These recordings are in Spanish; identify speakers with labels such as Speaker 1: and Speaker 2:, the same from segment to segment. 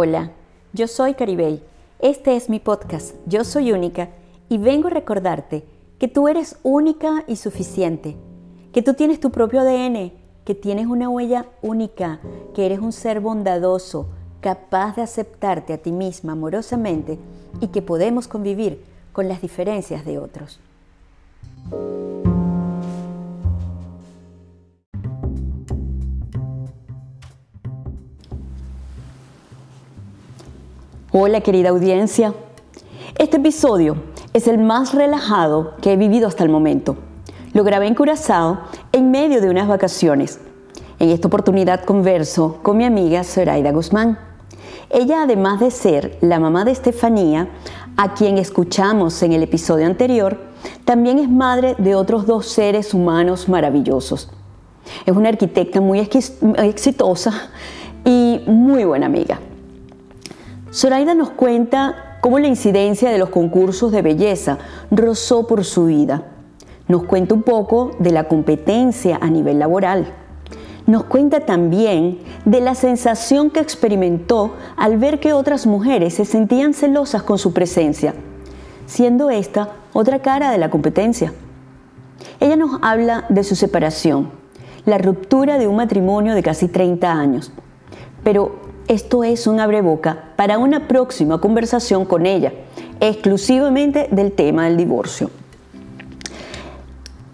Speaker 1: Hola, yo soy Caribey. Este es mi podcast, Yo Soy Única, y vengo a recordarte que tú eres única y suficiente, que tú tienes tu propio ADN, que tienes una huella única, que eres un ser bondadoso, capaz de aceptarte a ti misma amorosamente y que podemos convivir con las diferencias de otros. Hola querida audiencia. Este episodio es el más relajado que he vivido hasta el momento. Lo grabé en Curazao en medio de unas vacaciones. En esta oportunidad converso con mi amiga Zoraida Guzmán. Ella, además de ser la mamá de Estefanía, a quien escuchamos en el episodio anterior, también es madre de otros dos seres humanos maravillosos. Es una arquitecta muy exitosa y muy buena amiga. Zoraida nos cuenta cómo la incidencia de los concursos de belleza rozó por su vida. Nos cuenta un poco de la competencia a nivel laboral. Nos cuenta también de la sensación que experimentó al ver que otras mujeres se sentían celosas con su presencia, siendo esta otra cara de la competencia. Ella nos habla de su separación, la ruptura de un matrimonio de casi 30 años, pero esto es un abreboca para una próxima conversación con ella, exclusivamente del tema del divorcio.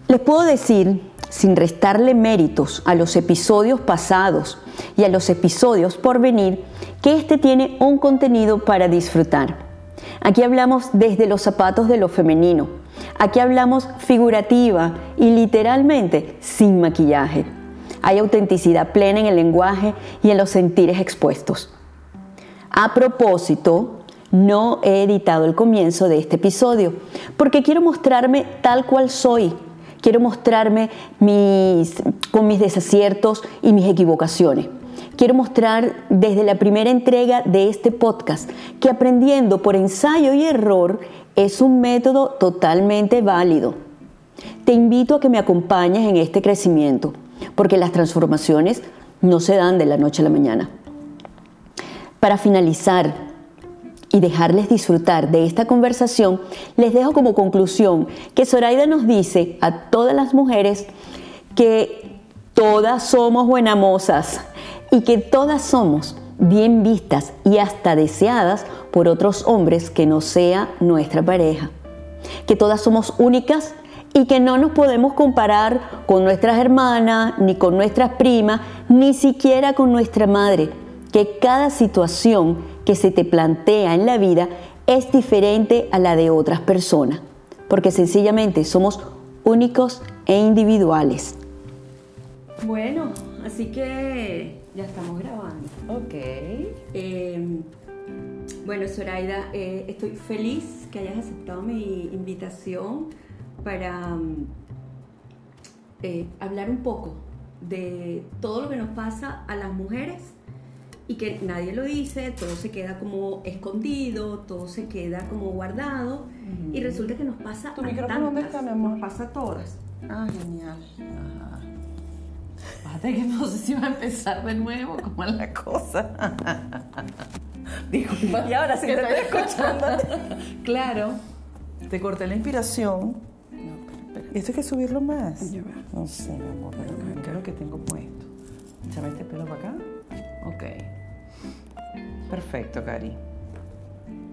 Speaker 1: Les puedo decir, sin restarle méritos a los episodios pasados y a los episodios por venir, que este tiene un contenido para disfrutar. Aquí hablamos desde los zapatos de lo femenino. Aquí hablamos figurativa y literalmente sin maquillaje. Hay autenticidad plena en el lenguaje y en los sentires expuestos. A propósito, no he editado el comienzo de este episodio porque quiero mostrarme tal cual soy. Quiero mostrarme con mis desaciertos y mis equivocaciones. Quiero mostrar desde la primera entrega de este podcast que aprendiendo por ensayo y error es un método totalmente válido. Te invito a que me acompañes en este crecimiento porque las transformaciones no se dan de la noche a la mañana. Para finalizar y dejarles disfrutar de esta conversación, les dejo como conclusión que Zoraida nos dice a todas las mujeres que todas somos buenamosas y que todas somos bien vistas y hasta deseadas por otros hombres que no sea nuestra pareja. Que todas somos únicas y que no nos podemos comparar con nuestras hermanas, ni con nuestras primas, ni siquiera con nuestra madre, que cada situación que se te plantea en la vida es diferente a la de otras personas, porque sencillamente somos únicos e individuales. Bueno, así que ya estamos grabando.
Speaker 2: Ok.
Speaker 1: Em, bueno, Zoraida, eh, estoy feliz que hayas aceptado mi invitación para mm, eh, hablar un poco de todo lo que nos pasa a las mujeres y que nadie lo dice, todo se queda como escondido, todo se queda como guardado y resulta que nos pasa
Speaker 2: ¿Tu micrófono dónde está, mi amor?
Speaker 1: Nos pasa a todas.
Speaker 2: Ah, genial. Ajá. que no sé si va a empezar de nuevo, como es la cosa.
Speaker 1: Disculpa. Y ahora sí te estoy escuchando.
Speaker 2: claro. Te corté la inspiración ¿Esto hay que subirlo más? No sé, mi amor, pero ¿qué es lo que tengo puesto? Échame este pelo para acá. Ok. Perfecto, Cari.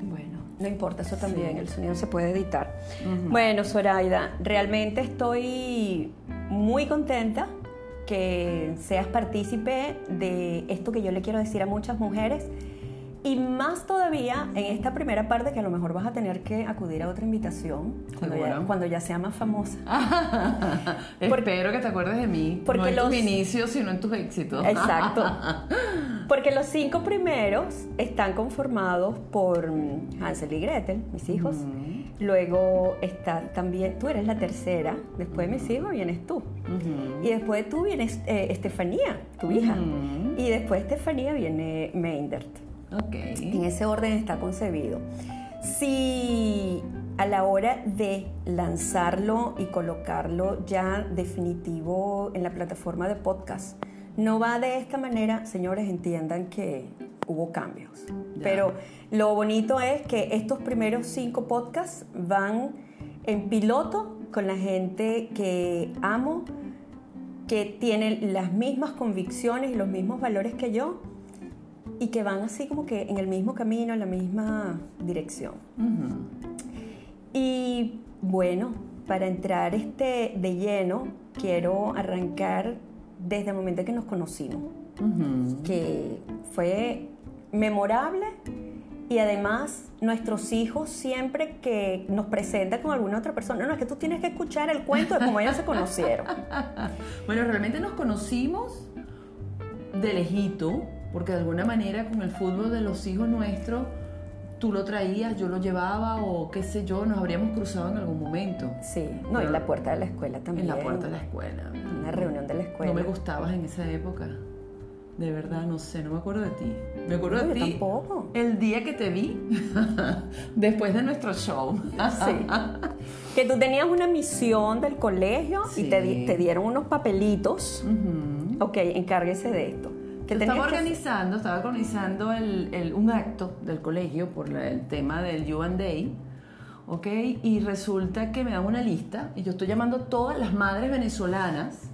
Speaker 1: Bueno, no importa, eso también, el sonido se puede editar. Bueno, Zoraida, realmente estoy muy contenta que seas partícipe de esto que yo le quiero decir a muchas mujeres y más todavía en esta primera parte que a lo mejor vas a tener que acudir a otra invitación cuando, ya, sea más famosa.
Speaker 2: Espero que te acuerdes de mí. Porque no en tus inicios, sino en tus éxitos.
Speaker 1: Exacto. porque los cinco primeros están conformados por Hansel y Gretel, mis hijos. Luego está también, tú eres la tercera, después de mis hijos vienes tú. Y después de tú vienes eh, Estefanía, tu hija. Y después de Estefanía viene Meindert. En ese orden está concebido. Si a la hora de lanzarlo y colocarlo ya definitivo en la plataforma de podcast, no va de esta manera, señores, entiendan que hubo cambios. Pero lo bonito es que estos primeros cinco podcasts van en piloto con la gente que amo, que tiene las mismas convicciones y los mismos valores que yo y que van así como que en el mismo camino, en la misma dirección. Y bueno, para entrar este de lleno, quiero arrancar desde el momento que nos conocimos, que fue memorable y además nuestros hijos siempre que nos presentan con alguna otra persona, no, es que tú tienes que escuchar el cuento de cómo ellos se conocieron.
Speaker 2: bueno, realmente nos conocimos de lejito, porque de alguna manera con el fútbol de los hijos nuestros, tú lo traías, yo lo llevaba o qué sé yo, nos habríamos cruzado en algún momento.
Speaker 1: Sí, no, en la puerta de la escuela también.
Speaker 2: En la puerta de la escuela.
Speaker 1: Una reunión de la escuela.
Speaker 2: No me gustabas en esa época. De verdad, no sé, no me acuerdo de ti. Me acuerdo de ti.
Speaker 1: Tampoco.
Speaker 2: El día que te vi, después de nuestro show.
Speaker 1: sí. Que tú tenías una misión del colegio y te, te, dieron unos papelitos. Ok, encárguese de esto.
Speaker 2: Estaba organizando, estaba organizando el, un acto del colegio por el tema del UN Day. ¿ok? Y resulta que me dan una lista y yo estoy llamando a todas las madres venezolanas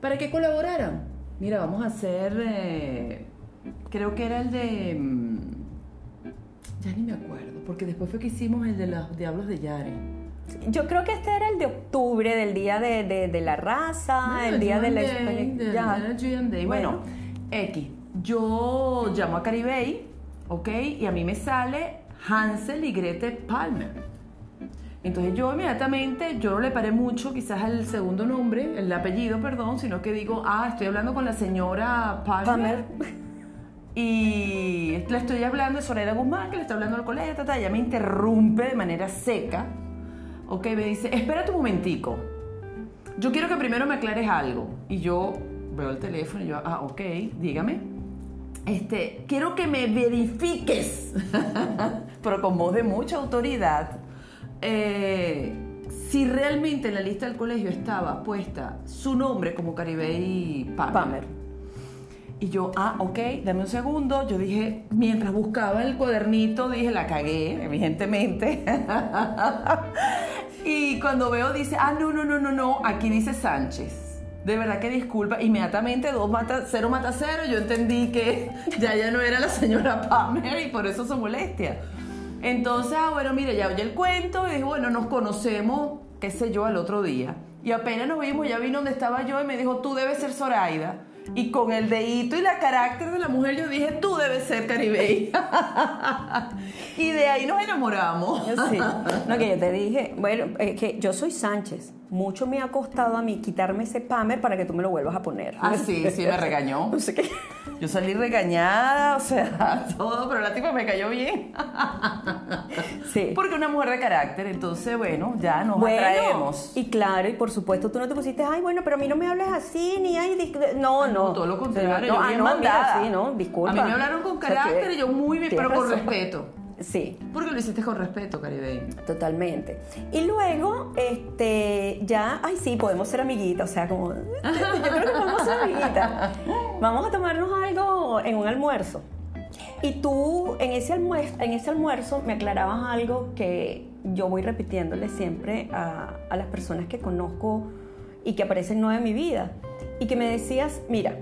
Speaker 2: para que colaboraran. Mira, vamos a hacer, eh, creo que era el de, mm, ya ni me acuerdo, porque después fue que hicimos el de los Diablos de Yare.
Speaker 1: Yo creo que este era el de octubre, del día de, la raza, el día de la...
Speaker 2: Day, Bueno, X, yo llamo a Caribey, ¿ok? Y a mí me sale Hansel y Grete Palmer. Entonces yo inmediatamente, yo no le paré mucho quizás al segundo nombre, el apellido, perdón, sino que digo, ah, estoy hablando con la señora Palmer. Y le estoy hablando de Soledad Guzmán, que le está hablando al colegio, tata, ella me interrumpe de manera seca. Ok, me dice, espera un momentico. Yo quiero que primero me aclares algo. Y yo veo el teléfono y yo, ah, ok, dígame. Este, quiero que me verifiques, pero con voz de mucha autoridad eh, si realmente en la lista del colegio estaba puesta su nombre como Caribey Palmer. Y yo, ah, ok, dame un segundo. Yo dije, mientras buscaba el cuadernito, dije, la cagué, evidentemente. y cuando veo, dice, ah, no, no, no, no, no, aquí dice Sánchez. De verdad que disculpa. Inmediatamente, dos mata, cero mata cero, yo entendí que ya ya no era la señora Palmer y por eso su molestia. Entonces, ah, bueno, mire, ya oye el cuento y dijo, bueno, nos conocemos, qué sé yo, al otro día. Y apenas nos vimos, ya vino donde estaba yo y me dijo, tú debes ser Zoraida. Y con el dedito y la carácter de la mujer yo dije, tú debes ser Caribey. y de ahí nos enamoramos.
Speaker 1: sí. No, que yo te dije, bueno, es que yo soy Sánchez. Mucho me ha costado a mí quitarme ese pamer para que tú me lo vuelvas a poner.
Speaker 2: Ah, sí, sí, me regañó. No sé qué. Yo salí regañada, o sea, todo, pero la tipa me cayó bien. Sí. Porque una mujer de carácter, entonces, bueno, ya nos bueno, atraemos.
Speaker 1: Y claro, y por supuesto tú no te pusiste, ay, bueno, pero a mí no me hables así, ni ay, no, no.
Speaker 2: todo lo contrario, no, yo bien
Speaker 1: sí, no, disculpa.
Speaker 2: A mí me hablaron con carácter y yo muy bien, pero con respeto.
Speaker 1: Sí.
Speaker 2: Porque lo hiciste con respeto, Caribe.
Speaker 1: Totalmente. Y luego, este, ya, ay, sí, podemos ser amiguitas, o sea, como, yo creo que podemos ser amiguitas. Vamos a tomarnos algo en un almuerzo. Y tú, en ese, almuerzo, en ese almuerzo, me aclarabas algo que yo voy repitiéndole siempre a, a las personas que conozco y que aparecen nuevas en mi vida. Y que me decías, mira,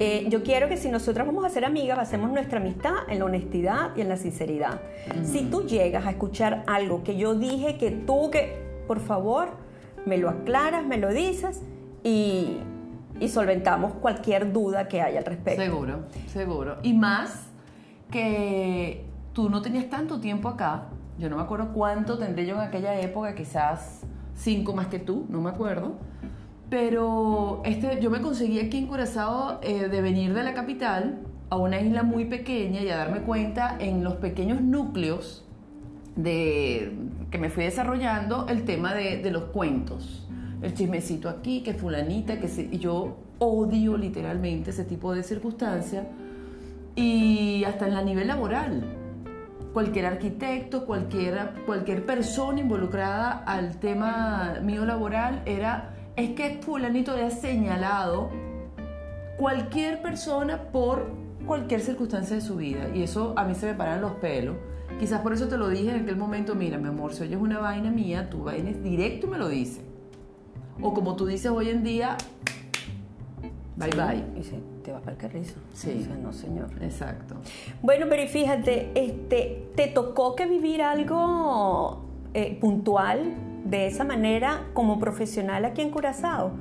Speaker 1: eh, yo quiero que si nosotras vamos a ser amigas, hacemos nuestra amistad en la honestidad y en la sinceridad. Si tú llegas a escuchar algo que yo dije, que tú, que por favor, me lo aclaras, me lo dices y, y solventamos cualquier duda que haya al respecto.
Speaker 2: Seguro, seguro. Y más que tú no tenías tanto tiempo acá. Yo no me acuerdo cuánto tendré yo en aquella época, quizás cinco más que tú, no me acuerdo pero este, yo me conseguí aquí en Curazao eh, de venir de la capital a una isla muy pequeña y a darme cuenta en los pequeños núcleos de, que me fui desarrollando el tema de, los cuentos. El chismecito aquí, que fulanita, que y yo odio literalmente ese tipo de circunstancias. Y hasta en la nivel laboral. Cualquier arquitecto, cualquier, cualquier persona involucrada al tema mío laboral era es que fulanito le ha señalado cualquier persona por cualquier circunstancia de su vida. Y eso a mí se me paran los pelos. Quizás por eso te lo dije en aquel momento, mira, mi amor, si oyes una vaina mía, tú vienes directo y me lo dices. O como tú dices hoy en día, bye bye.
Speaker 3: Y se te vas para el carrizo.
Speaker 2: Sí.
Speaker 3: O sea, no, señor.
Speaker 2: Exacto.
Speaker 3: Bueno, pero fíjate, este, ¿te tocó que vivir algo eh, puntual de esa manera como profesional aquí en Curazao?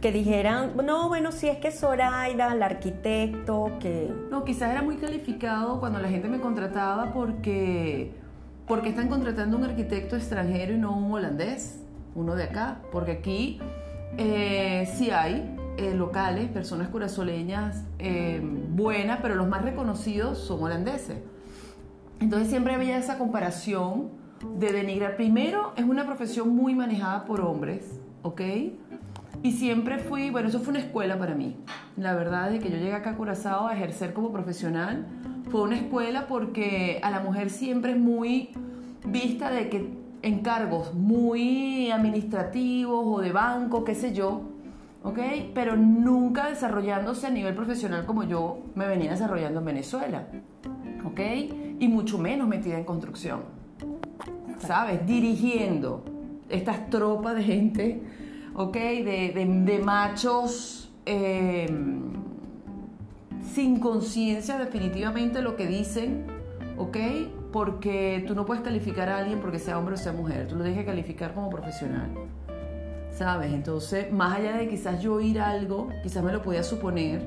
Speaker 3: Que dijeran, no, bueno, si es que Zoraida, la arquitecto, que...
Speaker 2: No, quizás era muy calificado cuando la gente me contrataba porque, porque están contratando un arquitecto extranjero y no un holandés, uno de acá. Porque aquí eh, sí hay eh, locales, personas curazoleñas eh, buenas, pero los más reconocidos son holandeses. Entonces siempre había esa comparación de denigrar. Primero, es una profesión muy manejada por hombres, ¿ok? Y siempre fui, bueno, eso fue una escuela para mí. La verdad es que yo llegué acá a Curazao a ejercer como profesional. Fue una escuela porque a la mujer siempre es muy vista de que en cargos muy administrativos o de banco, qué sé yo, ¿ok? Pero nunca desarrollándose a nivel profesional como yo me venía desarrollando en Venezuela, ¿ok? Y mucho menos metida en construcción, ¿sabes? Dirigiendo estas tropas de gente, ¿ok? De, machos eh, sin conciencia definitivamente de lo que dicen, ¿ok? Porque tú no puedes calificar a alguien porque sea hombre o sea mujer, tú lo tienes calificar como profesional. ¿Sabes? Entonces, más allá de quizás yo oír algo, quizás me lo podía suponer,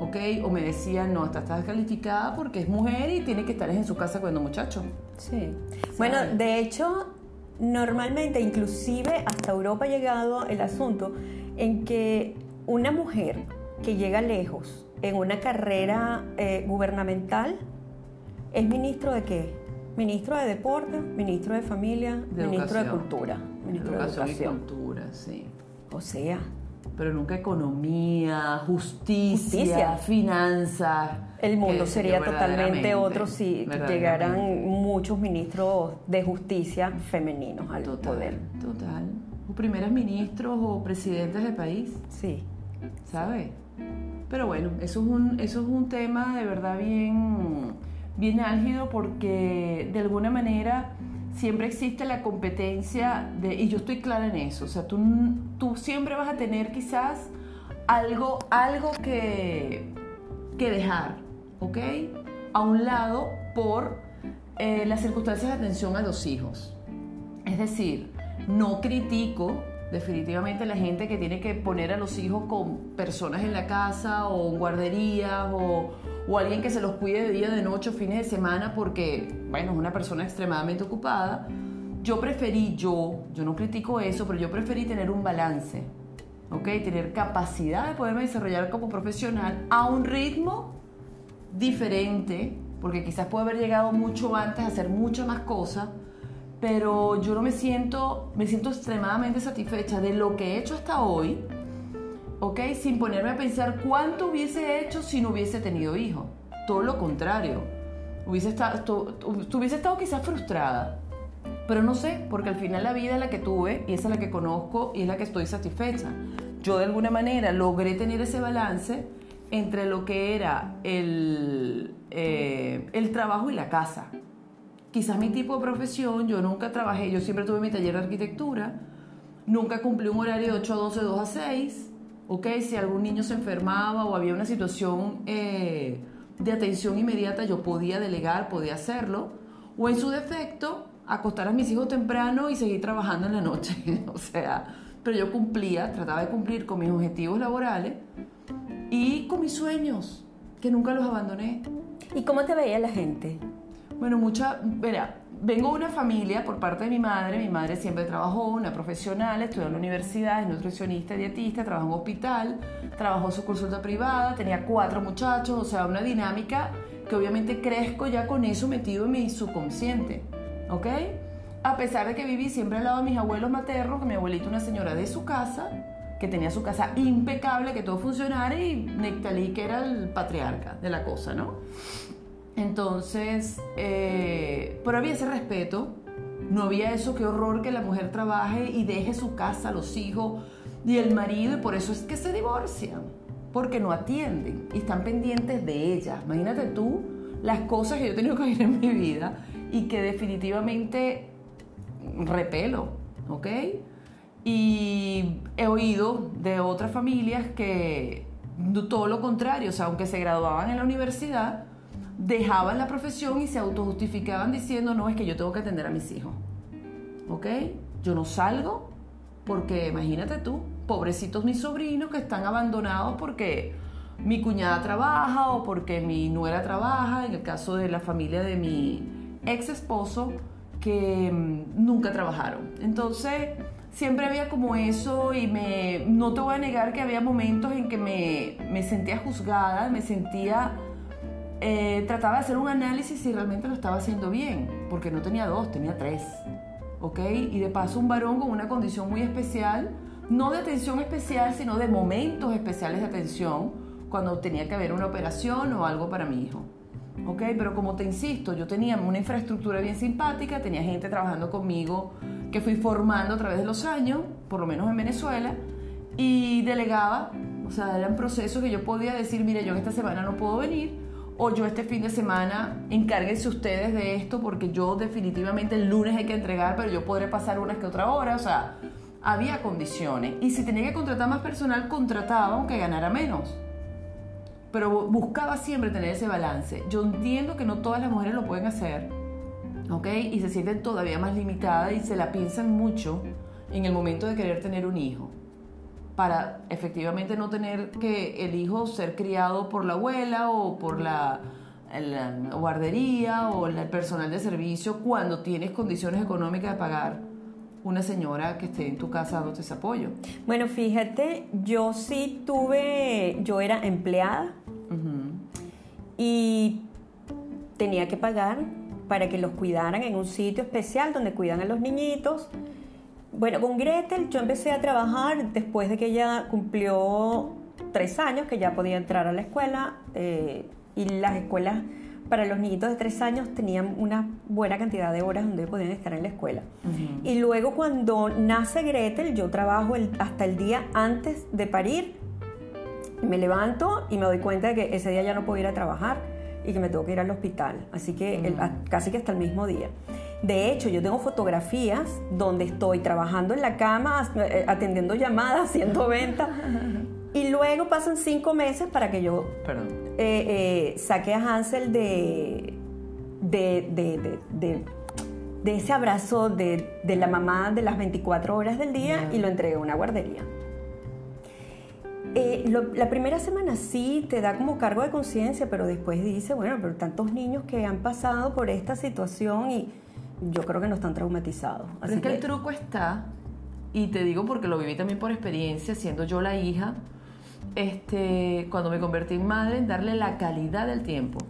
Speaker 2: ¿ok? O me decían, no, esta está descalificada porque es mujer y tiene que estar en su casa cuando muchacho.
Speaker 3: Sí. Bueno, de hecho, normalmente, inclusive hasta Europa ha llegado el asunto en que una mujer que llega lejos en una carrera eh, gubernamental es ministro de qué? Ministro de Deporte, ministro de Familia,
Speaker 2: De
Speaker 3: ministro de. Cultura, ministro de
Speaker 2: Educación
Speaker 3: Educación.
Speaker 2: cultura, sí.
Speaker 3: O sea,
Speaker 2: Pero nunca economía, justicia,
Speaker 3: Justicia.
Speaker 2: finanzas.
Speaker 3: el mundo sería totalmente otro si llegaran muchos ministros de justicia femeninos al
Speaker 2: Total,
Speaker 3: poder.
Speaker 2: total. O primeros ministros o presidentes del país.
Speaker 3: Sí.
Speaker 2: ¿sabes? Pero bueno, eso es un, eso es un tema de verdad bien, bien álgido porque de alguna manera siempre existe la competencia de, y yo estoy clara en eso, o sea, tú, tú siempre vas a tener quizás algo, algo que, que dejar, ¿ok? A un lado por eh, las circunstancias de atención a los hijos. Es decir, no critico definitivamente la gente que tiene que poner a los hijos con personas en la casa o guarderías o, o alguien que se los cuide de día, de noche fines de semana porque, bueno, es una persona extremadamente ocupada. Yo preferí, yo, yo no critico eso, pero yo preferí tener un balance, ¿ok? Tener capacidad de poderme desarrollar como profesional a un ritmo diferente, porque quizás puedo haber llegado mucho antes a hacer muchas más cosas, pero yo no me siento, me siento extremadamente satisfecha de lo que he hecho hasta hoy, ¿ok? Sin ponerme a pensar cuánto hubiese hecho si no hubiese tenido hijos. Todo lo contrario. Hubiese estado, hubiese estado quizás frustrada, pero no sé, porque al final la vida es la que tuve y es la que conozco y es la que estoy satisfecha. Yo de alguna manera logré tener ese balance entre lo que era el, eh, el trabajo y la casa. Quizás mi tipo de profesión, yo nunca trabajé, yo siempre tuve mi taller de arquitectura, nunca cumplí un horario de 8 a 12, 2 a 6, ¿ok? Si algún niño se enfermaba o había una situación eh, de atención inmediata, yo podía delegar, podía hacerlo, o en su defecto, acostar a mis hijos temprano y seguir trabajando en la noche, o sea, pero yo cumplía, trataba de cumplir con mis objetivos laborales y con mis sueños, que nunca los abandoné.
Speaker 3: ¿Y cómo te veía la gente?
Speaker 2: Bueno, mucha, verá, vengo de una familia por parte de mi madre, mi madre siempre trabajó, una profesional, estudió en la universidad, es nutricionista, dietista, trabajó en un hospital, trabajó su consulta privada, tenía cuatro muchachos, o sea, una dinámica que obviamente crezco ya con eso metido en mi subconsciente, ¿ok? A pesar de que viví siempre al lado de mis abuelos maternos, que mi abuelita una señora de su casa, que tenía su casa impecable, que todo funcionara, y Nectalí, que era el patriarca de la cosa, ¿no? Entonces, eh, pero había ese respeto, no había eso, qué horror que la mujer trabaje y deje su casa, los hijos y el marido, y por eso es que se divorcian. porque no atienden y están pendientes de ellas. Imagínate tú las cosas que yo he tenido que vivir en mi vida y que definitivamente repelo, ¿ok? Y he oído de otras familias que todo lo contrario, o sea, aunque se graduaban en la universidad, dejaban la profesión y se autojustificaban diciendo, no, es que yo tengo que atender a mis hijos. ¿Ok? Yo no salgo porque imagínate tú, pobrecitos mis sobrinos que están abandonados porque mi cuñada trabaja o porque mi nuera trabaja, en el caso de la familia de mi ex esposo, que mm, nunca trabajaron. Entonces, siempre había como eso y me, no te voy a negar que había momentos en que me, me sentía juzgada, me sentía, eh, trataba de hacer un análisis si realmente lo estaba haciendo bien, porque no tenía dos, tenía tres, ¿ok? Y de paso un varón con una condición muy especial, no de atención especial, sino de momentos especiales de atención, cuando tenía que haber una operación o algo para mi hijo. ¿ok? Pero como te insisto, yo tenía una infraestructura bien simpática, tenía gente trabajando conmigo que fui formando a través de los años, por lo menos en Venezuela, y delegaba, o sea, eran procesos que yo podía decir, mire, yo esta semana no puedo venir, o yo este fin de semana encárguense ustedes de esto, porque yo definitivamente el lunes hay que entregar, pero yo podré pasar unas que otra hora, o sea, había condiciones. Y si tenía que contratar más personal, contrataba aunque ganara menos. Pero buscaba siempre tener ese balance. Yo entiendo que no todas las mujeres lo pueden hacer, ¿ok? Y se sienten todavía más limitadas y se la piensan mucho en el momento de querer tener un hijo. Para efectivamente no tener que el hijo ser criado por la abuela o por la, guardería o el personal de servicio cuando tienes condiciones económicas de pagar una señora que esté en tu casa dándote ese apoyo.
Speaker 1: Bueno, fíjate, yo sí tuve, yo era empleada y tenía que pagar para que los cuidaran en un sitio especial donde cuidan a los niñitos. Bueno, con Gretel yo empecé a trabajar después de que ella cumplió tres años, que ya podía entrar a la escuela eh, y las escuelas para los niñitos de tres años tenían una buena cantidad de horas donde podían estar en la escuela. Y luego cuando nace Gretel, yo trabajo hasta el día antes de parir me levanto y me doy cuenta de que ese día ya no puedo ir a trabajar y que me tengo que ir al hospital. Así que casi que hasta el mismo día. De hecho, yo tengo fotografías donde estoy trabajando en la cama, eh, atendiendo llamadas, haciendo ventas. Y luego pasan cinco meses para que yo eh, eh, saque a Hansel de, de, de, ese abrazo de, la mamá de las 24 horas del día y lo entregue a una guardería. Eh, la primera semana sí te da como cargo de conciencia, pero después dice, bueno, pero tantos niños que han pasado por esta situación y yo creo que no están traumatizados.
Speaker 2: Así es que, el truco está, y te digo porque lo viví también por experiencia, siendo yo la hija, este, cuando me convertí en madre, en darle la calidad del tiempo.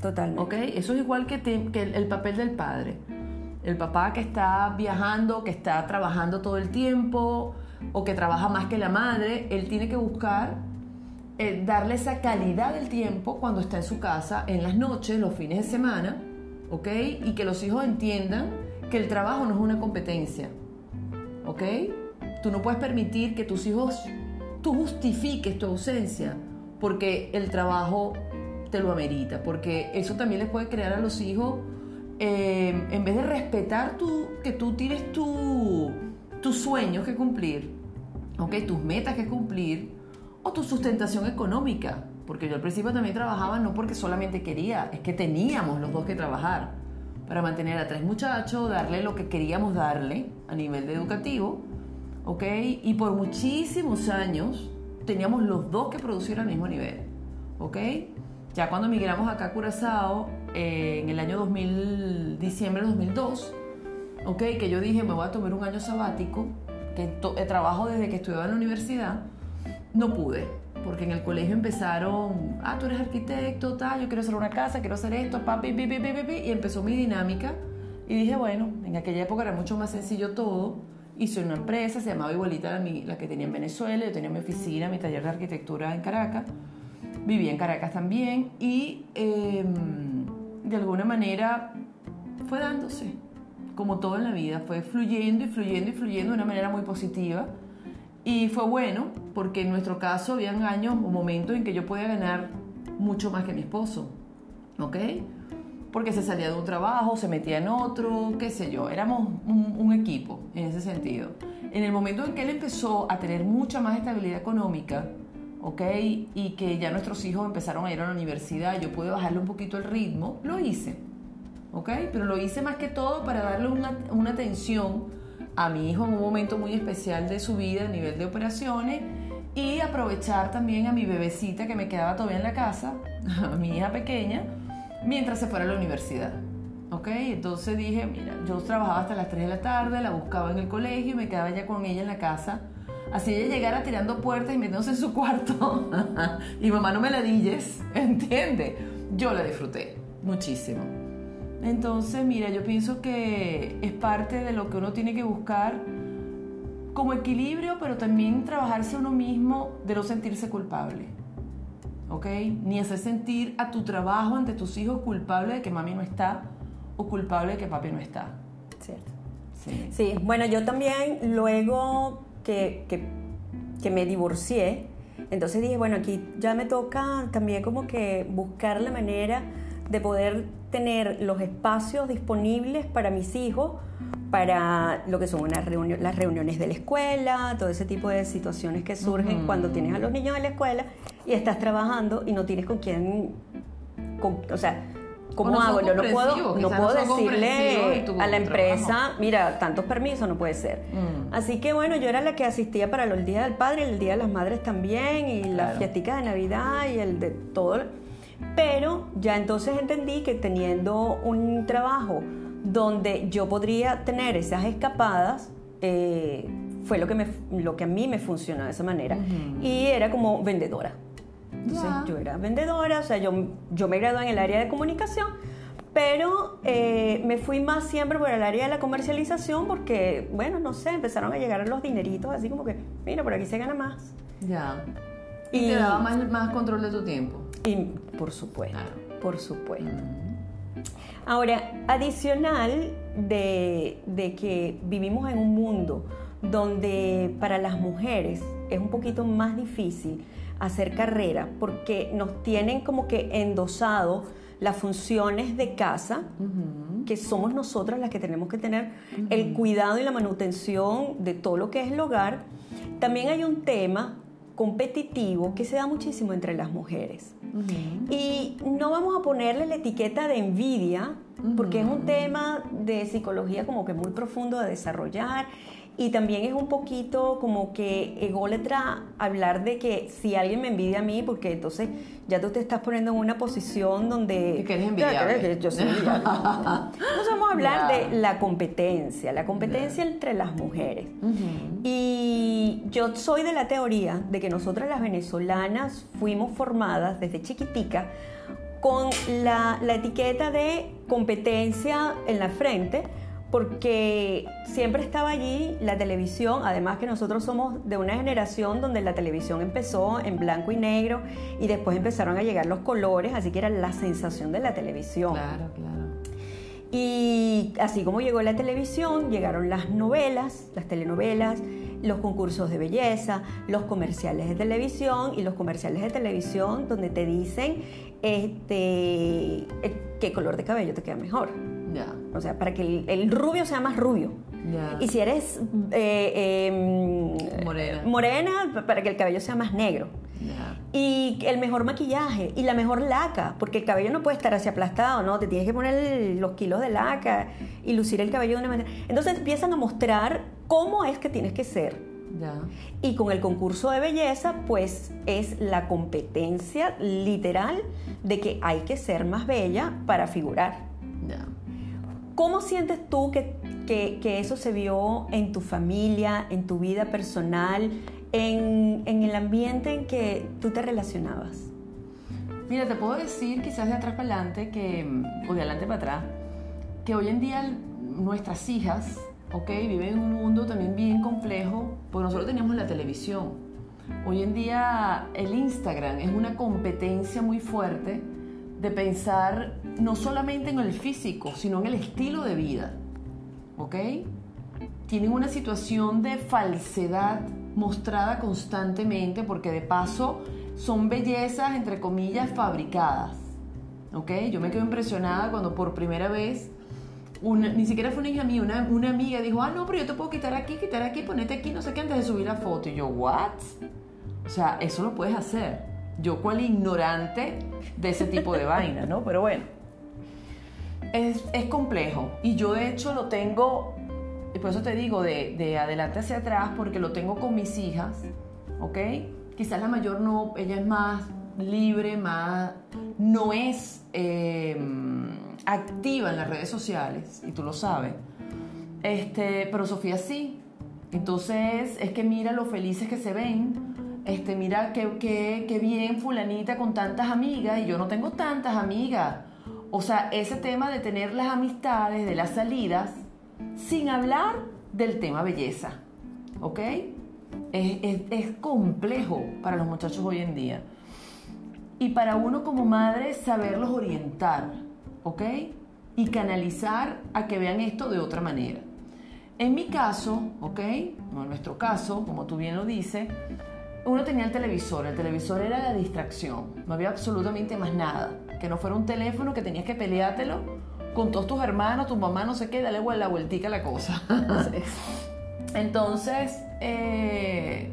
Speaker 1: Totalmente.
Speaker 2: ¿Ok? Eso es igual que, que el papel del padre. El papá que está viajando, que está trabajando todo el tiempo, o que trabaja más que la madre, él tiene que buscar eh, darle esa calidad del tiempo cuando está en su casa, en las noches, los fines de semana, ¿ok? Y que los hijos entiendan que el trabajo no es una competencia, ¿ok? Tú no puedes permitir que tus hijos, tú justifiques tu ausencia porque el trabajo te lo amerita, porque eso también les puede crear a los hijos, eh, en vez de respetar tú, que tú tienes tu tus sueños que cumplir, ¿ok? tus metas que cumplir o tu sustentación económica. Porque yo al principio también trabajaba no porque solamente quería, es que teníamos los dos que trabajar para mantener a tres muchachos, darle lo que queríamos darle a nivel de educativo, ¿ok? Y por muchísimos años teníamos los dos que producir al mismo nivel, ¿ok? Ya cuando migramos acá a Curazao, eh, en el año 2000, diciembre de 2002, ¿ok? Que yo dije, me voy a tomar un año sabático, que eh, trabajo desde que estudiaba en la universidad, no pude, porque en el colegio empezaron, ah, tú eres arquitecto, tal, yo quiero hacer una casa, quiero hacer esto, papi, pipi, pipi, y empezó mi dinámica. Y dije, bueno, en aquella época era mucho más sencillo todo. Hice una empresa, se llamaba igualita a la que tenía en Venezuela, yo tenía mi oficina, mi taller de arquitectura en Caracas, vivía en Caracas también y em, de alguna manera fue dándose como todo en la vida, fue fluyendo y fluyendo y fluyendo de una manera muy positiva. Y fue bueno, porque en nuestro caso habían años o momentos en que yo podía ganar mucho más que mi esposo, ¿ok? Porque se salía de un trabajo, se metía en otro, qué sé yo, éramos un, un equipo en ese sentido. En el momento en que él empezó a tener mucha más estabilidad económica, ¿ok? Y que ya nuestros hijos empezaron a ir a la universidad, yo pude bajarle un poquito el ritmo, lo hice, ¿ok? Pero lo hice más que todo para darle una, una atención a mi hijo en un momento muy especial de su vida a nivel de operaciones y aprovechar también a mi bebecita que me quedaba todavía en la casa, a mi hija pequeña, mientras se fuera a la universidad. ¿Ok? Entonces dije, mira, yo trabajaba hasta las 3 de la tarde, la buscaba en el colegio y me quedaba ya con ella en la casa. Así ella llegara tirando puertas y metiéndose en su cuarto. y mamá no me la dilles, ¿entiende? Yo la disfruté muchísimo. Entonces, mira, yo pienso que es parte de lo que uno tiene que buscar como equilibrio, pero también trabajarse uno mismo de no sentirse culpable. ¿Ok? Ni hacer sentir a tu trabajo ante tus hijos culpable de que mami no está o culpable de que papi no está.
Speaker 1: Cierto.
Speaker 2: Sí.
Speaker 1: Sí, bueno, yo también luego que, que, que me divorcié, entonces dije, bueno, aquí ya me toca también como que buscar la manera de poder tener los espacios disponibles para mis hijos, para lo que son unas reuniones, las reuniones de la escuela, todo ese tipo de situaciones que surgen
Speaker 2: Ujú.
Speaker 1: cuando tienes a los niños en la escuela y estás trabajando y no tienes con quién, con- o sea, ¿cómo
Speaker 2: no
Speaker 1: hago? Yo no puedo, no puedo
Speaker 2: no
Speaker 1: decirle a la empresa,
Speaker 2: trabajo.
Speaker 1: mira, tantos permisos no puede ser.
Speaker 2: Mm.
Speaker 1: Así que bueno, yo era la que asistía para el Día del Padre, el Día de las Madres también, y las
Speaker 2: Claro.
Speaker 1: fiesticas de Navidad y el de todo. Pero ya entonces entendí que teniendo un trabajo donde yo podría tener esas escapadas, eh, fue lo que, me, lo que a mí me funcionó de esa manera.
Speaker 2: Ujú.
Speaker 1: Y era como vendedora. Entonces yo era vendedora, o sea, yo, yo me gradué en el área de comunicación, pero eh, me fui más siempre por el área de la comercialización porque, bueno, no sé, empezaron a llegar los dineritos así como que, mira, por aquí se gana más.
Speaker 2: Ya. Y,
Speaker 1: Y-
Speaker 2: te daba más, más control de tu tiempo.
Speaker 1: Y por supuesto,
Speaker 2: Claro.
Speaker 1: por supuesto. Ahora, adicional de, de que vivimos en un mundo donde para las mujeres es un poquito más difícil hacer carrera porque nos tienen como que endosado las funciones de casa, que somos nosotras las que tenemos que tener el cuidado y la manutención de todo lo que es el hogar, también hay un tema competitivo que se da muchísimo entre las mujeres. Y no vamos a ponerle la etiqueta de envidia, porque es un tema de psicología como que muy profundo de desarrollar y también es un poquito como que ególatra hablar de que si alguien me envidia a mí, porque entonces ya tú te estás poniendo en una posición donde...
Speaker 2: Que eres envidiable.
Speaker 1: que yo soy envidiable. Entonces vamos a hablar de la competencia, la competencia entre las mujeres. Y yo soy de la teoría de que nosotras las venezolanas fuimos formadas desde chiquitica con la, la etiqueta de competencia en la frente, porque siempre estaba allí la televisión, además que nosotros somos de una generación donde la televisión empezó en blanco y negro y después empezaron a llegar los colores, así que era la sensación de la televisión.
Speaker 2: Claro, claro.
Speaker 1: Y así como llegó la televisión, llegaron las novelas, las telenovelas, los concursos de belleza, los comerciales de televisión y los comerciales de televisión donde te dicen este, qué color de cabello te queda mejor.
Speaker 2: Ya.
Speaker 1: O sea, para que el, el rubio sea más rubio. Y si eres eh, eh,
Speaker 2: Morena.
Speaker 1: morena, para que el cabello sea más negro. Y el mejor maquillaje y la mejor laca, porque el cabello no puede estar así aplastado, ¿no? Te tienes que poner los kilos de laca y lucir el cabello de una manera. Entonces empiezan a mostrar cómo es que tienes que ser.
Speaker 2: Ya.
Speaker 1: Y con el concurso de belleza, pues es la competencia literal de que hay que ser más bella para figurar.
Speaker 2: Ya.
Speaker 1: ¿Cómo sientes tú que, que- que eso se vio en tu familia, en tu vida personal, en, en el ambiente en que tú te relacionabas?
Speaker 2: Mira, te puedo decir quizás de atrás para adelante que, mm, o de adelante para atrás, que hoy en día nuestras hijas, ok, viven en un mundo también bien complejo, porque nosotros teníamos la televisión. Hoy en día el Instagram es una competencia muy fuerte de pensar no solamente en el físico, sino en el estilo de vida, ok. Tienen una situación de falsedad mostrada constantemente porque de paso son bellezas, entre comillas, fabricadas. ¿Ok? Yo me quedo impresionada cuando por primera vez, una, ni siquiera fue una hija mía, una, una amiga dijo, ah, no, pero yo te puedo quitar aquí, quitar aquí, ponete aquí, no sé qué, antes de subir la foto. Y yo, ¿what? O sea, eso lo puedes hacer. Yo cual ignorante de ese tipo de vaina, ¿no? Pero bueno, es, es complejo. Y yo de hecho lo tengo, y por eso te digo, de, de adelante hacia atrás, porque lo tengo con mis hijas, ¿ok? Quizás la mayor no, ella es más libre, más, no es eh, activa en las redes sociales, y tú lo sabes. Este, pero Sofía sí. Entonces es que mira lo felices que se ven. Este, mira qué, qué, qué bien fulanita con tantas amigas y yo no tengo tantas amigas. O sea, ese tema de tener las amistades, de las salidas, sin hablar del tema belleza. ¿Ok? Es, es, es complejo para los muchachos hoy en día. Y para uno como madre, saberlos orientar. ¿Ok? Y canalizar a que vean esto de otra manera. En mi caso, ¿ok? No en nuestro caso, como tú bien lo dices, uno tenía el televisor, el televisor era la distracción, no había absolutamente más nada, que no fuera un teléfono que tenías que peleártelo con todos tus hermanos, tu mamá, no sé qué, dale la vueltica a la cosa. Entonces, eh,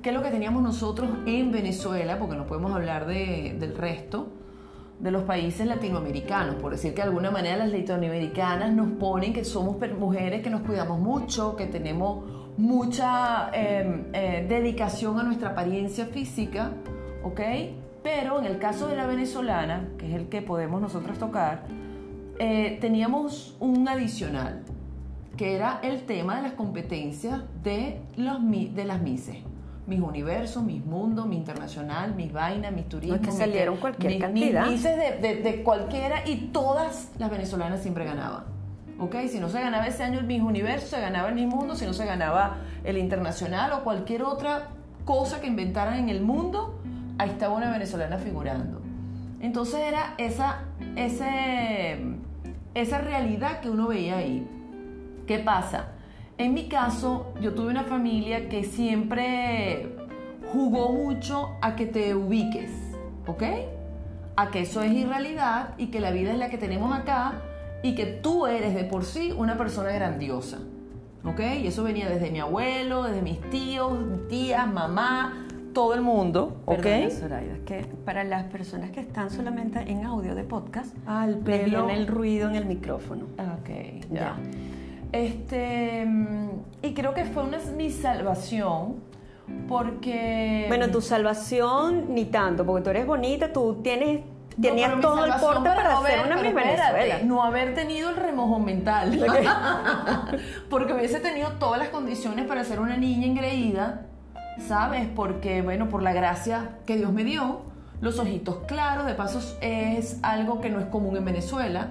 Speaker 2: ¿qué es lo que teníamos nosotros en Venezuela? Porque no podemos hablar de, del resto de los países latinoamericanos, por decir que de alguna manera las latinoamericanas nos ponen que somos mujeres que nos cuidamos mucho, que tenemos mucha eh, eh, dedicación a nuestra apariencia física, ¿ok? Pero en el caso de la venezolana, que es el que podemos nosotros tocar, eh, teníamos un adicional, que era el tema de las competencias de, los, de las mises. Mis universos, mis mundos, mi internacional, mis vainas, mis turismos.
Speaker 1: No es que salieron cualquier
Speaker 2: mis-
Speaker 1: cantidad.
Speaker 2: Mis mises de, de- de cualquiera y todas las venezolanas siempre ganaban. ¿Ok? Si no se ganaba ese año el Miss Universo, se ganaba el Miss Mundo, si no se ganaba el Internacional o cualquier otra cosa que inventaran en el mundo, ahí estaba una venezolana figurando. Entonces era esa, ese, esa realidad que uno veía ahí. ¿Qué pasa? En mi caso, yo tuve una familia que siempre jugó mucho a que te ubiques, ¿ok? A que eso es irrealidad y que la vida es la que tenemos acá y que tú eres de por sí una persona grandiosa, ¿ok? Y eso venía desde mi abuelo, desde mis tíos, tías, mamá, todo el mundo, ¿ok?
Speaker 1: Perdona, Zoraida, que para las personas que están solamente en audio de podcast, me
Speaker 2: pelo.
Speaker 1: viene el ruido en el micrófono.
Speaker 2: Ok,
Speaker 1: Ya.
Speaker 2: ya. Este, y creo que fue una, mi salvación porque...
Speaker 1: Bueno, tu salvación ni tanto, porque tú eres bonita, tú tienes
Speaker 2: No, pero mi
Speaker 1: todo el porte para
Speaker 2: no
Speaker 1: ser
Speaker 2: haber-
Speaker 1: una
Speaker 2: espérate,
Speaker 1: Venezuela.
Speaker 2: No haber tenido el remojón mental. Porque hubiese tenido todas las condiciones para ser una niña engreída, ¿sabes? Porque, bueno, por la gracia que Dios me dio, los ojitos claros, de paso es algo que no es común en Venezuela,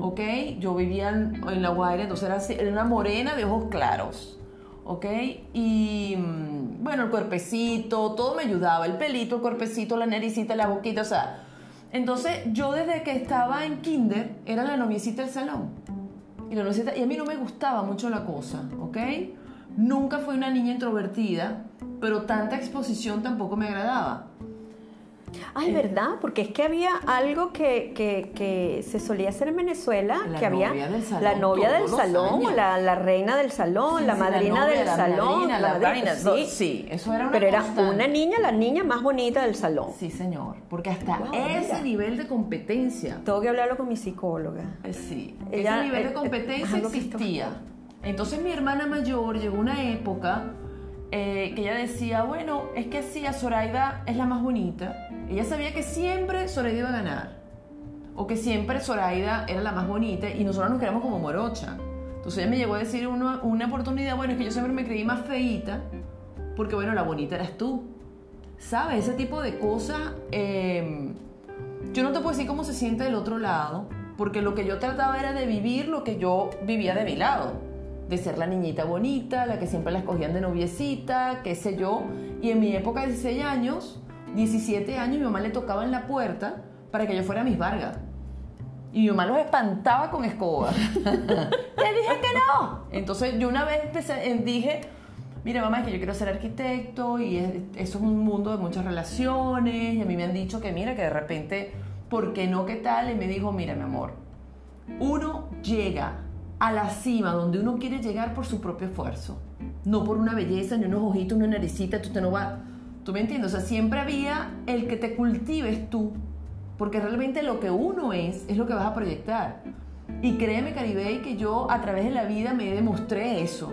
Speaker 2: ¿ok? Yo vivía en, en La Guaira, entonces era, así- era una morena de ojos claros. ¿ok? Y mm, bueno, el cuerpecito, todo me ayudaba, el pelito, el cuerpecito, la naricita, la boquita, o sea. Entonces yo desde que estaba en kinder era la noviecita del salón. Y, la noviecita- y a mí no me gustaba mucho la cosa, ¿ok? Nunca fui una niña introvertida, pero tanta exposición tampoco me agradaba.
Speaker 1: Ay, ¿verdad? Porque es que había algo que, que, que se solía hacer en Venezuela,
Speaker 2: La
Speaker 1: que había
Speaker 2: novia del salón,
Speaker 1: la novia del salón, la, la reina del salón, la
Speaker 2: Sí,
Speaker 1: madrina
Speaker 2: novia,
Speaker 1: del salón,
Speaker 2: madrina, la
Speaker 1: madrina, sí.
Speaker 2: eso era una
Speaker 1: Pero era una niña, la niña más bonita del salón.
Speaker 2: Sí, señor, porque hasta
Speaker 1: Wow,
Speaker 2: ese
Speaker 1: mira.
Speaker 2: nivel de competencia
Speaker 1: Tengo que hablarlo con mi psicóloga.
Speaker 2: Eh, Sí,
Speaker 1: Ella,
Speaker 2: ese nivel
Speaker 1: eh,
Speaker 2: de competencia existía. Entonces mi hermana mayor llegó una época eh, que ella decía, bueno, es que sí, a Zoraida es la más bonita. Ella sabía que siempre Zoraida iba a ganar. O que siempre Zoraida era la más bonita y nosotros nos quedamos como morocha. Entonces ella me llegó a decir una, una oportunidad, bueno, es que yo siempre me creí más feíta porque, bueno, la bonita eras tú. ¿Sabes? Ese tipo de cosas... eh, yo no te puedo decir cómo se siente del otro lado, porque lo que yo trataba era de vivir lo que yo vivía de mi lado, de ser la niñita bonita, la que siempre la escogían de noviecita, qué sé yo. Y en mi época de 16 años, 17 años, mi mamá le tocaba en la puerta para que yo fuera Miss Vargas. Y mi mamá los espantaba con escoba. Te dije que no. Entonces yo una vez empecé- eh, dije, mira mamá, es que yo quiero ser arquitecto y es- eso es un mundo de muchas relaciones y a mí me han dicho que mira, que de repente, ¿por qué no? ¿Qué tal? Y me dijo, mira mi amor, uno llega a la cima donde uno quiere llegar por su propio esfuerzo, no por una belleza, ni unos ojitos, una naricita, tú te no vas, tú me entiendes, o sea, siempre había el que te cultives tú, porque realmente lo que uno es es lo que vas a proyectar. Y créeme, Caribey, que yo a través de la vida me demostré eso.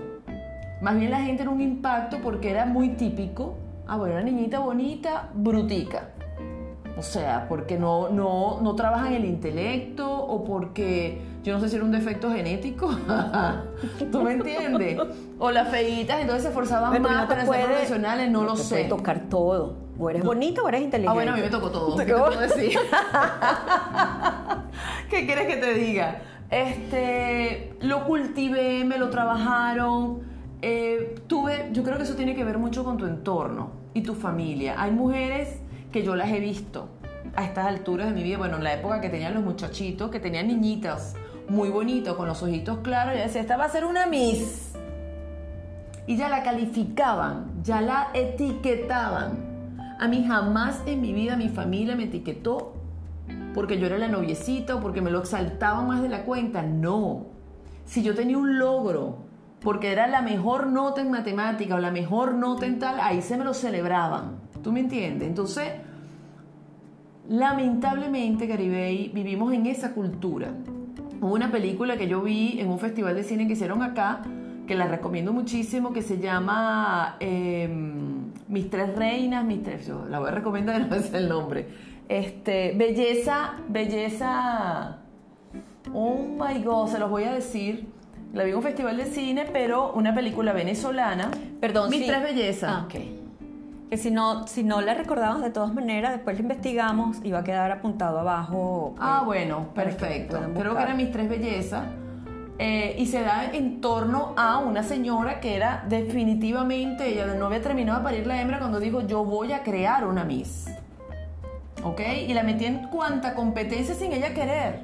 Speaker 2: Más bien la gente era un impacto porque era muy típico. Ah, bueno, una niñita bonita, brutica. O sea, porque no, no, no trabajan el intelecto o porque yo no sé si era un defecto genético. ¿Tú me entiendes? O las feitas, entonces se esforzaban
Speaker 1: Bueno,
Speaker 2: más
Speaker 1: no
Speaker 2: para
Speaker 1: puede-
Speaker 2: ser profesionales, no, lo
Speaker 1: te
Speaker 2: sé.
Speaker 1: puede tocar todo. O eres bonita o eres inteligente.
Speaker 2: Ah, bueno, a mí me tocó todo.
Speaker 1: ¿Te
Speaker 2: ¿Qué te puedo decir? ¿Qué quieres que te diga? Este, lo cultivé, me lo trabajaron. eh, tuve, yo creo que eso tiene que ver mucho con tu entorno y tu familia. Hay mujeres que yo las he visto a estas alturas de mi vida, bueno, en la época que tenían los muchachitos, que tenían niñitas muy bonitos, con los ojitos claros, y decía, esta va a ser una Miss y ya la calificaban, ya la etiquetaban. A mí jamás en mi vida mi familia me etiquetó porque yo era la noviecita o porque me lo exaltaban más de la cuenta. No. Si yo tenía un logro, porque era la mejor nota en matemática o la mejor nota en tal, ahí se me lo celebraban. ¿Tú me entiendes? Entonces, lamentablemente, Caribey, vivimos en esa cultura. Hubo una película que yo vi en un festival de cine que hicieron acá, que la recomiendo muchísimo, que se llama eh, Mis tres reinas, mis tres, yo la voy a recomendar, no es el nombre. Este, belleza, belleza, oh my god, se los voy a decir. La vi en un festival de cine, pero una película venezolana.
Speaker 1: Perdón,
Speaker 2: Mis
Speaker 1: sí.
Speaker 2: tres bellezas.
Speaker 1: Ah, ok. Que si no, si no la recordamos de todas maneras, después la investigamos y va a quedar apuntado abajo.
Speaker 2: Ah,
Speaker 1: eh,
Speaker 2: bueno,
Speaker 1: que
Speaker 2: perfecto. Creo que eran mis tres bellezas. Eh, y se da en torno a una señora que era definitivamente, ella no había terminado de parir la hembra cuando dijo, yo voy a crear una Miss. ¿Ok? Y la metí en cuanta competencia sin ella querer.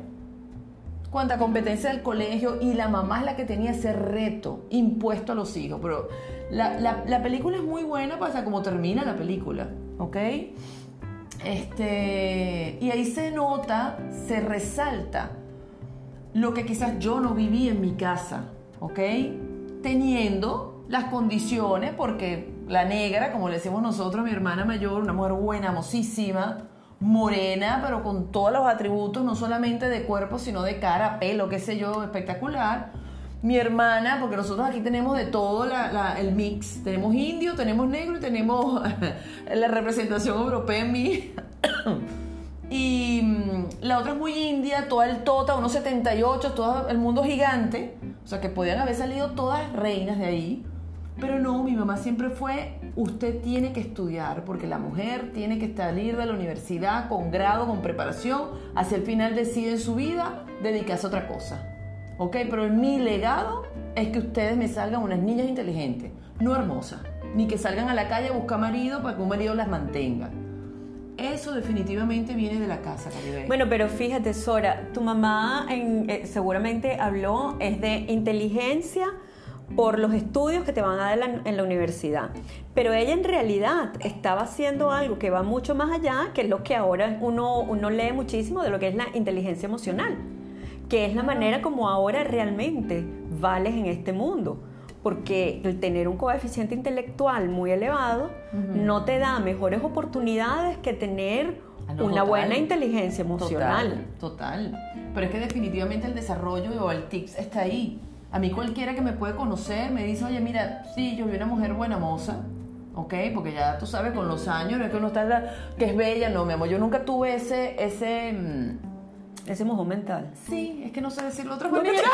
Speaker 2: Cuanta competencia del colegio y la mamá es la que tenía ese reto impuesto a los hijos. Pero la, la- la película es muy buena para como termina la película. ¿Ok? Este, y ahí se nota, se resalta lo que quizás yo no viví en mi casa, ¿ok? Teniendo las condiciones, porque la negra, como le decimos nosotros, mi hermana mayor, una mujer buena, hermosísima, morena, pero con todos los atributos, no solamente de cuerpo, sino de cara, pelo, qué sé yo, espectacular. Mi hermana, porque nosotros aquí tenemos de todo el mix. Tenemos indio, tenemos negro y tenemos la representación europea en mí. Y mm, la otra es muy india, toda el tota, unos 78, todo el mundo gigante. O sea que podían haber salido todas reinas de ahí. Pero no, mi mamá siempre fue, usted tiene que estudiar, porque la mujer tiene que salir de la universidad con grado, con preparación, hacia el final decide su vida dedicarse a otra cosa. ¿Ok? Pero mi legado es que ustedes me salgan unas niñas inteligentes, no hermosas, ni que salgan a la calle a buscar marido para que un marido las mantenga. Eso definitivamente viene de la casa, Caribe.
Speaker 1: Bueno, pero fíjate, Sora, tu mamá en- eh, seguramente habló es de inteligencia por los estudios que te van a dar en la, en la universidad. Pero ella en realidad estaba haciendo algo que va mucho más allá, que es lo que ahora uno, uno lee muchísimo de lo que es la inteligencia emocional, que es la manera como ahora realmente vales en este mundo. Porque el tener un coeficiente intelectual muy elevado no te da mejores oportunidades que tener
Speaker 2: Ah, no,
Speaker 1: una
Speaker 2: total.
Speaker 1: buena inteligencia emocional.
Speaker 2: Total, total. Pero es que definitivamente el desarrollo o el tips está ahí. A mí cualquiera que me puede conocer me dice, oye, mira, sí, yo vi una mujer buena moza, ¿ok? Porque ya tú sabes, con los años, no es que uno está, la- que es bella, no, mi amor, yo nunca tuve ese, ese...
Speaker 1: Ese mojo mental.
Speaker 2: Sí, es que no sé decirlo de otra manera.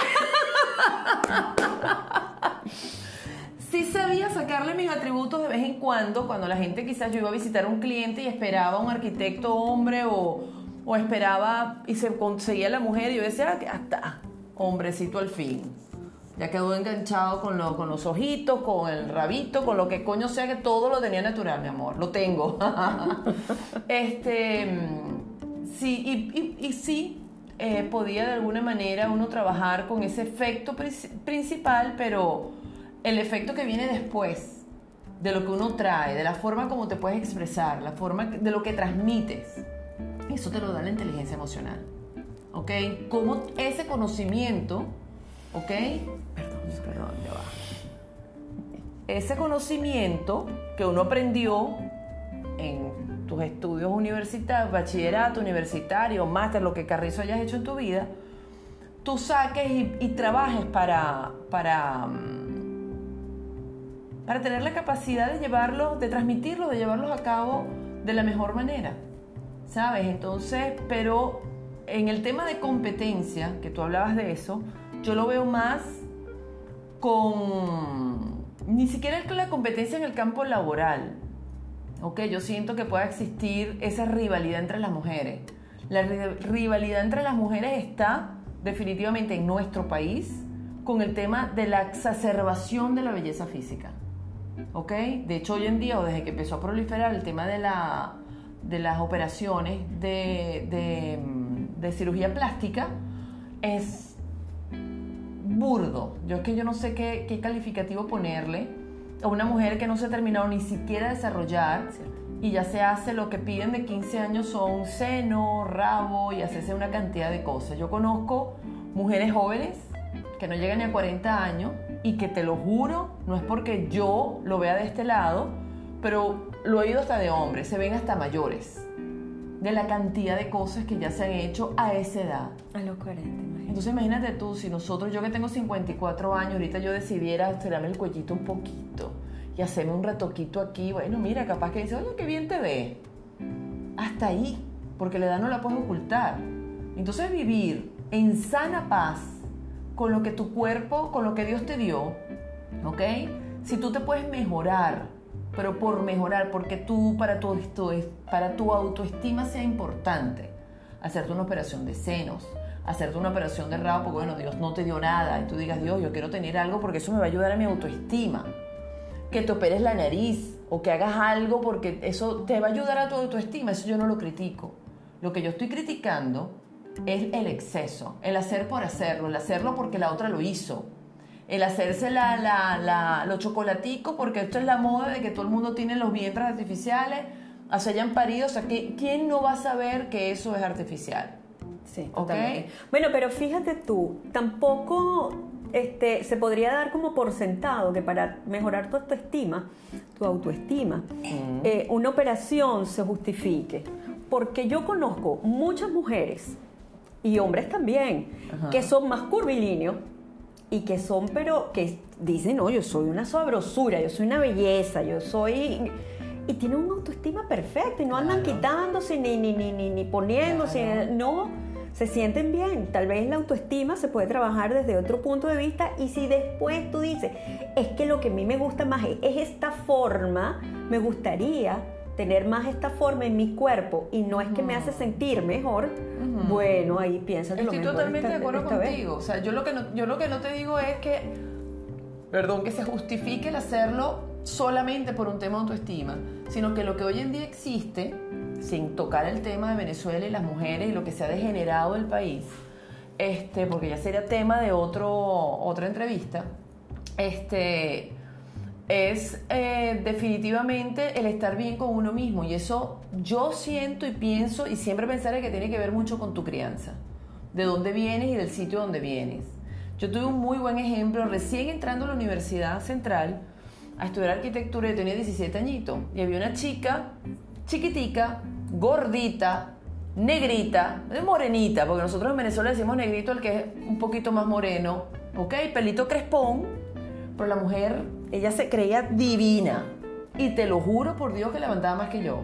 Speaker 2: Sí sabía sacarle mis atributos de vez en cuando, cuando la gente quizás yo iba a visitar a un cliente y esperaba un arquitecto hombre o, o esperaba y se conseguía la mujer y yo decía, "Ah, ya está, hombrecito al fin. Ya quedó enganchado con, lo- con los ojitos, con el rabito, con lo que coño sea que todo lo tenía natural, mi amor. Lo tengo. este, sí, y, sí, eh, podía de alguna manera uno trabajar con ese efecto princi- principal, pero el efecto que viene después, de lo que uno trae, de la forma como te puedes expresar, la forma de lo que transmites. Eso te lo da la inteligencia emocional. ¿Ok? Como ese conocimiento, ¿ok? Perdón, perdón, ya va. Ese conocimiento que uno aprendió en tus estudios universitarios, bachillerato, universitario, máster, lo que Carrizo hayas hecho en tu vida, tú saques y, trabajes para, para, mm, para tener la capacidad de llevarlo, de transmitirlo, de llevarlos a cabo de la mejor manera. ¿Sabes? Entonces, pero en el tema de competencia, que tú hablabas de eso, yo lo veo más con ni siquiera la competencia en el campo laboral. Ok, yo siento que pueda existir esa rivalidad entre las mujeres. La rivalidad entre las mujeres está definitivamente en nuestro país con el tema de la exacerbación de la belleza física. ¿Ok? De hecho, hoy en día, o desde que empezó a proliferar el tema de, la, de las operaciones de, de, cirugía plástica, es burdo. Yo es que yo no sé qué, qué calificativo ponerle a una mujer que no se ha terminado ni siquiera de desarrollar y ya se hace lo que piden de 15 años son seno, rabo y hacerse una cantidad de cosas. Yo conozco mujeres jóvenes que no llegan ni a 40 años y que te lo juro, no es porque yo lo vea de este lado, pero lo he oído hasta de hombres, se ven hasta mayores de la cantidad de cosas que ya se han hecho a esa edad.
Speaker 1: A los 40, imagínate.
Speaker 2: Entonces imagínate tú, si nosotros, yo que tengo 54 años, ahorita yo decidiera estirarme el cuellito un poquito y hacerme un retoquito aquí, bueno, mira, capaz que dice, oye, qué bien te ve. Hasta ahí, porque la edad no la puedes ocultar. Entonces vivir en sana paz con lo que tu cuerpo, con lo que Dios te dio, ¿ok? Si tú te puedes mejorar, pero por mejorar, porque tú, para tu, para tu autoestima sea importante, hacerte una operación de senos, hacerte una operación de rabo, porque bueno, Dios no te dio nada, y tú digas, Dios, yo quiero tener algo porque eso me va a ayudar a mi autoestima que te operes la nariz o que hagas algo porque eso te va a ayudar a tu autoestima, eso yo no lo critico. Lo que yo estoy criticando es el exceso, el hacer por hacerlo, el hacerlo porque la otra lo hizo, el hacerse la, la, los chocolaticos porque esto es la moda de que todo el mundo tiene los vientres artificiales, o se hayan parido, o sea, ¿quién no va a saber que eso es artificial?
Speaker 1: Sí, totalmente. Bueno, pero fíjate tú, tampoco este, se podría dar como por sentado que para mejorar tu autoestima, tu autoestima, eh, una operación se justifique. Porque yo conozco muchas mujeres y hombres también que son más curvilíneos y que son, pero que dicen, no, yo soy una sabrosura, yo soy una belleza, yo soy... Y tienen una autoestima perfecta y no andan quitándose ni, ni, ni, ni, poniéndose, no se sienten bien. Tal vez la autoestima se puede trabajar desde otro punto de vista y si después tú dices, es que lo que a mí me gusta más es esta forma, me gustaría tener más esta forma en mi cuerpo y no es que me hace sentir mejor, bueno, ahí piensa que
Speaker 2: Estoy totalmente de acuerdo contigo. O sea, yo lo, que no, yo lo que no te digo es que, perdón, que se justifique el hacerlo solamente por un tema de autoestima, sino que lo que hoy en día existe sin tocar el tema de Venezuela y las mujeres y lo que se ha degenerado el país, este, porque ya sería tema de otro, otra entrevista, este, es eh, definitivamente el estar bien con uno mismo. Y eso yo siento y pienso y siempre pensaré que tiene que ver mucho con tu crianza, de dónde vienes y del sitio donde vienes. Yo tuve un muy buen ejemplo recién entrando a la Universidad Central a estudiar arquitectura, yo tenía 17 añitos y había una chica chiquitica, gordita, negrita, morenita, porque nosotros en Venezuela decimos negrito el que es un poquito más moreno, ¿ok? Pelito crespón, pero la mujer, ella se creía divina. Y te lo juro por Dios que levantaba más que yo.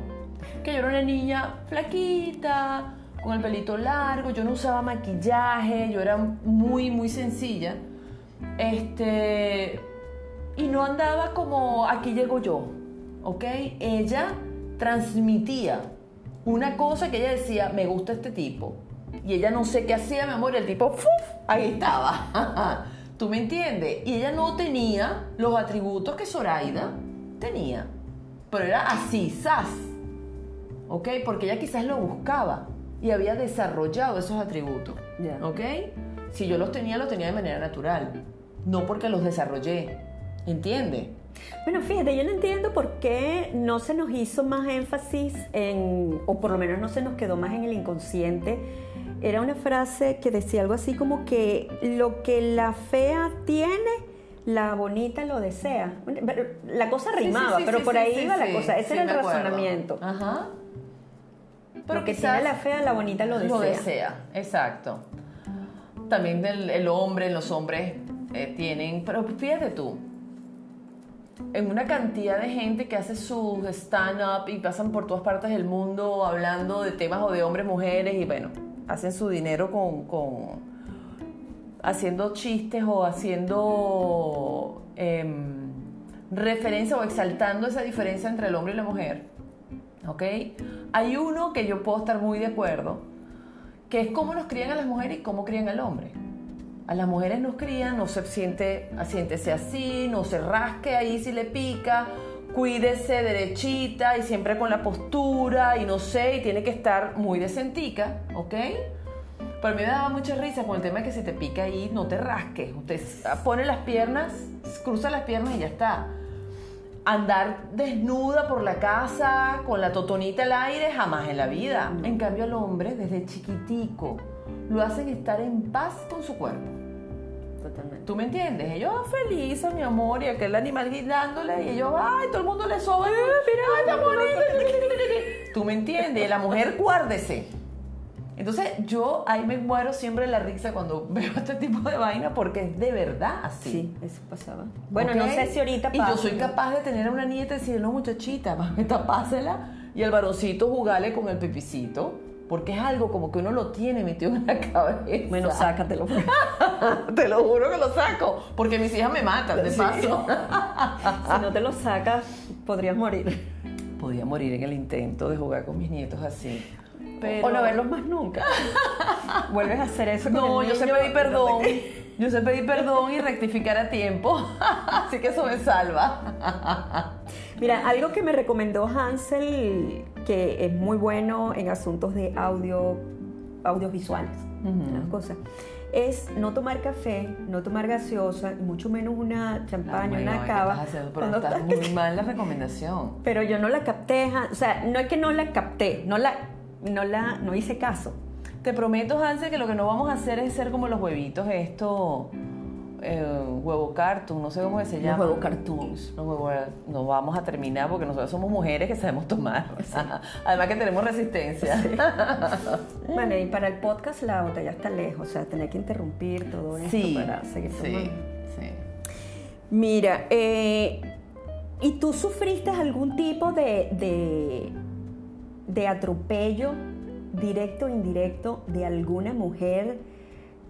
Speaker 2: Que yo era una niña flaquita, con el pelito largo, yo no usaba maquillaje, yo era muy, muy sencilla. Este. Y no andaba como aquí llego yo, ¿ok? Ella transmitía una cosa que ella decía, me gusta este tipo. Y ella no sé qué hacía, mi amor, y el tipo, ¡fuf! ahí estaba. ¿Tú me entiendes? Y ella no tenía los atributos que Zoraida tenía. Pero era así, sas. ¿Ok? Porque ella quizás lo buscaba y había desarrollado esos atributos. ¿Ok? Si yo los tenía, los tenía de manera natural. No porque los desarrollé. ¿Entiendes?
Speaker 1: Bueno, fíjate, yo no entiendo por qué no se nos hizo más énfasis en, o por lo menos no se nos quedó más en el inconsciente. Era una frase que decía algo así como que lo que la fea tiene, la bonita lo desea. La cosa rimaba, pero por ahí iba la cosa. Ese era el razonamiento.
Speaker 2: Ajá.
Speaker 1: Pero lo que tiene la fea, la bonita lo desea.
Speaker 2: Lo desea, exacto. También el, hombre, los hombres eh, tienen, pero fíjate tú, en una cantidad de gente que hace sus stand-up y pasan por todas partes del mundo hablando de temas o de hombres, mujeres y bueno, hacen su dinero con, haciendo chistes o haciendo em, referencia o exaltando esa diferencia entre el hombre y la mujer. ¿Ok? Hay uno que yo puedo estar muy de acuerdo, que es cómo nos crían a las mujeres y cómo crían al hombre. A las mujeres nos crían, no se siente, siéntese así, no se rasque ahí si le pica, cuídese derechita y siempre con la postura y no sé, y tiene que estar muy decentica, ¿ok? Pero a mí me daba mucha risa con el tema de que si te pica ahí, no te rasques. Usted pone las piernas, cruza las piernas y ya está. Andar desnuda por la casa, con la totonita al aire, jamás en la vida. En cambio, al hombre, desde chiquitico, lo hacen estar en paz con su cuerpo.
Speaker 1: Totalmente.
Speaker 2: ¿Tú me entiendes? Ellos felices, mi amor, y aquel animal guindándole, y ellos, ay, todo el mundo le soba, mira, está bonito. ¿Tú me entiendes? La mujer, guárdese. Entonces, yo ahí me muero siempre la risa cuando veo este tipo de vaina porque es de verdad así.
Speaker 1: Sí, eso pasaba. Bueno, no sé si ahorita
Speaker 2: pasa. Y yo soy capaz de tener a una nieta y decirle, no, muchachita, tapásela y el varoncito jugarle con el pipicito porque es algo como que uno lo tiene metido en la cabeza.
Speaker 1: Bueno, sácatelo.
Speaker 2: te lo juro que lo saco, porque mis hijas me matan, de paso.
Speaker 1: si no te lo sacas, podrías morir.
Speaker 2: Podría morir en el intento de jugar con mis nietos así.
Speaker 1: O no verlos más nunca. Vuelves a hacer eso.
Speaker 2: no, yo sé pedir perdón. Yo sé pedir perdón y rectificar a tiempo. Así que eso me salva.
Speaker 1: Mira, algo que me recomendó Hansel, que es muy bueno en asuntos de audio, audiovisuales, las cosas, es no tomar café, no tomar gaseosa, y mucho menos una champaña, una cava.
Speaker 2: Pero está muy mal la recomendación.
Speaker 1: Pero yo no la capté, o sea, no es que no la capté, no la, no la, no hice caso.
Speaker 2: Te prometo, Hansel, que lo que no vamos a hacer es ser como los huevitos, esto, eh, huevo cartoon, no sé cómo se llama.
Speaker 1: Los huevo cartoons.
Speaker 2: no vamos a terminar porque nosotros somos mujeres que sabemos tomar. Además que tenemos resistencia.
Speaker 1: bueno, y para el podcast la botella está lejos, o sea, tener que interrumpir todo esto para seguir tomando. Sí, Mira, eh, ¿y tú sufriste algún tipo de, de, de atropello directo o indirecto de alguna mujer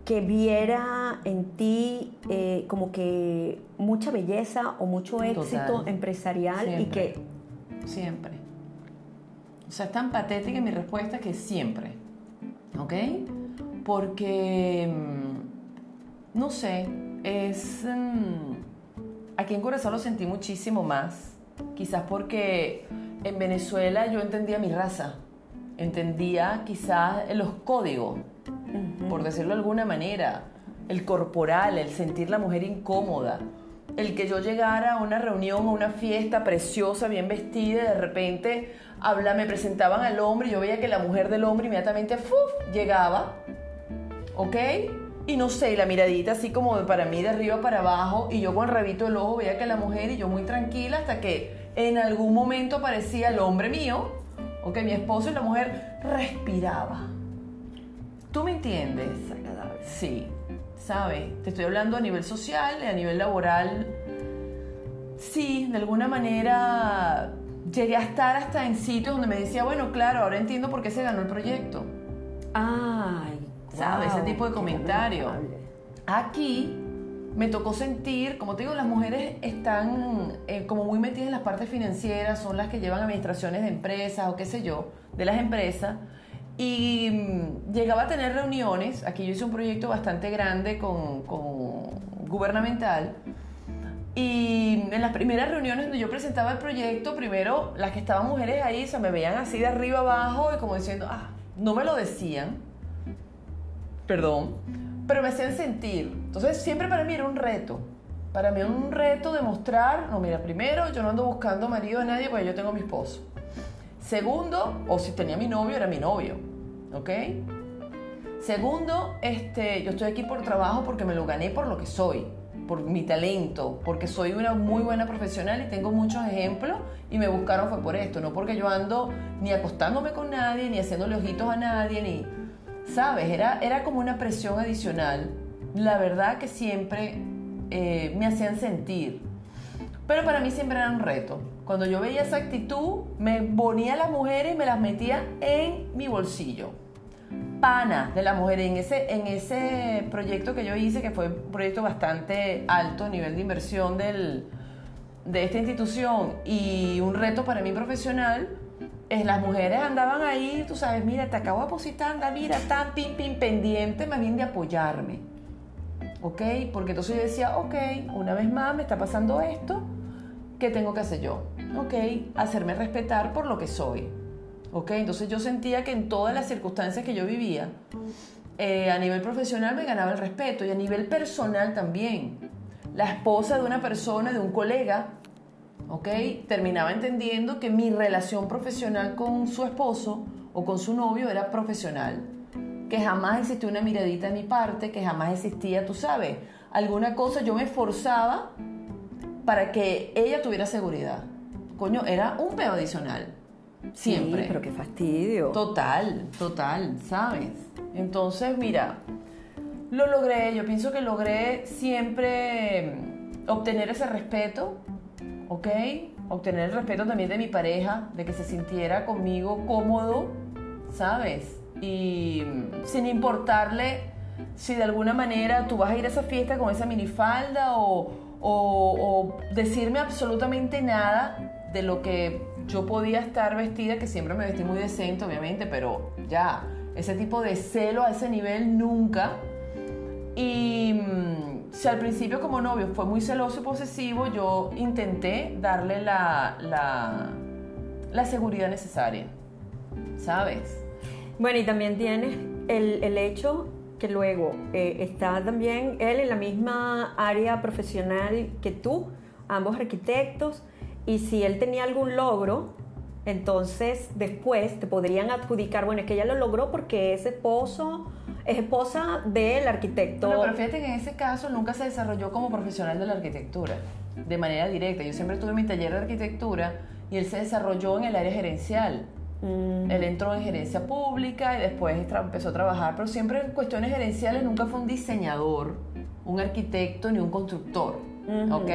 Speaker 1: que viera en ti eh, como que mucha belleza o mucho éxito empresarial y que...
Speaker 2: Siempre. O sea, es tan patética mi respuesta que siempre. ¿Ok? Porque, mm, no sé, es... Mm, aquí en Corazón lo sentí muchísimo más. Quizás porque en Venezuela yo entendía mi raza entendía quizás los códigos, por decirlo de alguna manera, el corporal, el sentir la mujer incómoda, el que yo llegara a una reunión o una fiesta preciosa, bien vestida, y de repente habla, me presentaban al hombre y yo veía que la mujer del hombre inmediatamente llegaba, ¿ok? Y no sé, la miradita así como para mí de arriba para abajo y yo con el rabito del ojo veía que la mujer y yo muy tranquila hasta que en algún momento aparecía el hombre mío ok, mi esposo y la mujer respiraba. ¿Tú me entiendes? Sí, ¿sabes? Te estoy hablando a nivel social, a nivel laboral. Sí, de alguna manera llegué a estar hasta en sitios donde me decía, bueno, claro, ahora entiendo por qué se ganó el proyecto.
Speaker 1: Ay,
Speaker 2: ¿sabes? Ese tipo de comentario. Aquí me tocó sentir, como te digo, las mujeres están eh, como muy metidas en las partes financieras, son las que llevan administraciones de empresas o qué sé yo, de las empresas. Y mm, llegaba a tener reuniones, aquí yo hice un proyecto bastante grande con, gubernamental, y en las primeras reuniones donde yo presentaba el proyecto, primero las que estaban mujeres ahí se me veían así de arriba abajo y como diciendo, ah, no me lo decían, perdón, pero me hacían sentir. Entonces siempre para mí era un reto. Para mí es un reto demostrar, no, mira, primero, yo no ando buscando marido de nadie porque yo tengo mi esposo. Segundo, o si tenía mi novio, era mi novio, ¿ok? Segundo, este, yo estoy aquí por trabajo porque me lo gané por lo que soy, por mi talento, porque soy una muy buena profesional y tengo muchos ejemplos y me buscaron fue por esto, no porque yo ando ni acostándome con nadie, ni haciéndole ojitos a nadie, ni, ¿sabes? Era, era como una presión adicional. La verdad que siempre eh, me hacían sentir. Pero para mí siempre era un reto. Cuando yo veía esa actitud, me ponía a las mujeres y me las metía en mi bolsillo. Pana de las mujeres. En ese, en ese proyecto que yo hice, que fue un proyecto bastante alto a nivel de inversión del, de esta institución y un reto para mí profesional, es las mujeres andaban ahí, tú sabes, mira, te acabo de depositar, anda, mira, tan pim, pim, pendiente, más bien de apoyarme. ¿Ok? Porque entonces yo decía, ok, una vez más me está pasando esto, ¿qué tengo que hacer yo? Ok, hacerme respetar por lo que soy. ¿Ok? Entonces yo sentía que en todas las circunstancias que yo vivía, eh, a nivel profesional me ganaba el respeto y a nivel personal también. La esposa de una persona, de un colega, ¿ok? Terminaba entendiendo que mi relación profesional con su esposo o con su novio era profesional. Que jamás existía una miradita de mi parte, que jamás existía, tú sabes, alguna cosa, yo me esforzaba para que ella tuviera seguridad. Coño, era un peo adicional. Siempre.
Speaker 1: Sí, pero qué fastidio.
Speaker 2: Total, total, ¿sabes? Entonces, mira, lo logré, yo pienso que logré siempre obtener ese respeto, ¿ok? Obtener el respeto también de mi pareja, de que se sintiera conmigo cómodo, ¿sabes? Y sin importarle si de alguna manera tú vas a ir a esa fiesta con esa minifalda o, o, o decirme absolutamente nada de lo que yo podía estar vestida, que siempre me vestí muy decente, obviamente, pero ya, ese tipo de celo a ese nivel nunca. Y mm, si al principio como novio fue muy celoso y posesivo, yo intenté darle la, la, seguridad necesaria, ¿sabes?
Speaker 1: Bueno, y también tienes el, el hecho que luego eh, está también él en la misma área profesional que tú, ambos arquitectos, y si él tenía algún logro, entonces después te podrían adjudicar, bueno, es que ella lo logró porque es esposo, es esposa del arquitecto.
Speaker 2: Bueno, pero fíjate que en ese caso nunca se desarrolló como profesional de la arquitectura, de manera directa. Yo siempre tuve mi taller de arquitectura y él se desarrolló en el área gerencial.
Speaker 1: Mm,
Speaker 2: Él entró en gerencia pública y después empezó a trabajar, pero siempre en cuestiones gerenciales nunca fue un diseñador, un arquitecto ni un constructor.
Speaker 1: Ujú.
Speaker 2: ¿Ok?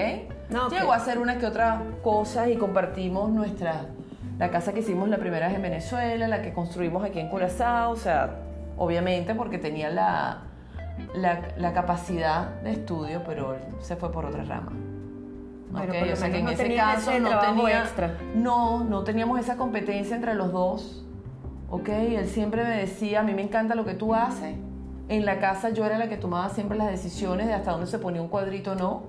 Speaker 1: No, ok.
Speaker 2: Llegó a hacer una que otra cosas y compartimos nuestra, la casa que hicimos la primera vez en Venezuela, la que construimos aquí en Curazao, o sea, obviamente porque tenía la, la, la capacidad de estudio, pero él se fue por otra rama.
Speaker 1: Bueno,
Speaker 2: Ok,
Speaker 1: por lo
Speaker 2: o sea que en
Speaker 1: no
Speaker 2: ese caso
Speaker 1: ese
Speaker 2: no tenía
Speaker 1: extra.
Speaker 2: no, no teníamos esa competencia entre los dos. ¿Ok? Él siempre me decía, a mí me encanta lo que tú haces. En la casa yo era la que tomaba siempre las decisiones de hasta dónde se ponía un cuadrito o no.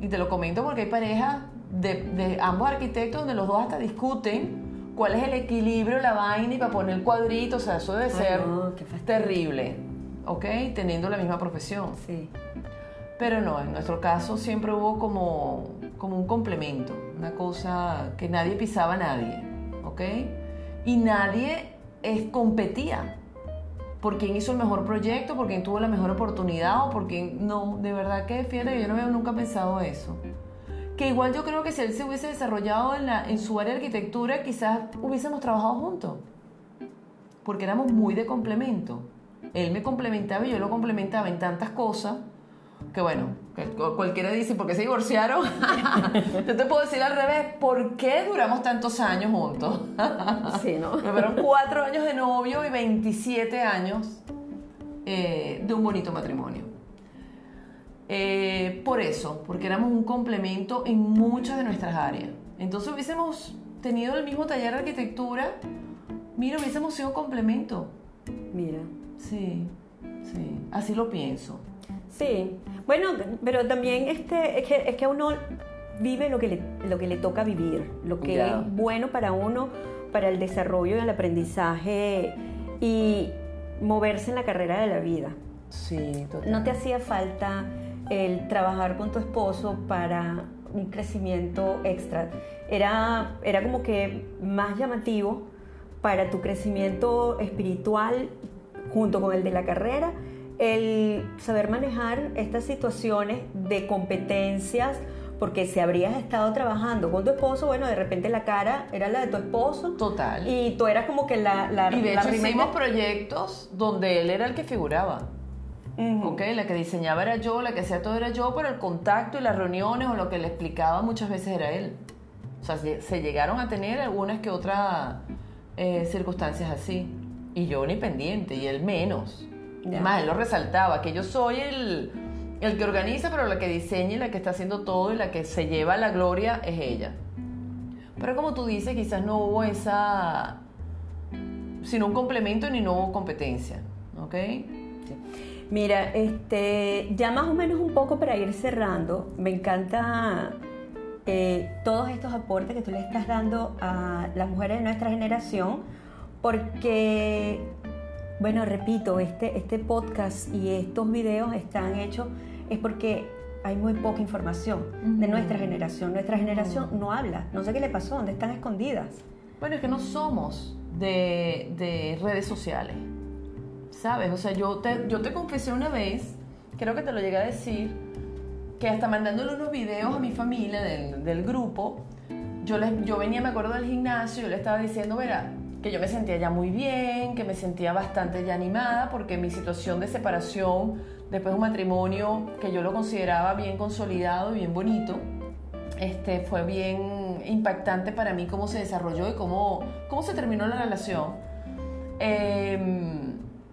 Speaker 2: Y te lo comento porque hay parejas de, de ambos arquitectos donde los dos hasta discuten cuál es el equilibrio, la vaina y para poner el cuadrito. O sea, eso debe
Speaker 1: Ay,
Speaker 2: ser
Speaker 1: no,
Speaker 2: terrible. ¿Ok? Teniendo la misma profesión.
Speaker 1: Sí.
Speaker 2: Pero no, en nuestro caso siempre hubo como, como un complemento, una cosa que nadie pisaba a nadie, ¿ok? Y nadie es, competía por quién hizo el mejor proyecto, por quién tuvo la mejor oportunidad o por quién... No, de verdad que fíjate, yo no había nunca pensado eso. Que igual yo creo que si él se hubiese desarrollado en, la, en su área de arquitectura, quizás hubiésemos trabajado juntos, porque éramos muy de complemento. Él me complementaba y yo lo complementaba en tantas cosas que bueno, que cu- cualquiera dice, ¿por qué se divorciaron? yo te puedo decir al revés, ¿por qué duramos tantos años juntos?
Speaker 1: Sí, ¿no?
Speaker 2: Me fueron cuatro años de novio y 27 años eh, de un bonito matrimonio. Eh, por eso, porque éramos un complemento en muchas de nuestras áreas. Entonces hubiésemos tenido el mismo taller de arquitectura, mira, hubiésemos sido un complemento.
Speaker 1: Mira.
Speaker 2: Sí, sí, así lo pienso.
Speaker 1: Sí, bueno, pero también este, es, que, es que uno vive lo que, le, lo que le toca vivir, lo que
Speaker 2: Ya.
Speaker 1: es bueno para uno, para el desarrollo y el aprendizaje y moverse en la carrera de la vida.
Speaker 2: Sí, total.
Speaker 1: ¿No te hacía falta el trabajar con tu esposo para un crecimiento extra. Era, era como que más llamativo para tu crecimiento espiritual junto con el de la carrera, el saber manejar estas situaciones de competencias, porque si habrías estado trabajando con tu esposo, bueno, de repente la cara era la de tu esposo.
Speaker 2: Total.
Speaker 1: Y tú eras como que la... la
Speaker 2: y de
Speaker 1: la
Speaker 2: hecho hicimos proyectos donde él era el que figuraba. La que diseñaba era yo, la que hacía todo era yo, pero el contacto y las reuniones o lo que le explicaba muchas veces era él. O sea, se se llegaron a tener algunas que otras eh, circunstancias así. Y yo ni pendiente, y él menos.
Speaker 1: Ya.
Speaker 2: Más, él lo resaltaba, que yo soy el, el que organiza, pero la que diseña y la que está haciendo todo y la que se lleva la gloria es ella. Pero como tú dices, quizás no hubo esa, sino un complemento ni no hubo competencia, ¿ok?
Speaker 1: Mira, este, ya más o menos un poco para ir cerrando, me encanta eh, todos estos aportes que tú le estás dando a las mujeres de nuestra generación, porque, bueno, repito, este, este podcast y estos videos están hechos es porque hay muy poca información de nuestra generación. Nuestra generación no habla, no sé qué le pasó, dónde están escondidas.
Speaker 2: Bueno, es que no somos de, de redes sociales, ¿sabes? O sea, yo te, yo te confesé una vez, creo que te lo llegué a decir, que hasta mandándole unos videos a mi familia del, del grupo, yo, les, yo venía, me acuerdo del gimnasio, yo le estaba diciendo, verá, que yo me sentía ya muy bien, que me sentía bastante ya animada, porque mi situación de separación, después de un matrimonio que yo lo consideraba bien consolidado y bien bonito, este, fue bien impactante para mí cómo se desarrolló y cómo, cómo se terminó la relación. Eh,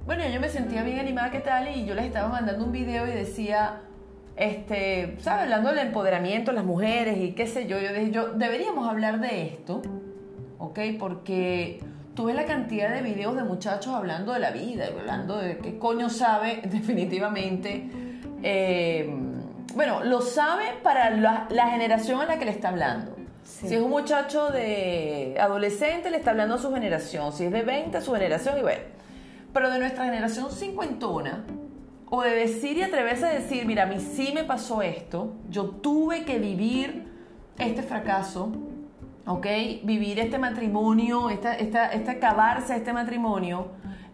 Speaker 2: bueno, yo me sentía bien animada, ¿qué tal? Y yo les estaba mandando un video y decía, este, ¿sabes? Hablando del empoderamiento de las mujeres y qué sé yo. Yo dije, yo, deberíamos hablar de esto, ¿ok? Porque tú ves la cantidad de videos de muchachos hablando de la vida, hablando de qué coño sabe definitivamente. eh, bueno, lo sabe para la, la generación a la que le está hablando.
Speaker 1: Sí.
Speaker 2: Si es un muchacho de adolescente, le está hablando a su generación. Si es de 20, a su generación, y bueno. Pero de nuestra generación cincuentona, o de decir y atreverse a decir, mira, a mí sí me pasó esto, yo tuve que vivir este fracaso, ¿ok? Vivir este matrimonio, esta, esta, este acabarse este matrimonio,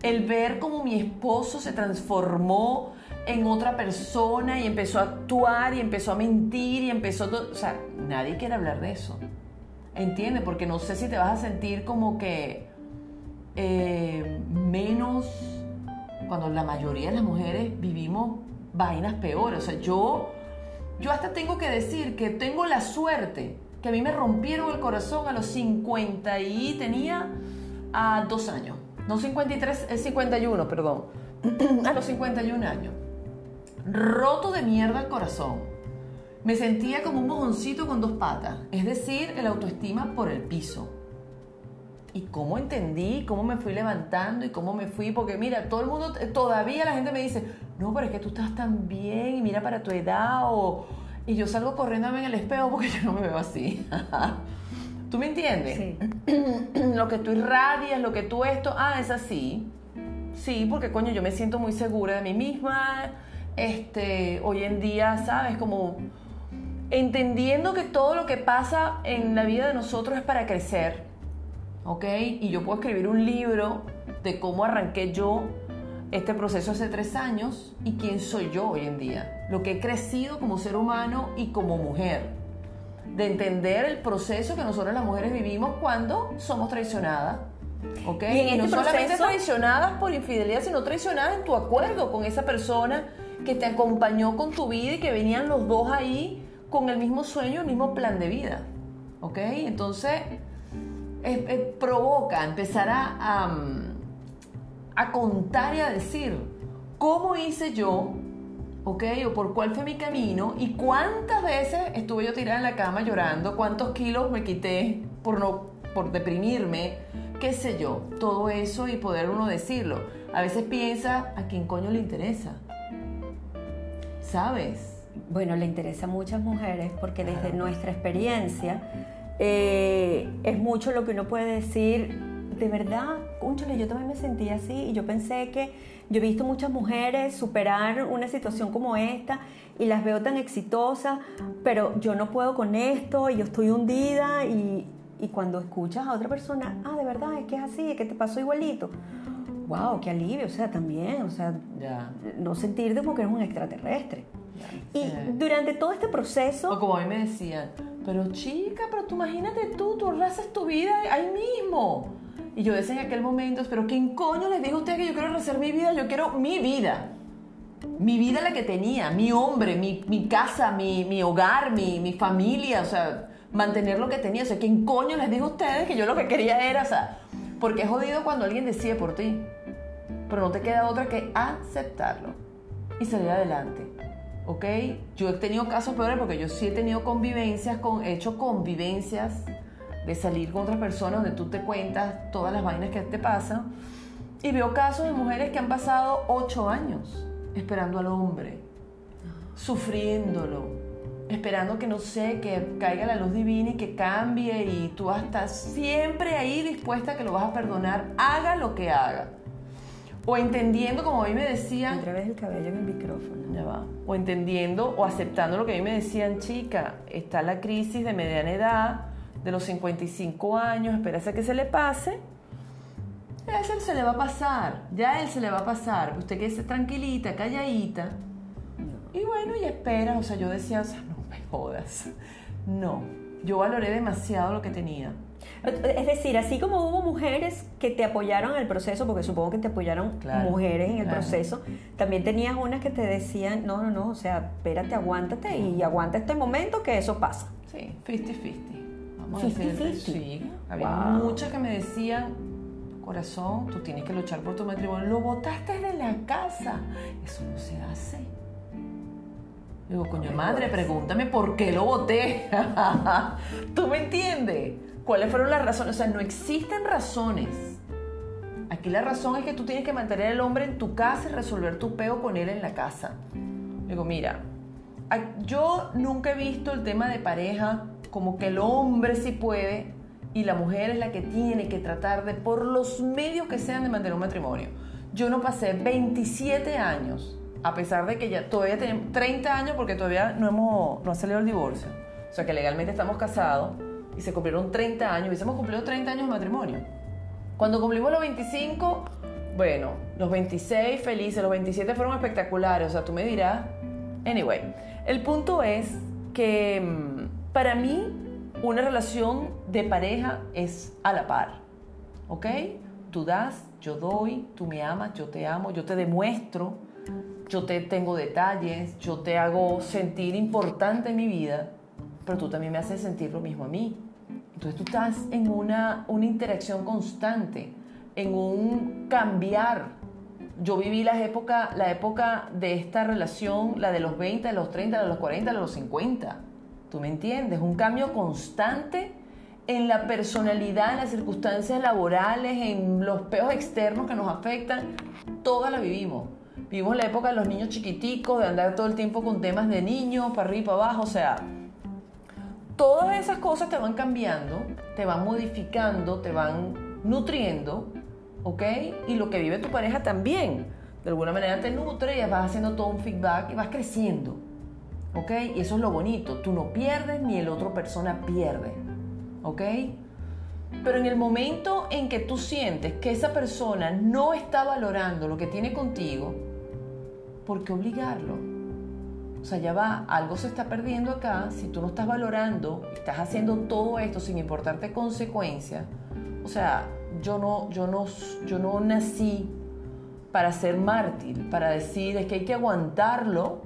Speaker 2: el ver cómo mi esposo se transformó en otra persona y empezó a actuar y empezó a mentir y empezó o sea, nadie quiere hablar de eso. ¿Entiendes? Porque no sé si te vas a sentir como que eh, menos cuando la mayoría de las mujeres vivimos vainas peores. O sea, yo, yo hasta tengo que decir que tengo la suerte que a mí me rompieron el corazón a los 50 y tenía a dos años. No 53, es 51, perdón. a los 51 años. Roto de mierda el corazón. Me sentía como un mojoncito con dos patas. Es decir, el autoestima por el piso y cómo entendí, cómo me fui levantando y cómo me fui, porque mira, todo el mundo, todavía la gente me dice, no, pero es que tú estás tan bien y mira para tu edad, o, y yo salgo corriéndome en el espejo porque yo no me veo así. ¿Tú me entiendes?
Speaker 1: Sí.
Speaker 2: lo que tú irradias, lo que tú esto, ah, es así. Sí, porque coño, yo me siento muy segura de mí misma. Este, hoy en día, ¿sabes? Como entendiendo que todo lo que pasa en la vida de nosotros es para crecer. ¿Ok? Y yo puedo escribir un libro de cómo arranqué yo este proceso hace tres años y quién soy yo hoy en día. Lo que he crecido como ser humano y como mujer de entender el proceso que nosotros las mujeres vivimos cuando somos traicionadas. ¿Ok?
Speaker 1: Y en
Speaker 2: no
Speaker 1: este
Speaker 2: solamente traicionadas por infidelidad, sino traicionadas en tu acuerdo con esa persona que te acompañó con tu vida y que venían los dos ahí con el mismo sueño, el mismo plan de vida. ¿Ok? Entonces, eh, eh, provoca empezar a, a, a contar y a decir cómo hice yo, ¿ok? O por cuál fue mi camino y cuántas veces estuve yo tirada en la cama llorando, cuántos kilos me quité por no por deprimirme, qué sé yo, todo eso y poder uno decirlo. A veces piensa a quién coño le interesa. ¿Sabes?
Speaker 1: Bueno, le interesa a muchas mujeres porque desde nuestra experiencia eh, es mucho lo que uno puede decir de verdad, cónchale, yo también me sentía así y yo pensé que yo he visto muchas mujeres superar una situación como esta y las veo tan exitosas, pero yo no puedo con esto y yo estoy hundida y, y cuando escuchas a otra persona, ah, de verdad, es que es así, es que te pasó igualito. Wow, qué alivio, o sea, también, o sea, no sentirte como que eres un extraterrestre. Y
Speaker 2: Sí.
Speaker 1: durante todo este proceso,
Speaker 2: O como a mí me decían, pero chica, pero tú imagínate tú, tú haces tu vida ahí mismo. Y yo decía en aquel momento, pero ¿quién coño les dijo a ustedes que yo quiero rehacer mi vida? Yo quiero mi vida. Mi vida la que tenía, mi hombre, mi, mi casa, mi, mi hogar, mi, mi familia, o sea, mantener lo que tenía. O sea, ¿quién coño les dijo a ustedes que yo lo que quería era, o sea, porque es jodido cuando alguien decide por ti, pero no te queda otra que aceptarlo y salir adelante. ¿Ok? Yo he tenido casos peores porque yo sí he tenido convivencias, con, he hecho convivencias de salir con otras personas donde tú te cuentas todas las vainas que te pasan. Y veo casos de mujeres que han pasado ocho años esperando al hombre, sufriéndolo, esperando que no sé, que caiga la luz divina y que cambie y tú estás siempre ahí dispuesta a que lo vas a perdonar, haga lo que haga. O entendiendo, como a mí me decían,
Speaker 1: otra vez el cabello en el micrófono.
Speaker 2: ya va. O entendiendo o aceptando lo que a mí me decían, chica, está la crisis de mediana edad, de los 55 años, espérase a que se le pase. A él se le va a pasar, ya a él se le va a pasar. Usted quede tranquilita, calladita. Y bueno, y espera, o sea, yo decía, o sea, no me jodas. No, yo valoré demasiado lo que tenía.
Speaker 1: Es decir, así como hubo mujeres que te apoyaron en el proceso, porque supongo que te apoyaron
Speaker 2: Claro,
Speaker 1: mujeres en el
Speaker 2: claro.
Speaker 1: proceso, también tenías unas que te decían, no, no, no, o sea, espérate, aguántate y aguanta este momento que eso pasa.
Speaker 2: Sí, 50-50. Vamos a
Speaker 1: 50-50.
Speaker 2: decir, sí. Había
Speaker 1: Wow.
Speaker 2: muchas que me decían, corazón, tú tienes que luchar por tu matrimonio. Lo botaste de la casa. Eso no se hace. Digo, coño madre, pregúntame por qué lo boté. ¿Tú me entiendes? ¿Cuáles fueron las razones? O sea, no existen razones. Aquí la razón es que tú tienes que mantener al hombre en tu casa y resolver tu peo con él en la casa. Digo, mira, yo nunca he visto el tema de pareja como que el hombre sí puede y la mujer es la que tiene que tratar de, por los medios que sean, de mantener un matrimonio. Yo no pasé 27 años, a pesar de que ya todavía tenemos 30 años porque todavía no, hemos, no ha salido el divorcio. O sea que legalmente estamos casados y se cumplieron 30 años, hubiésemos cumplido 30 años de matrimonio. Cuando cumplimos los 25, bueno, los 26 felices, los 27 fueron espectaculares, o sea, tú me dirás. Anyway, el punto es que mm, para mí una relación de pareja es a la par, ¿ok? Tú das, yo doy, tú me amas, yo te amo, yo te demuestro, yo te tengo detalles, yo te hago sentir importante en mi vida, pero tú también me haces sentir lo mismo a mí. Entonces tú estás en una, una interacción constante, en un cambiar. Yo viví la época, la época de esta relación, la de los 20, de los 30, de los 40, de los 50. ¿Tú me entiendes? Un cambio constante en la personalidad, en las circunstancias laborales, en los peos externos que nos afectan. Todas la vivimos. Vivimos la época de los niños chiquiticos, de andar todo el tiempo con temas de niños, para arriba y para abajo. O sea, todas esas cosas te van cambiando, te van modificando, te van nutriendo, ¿ok? Y lo que vive tu pareja también. De alguna manera te nutre y vas haciendo todo un feedback y vas creciendo, ¿ok? Y eso es lo bonito. Tú no pierdes ni el otro persona pierde, ¿ok? Pero en el momento en que tú sientes que esa persona no está valorando lo que tiene contigo, ¿por qué obligarlo? O sea, ya va, algo se está perdiendo acá. Si tú no estás valorando, estás haciendo todo esto sin importarte consecuencias. O sea, yo no, yo no, yo no nací para ser mártir, para decir es que hay que aguantarlo.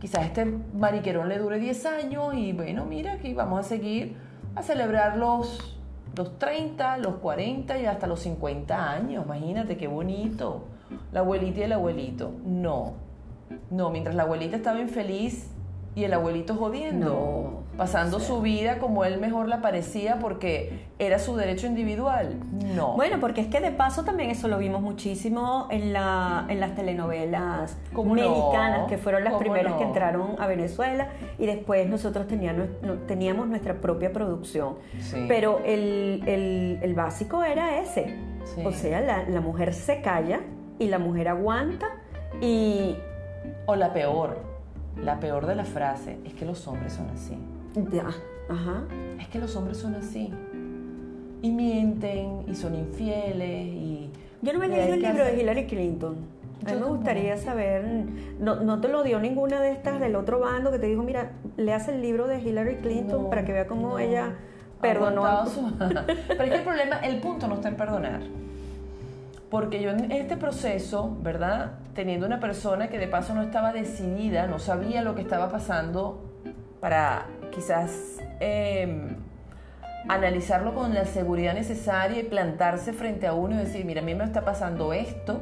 Speaker 2: Quizás este mariquerón le dure 10 años y bueno, mira, aquí vamos a seguir a celebrar los, los 30, los 40 y hasta los 50 años. Imagínate qué bonito. La abuelita y el abuelito. No, no, mientras la abuelita estaba infeliz y el abuelito jodiendo, pasando su vida como él mejor la parecía porque era su derecho individual. No.
Speaker 1: Bueno, porque es que de paso también eso lo vimos muchísimo en, la, en las telenovelas
Speaker 2: ¿Cómo no?
Speaker 1: mexicanas, que fueron las
Speaker 2: ¿Cómo
Speaker 1: primeras
Speaker 2: no?
Speaker 1: que entraron a Venezuela y después nosotros teníamos, teníamos nuestra propia producción.
Speaker 2: Sí.
Speaker 1: Pero el, el- el básico era ese.
Speaker 2: Sí.
Speaker 1: O sea, la, la mujer se calla y la mujer aguanta y
Speaker 2: O la peor, la peor de la frase, es que los hombres son así.
Speaker 1: ya, ajá.
Speaker 2: Es que los hombres son así. Y mienten, y son infieles, y...
Speaker 1: Yo no me he leído el libro de
Speaker 2: hacer-
Speaker 1: Hillary Clinton. A mí
Speaker 2: Yo
Speaker 1: me gustaría saber, no, no te lo dio ninguna de estas del otro bando que te dijo, mira, leas el libro de Hillary Clinton
Speaker 2: No,
Speaker 1: para que vea cómo
Speaker 2: no.
Speaker 1: ella perdonó.
Speaker 2: su- Pero es que el problema, el punto no está en perdonar. Porque yo en este proceso, ¿verdad? Teniendo una persona que de paso no estaba decidida, no sabía lo que estaba pasando para quizás eh, analizarlo con la seguridad necesaria y plantarse frente a uno y decir, mira, a mí me está pasando esto,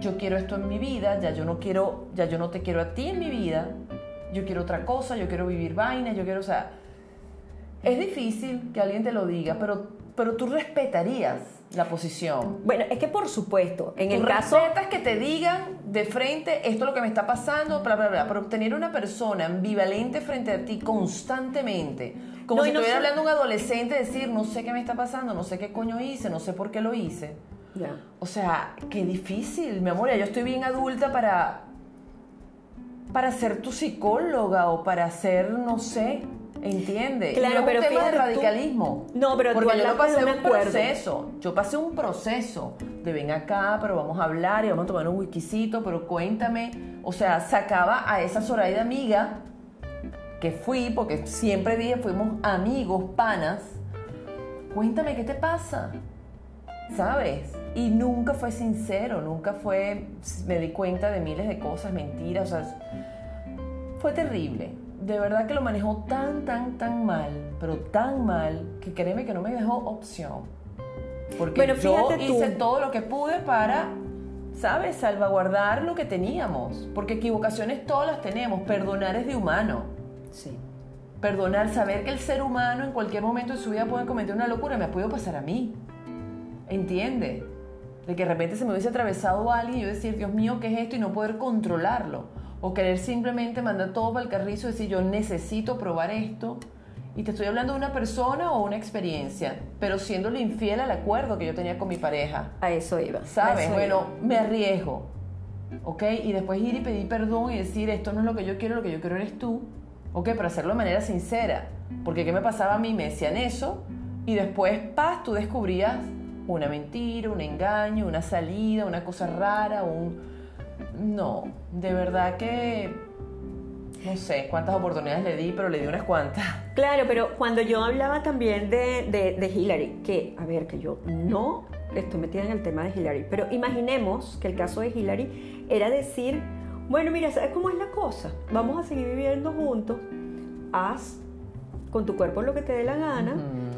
Speaker 2: yo quiero esto en mi vida, ya yo no quiero, ya yo no te quiero a ti en mi vida, yo quiero otra cosa, yo quiero vivir vainas, yo quiero, o sea, es difícil que alguien te lo diga, pero, pero tú respetarías la posición.
Speaker 1: Bueno, es que por supuesto, en el caso...
Speaker 2: respetas que te digan de frente esto es lo que me está pasando, bla, bla, bla. Pero tener una persona ambivalente frente a ti constantemente, como
Speaker 1: No,
Speaker 2: si
Speaker 1: no
Speaker 2: estuviera
Speaker 1: so-
Speaker 2: hablando un adolescente, decir, no sé qué me está pasando, no sé qué coño hice, no sé por qué lo hice. O sea, qué difícil, mi amor. Yo estoy bien adulta para, para ser tu psicóloga o para ser, no sé, ¿entiendes?
Speaker 1: Claro,
Speaker 2: no es
Speaker 1: pero
Speaker 2: un tema de
Speaker 1: tú-
Speaker 2: radicalismo.
Speaker 1: No, pero tú
Speaker 2: porque yo no pasé un
Speaker 1: un acuerdo.
Speaker 2: proceso. Yo pasé un proceso de ven acá, pero vamos a hablar y vamos a tomar un whiskycito, pero cuéntame. O sea, sacaba a esa Zoraida amiga que fui, porque siempre dije fuimos amigos, panas. Cuéntame qué te pasa. ¿sabes? Y nunca fue sincero, nunca fue, me di cuenta de miles de cosas, mentiras, o sea, fue terrible. De verdad que lo manejó tan, tan, tan mal, pero tan mal, que créeme que no me dejó opción. Porque
Speaker 1: Bueno,
Speaker 2: yo
Speaker 1: tú.
Speaker 2: hice todo lo que pude para, ¿sabes? Salvaguardar lo que teníamos. Porque equivocaciones todas las tenemos, perdonar es de humano.
Speaker 1: Sí.
Speaker 2: Perdonar, saber que el ser humano en cualquier momento de su vida puede cometer una locura, me ha podido pasar a mí. ¿Entiende? De que de repente se me hubiese atravesado alguien y yo decir, Dios mío, ¿qué es esto? Y no poder controlarlo. O querer simplemente mandar todo para el carrizo y decir, yo necesito probar esto. Y te estoy hablando de una persona o una experiencia, pero siéndole infiel al acuerdo que yo tenía con mi pareja.
Speaker 1: A eso iba.
Speaker 2: ¿Sabes?
Speaker 1: eso
Speaker 2: Bueno,
Speaker 1: iba.
Speaker 2: me arriesgo. ¿Ok? Y después ir y pedir perdón y decir, esto no es lo que yo quiero, lo que yo quiero eres tú. ¿Ok? Pero hacerlo de manera sincera. Porque ¿qué me pasaba a mí? Me decían eso y después, paz, tú descubrías una mentira, un engaño, una salida, una cosa rara, un... No, de verdad que... No sé cuántas oportunidades le di, pero le di unas cuantas.
Speaker 1: Claro, pero cuando yo hablaba también de, de- de Hillary, que, a ver, que yo no estoy metida en el tema de Hillary, pero imaginemos que el caso de Hillary era decir, bueno, mira, ¿sabes cómo es la cosa? Vamos a seguir viviendo juntos, haz con tu cuerpo lo que te dé la gana,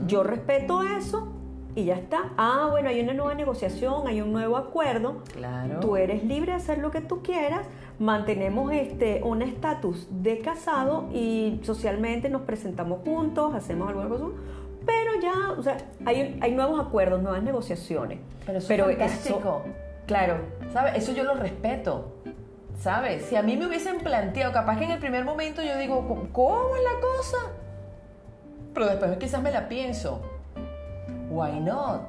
Speaker 1: yo respeto eso y ya está. Ah, bueno, hay una nueva negociación, hay un nuevo acuerdo,
Speaker 2: Claro.
Speaker 1: Tú eres libre de hacer lo que tú quieras, mantenemos este, un estatus de casado y socialmente nos presentamos juntos, hacemos alguna cosa, pero ya, o sea, hay, hay nuevos acuerdos, nuevas negociaciones.
Speaker 2: Pero eso es fantástico.
Speaker 1: eso, claro,
Speaker 2: ¿Sabes? Eso yo lo respeto. ¿Sabes? Si a mí me hubiesen planteado, capaz que en el primer momento yo digo, "¿Cómo- ¿cómo es la cosa? Pero después quizás me la pienso. Why not?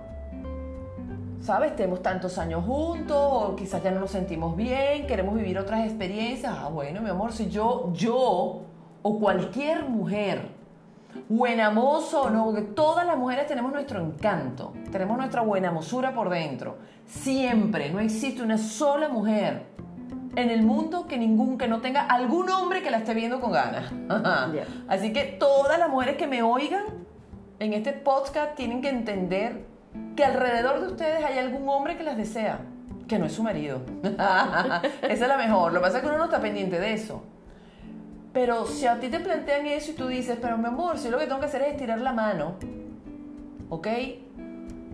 Speaker 2: ¿Sabes? Tenemos tantos años juntos, o quizás ya no nos sentimos bien, queremos vivir otras experiencias. Ah, bueno, mi amor, si yo, yo o cualquier mujer, buena mozo o no, porque todas las mujeres tenemos nuestro encanto, tenemos nuestra buena mozura por dentro. Siempre, no existe una sola mujer en el mundo que ningún que no tenga algún hombre que la esté viendo con ganas. Así que todas las mujeres que me oigan en este podcast tienen que entender que alrededor de ustedes hay algún hombre que las desea, que no es su marido. Esa es la mejor. Lo que pasa es que uno no está pendiente de eso. Pero si a ti te plantean eso y tú dices, pero mi amor, si lo que tengo que hacer es estirar la mano, ¿ok?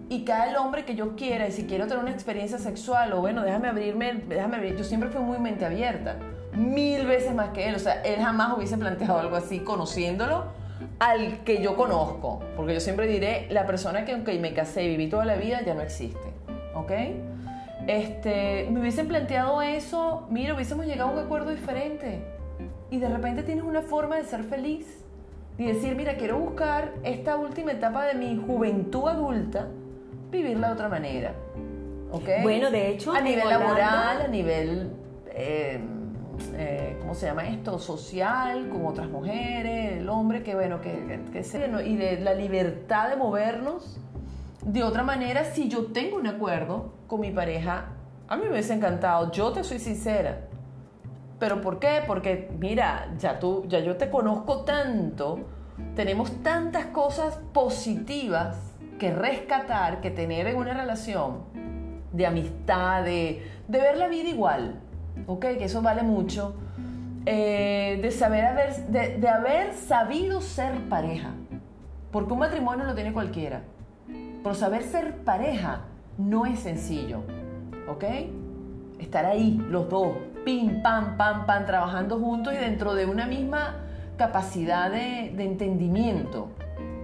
Speaker 2: Y cae el hombre que yo quiera, y si quiero tener una experiencia sexual, o bueno, déjame abrirme, déjame abrir. Yo siempre fui muy mente abierta. mil veces más que él. O sea, él jamás hubiese planteado algo así conociéndolo al que yo conozco. Porque yo siempre diré, la persona que aunque me casé y viví toda la vida ya no existe. ¿Ok? Este, me hubiesen planteado eso, mira, hubiésemos llegado a un acuerdo diferente. Y de repente tienes una forma de ser feliz y decir, mira, quiero buscar esta última etapa de mi juventud adulta, vivirla de otra manera. ¿Ok?
Speaker 1: Bueno, de hecho,
Speaker 2: a nivel
Speaker 1: Holanda-
Speaker 2: laboral, a nivel, eh, eh, ¿cómo se llama esto? Social, con otras mujeres, el hombre, que bueno, que, que, se- y de la libertad de movernos de otra manera si yo tengo un acuerdo con mi pareja. A mí me hubiese encantado, yo te soy sincera. ¿Pero por qué? Porque mira, ya tú, ya yo te conozco tanto, tenemos tantas cosas positivas que rescatar, que tener en una relación de amistad, de, de ver la vida igual, ¿ok? Que eso vale mucho. Eh, de saber haber, de, de haber sabido ser pareja. Porque un matrimonio lo tiene cualquiera. Pero saber ser pareja no es sencillo, ¿ok? Estar ahí, los dos, pim, pam, pam, pam, trabajando juntos y dentro de una misma capacidad de, de entendimiento.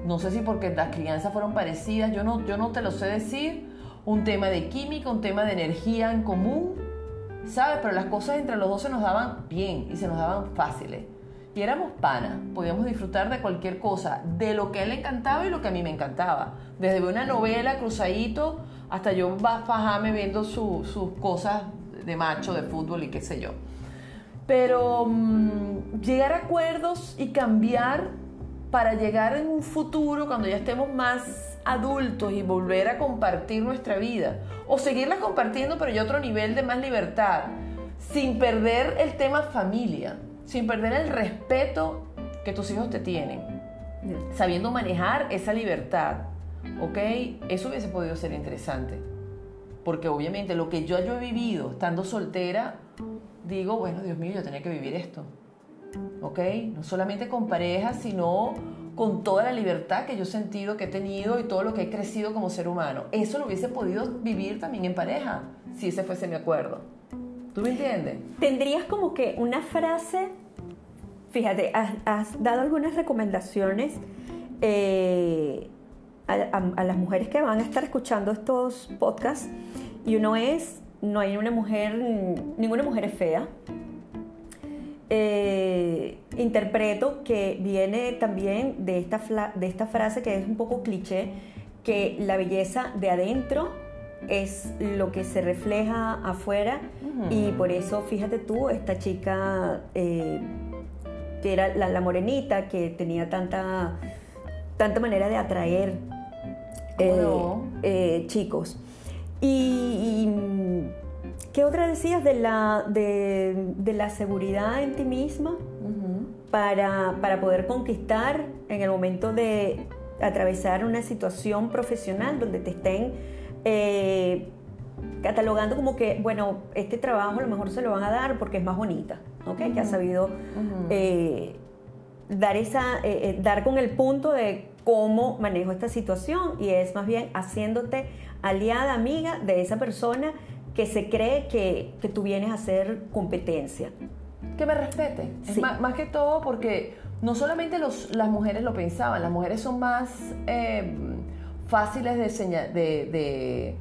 Speaker 2: No sé si porque las crianzas fueron parecidas, yo no, yo no te lo sé decir. Un tema de química, un tema de energía en común, ¿sabes? Pero las cosas entre los dos se nos daban bien y se nos daban fáciles. Y éramos panas, podíamos disfrutar de cualquier cosa, de lo que él le encantaba y lo que a mí me encantaba. Desde una novela cruzadito hasta yo fajarme viendo su- sus cosas de macho, de fútbol y qué sé yo. Pero mm, llegar a acuerdos y cambiar para llegar en un futuro, cuando ya estemos más adultos y volver a compartir nuestra vida. O seguirla compartiendo, pero ya otro nivel de más libertad. Sin perder el tema familia. Sin perder el respeto que tus hijos te tienen. Sabiendo manejar esa libertad. ¿Ok? Eso hubiese podido ser interesante. Porque obviamente lo que yo, yo he vivido estando soltera, digo, bueno, Dios mío, yo tenía que vivir esto. ¿Ok? No solamente con pareja, sino con toda la libertad que yo he sentido, que he tenido y todo lo que he crecido como ser humano. Eso lo hubiese podido vivir también en pareja, si ese fuese mi acuerdo. ¿Tú me entiendes?
Speaker 1: Tendrías como que una frase, fíjate, has, dado algunas recomendaciones eh, a las mujeres que van a estar escuchando estos podcasts y uno es, no hay una mujer, ninguna mujer es fea. Eh, interpreto que viene también de esta, de esta frase que es un poco cliché, que la belleza de adentro es lo que se refleja afuera y por eso fíjate tú, esta chica eh, que era la, la morenita que tenía tanta, tanta manera de atraer eh,
Speaker 2: no?
Speaker 1: eh, chicos. Y, y, ¿qué otra decías de la, de, de la seguridad en ti misma para, para poder conquistar en el momento de atravesar una situación profesional donde te estén eh, catalogando como que, bueno, este trabajo a lo mejor se lo van a dar porque es más bonita, ¿ok? Que ha sabido eh, dar, esa, eh, eh, dar con el punto de cómo manejo esta situación y es más bien haciéndote aliada, amiga de esa persona que se cree que, que tú vienes a hacer competencia.
Speaker 2: Que me respete. Es
Speaker 1: Sí.
Speaker 2: más, más que todo porque no solamente los- las mujeres lo pensaban, las mujeres son más eh, fáciles de, de, de-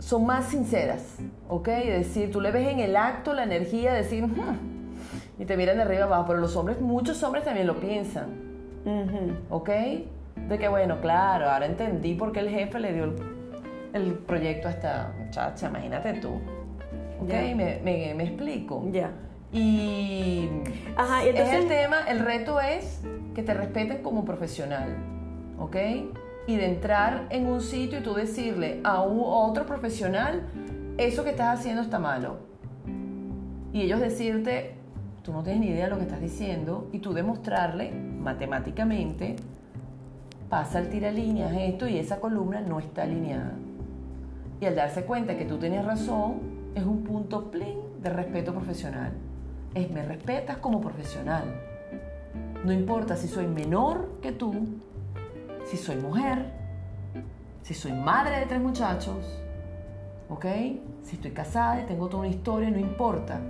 Speaker 2: son más sinceras, ¿ok? Es decir, tú le ves en el acto la energía, decir, "Hmm", y te miran de arriba abajo, pero los hombres, muchos hombres también lo piensan. ¿ok? De que bueno, claro, ahora entendí por qué el jefe le dio el, el proyecto a esta muchacha, imagínate tú, ¿ok?
Speaker 1: Ya.
Speaker 2: Me, me- me explico.
Speaker 1: Ya.
Speaker 2: Y
Speaker 1: Ajá, y
Speaker 2: es
Speaker 1: entonces-
Speaker 2: el tema, el reto es que te respeten como profesional, ¿ok? Y de entrar en un sitio y tú decirle a, un- a otro profesional, eso que estás haciendo está malo. Y ellos decirte, tú no tienes ni idea de lo que estás diciendo, y tú demostrarle matemáticamente, pasa el tiralíneas esto y esa columna no está alineada. Y al darse cuenta que tú tienes razón, es un punto plin de respeto profesional. Es me respetas como profesional. No importa si soy menor que tú, si soy mujer, si soy madre de tres muchachos, ¿ok? Si estoy casada y tengo toda una historia, no importa.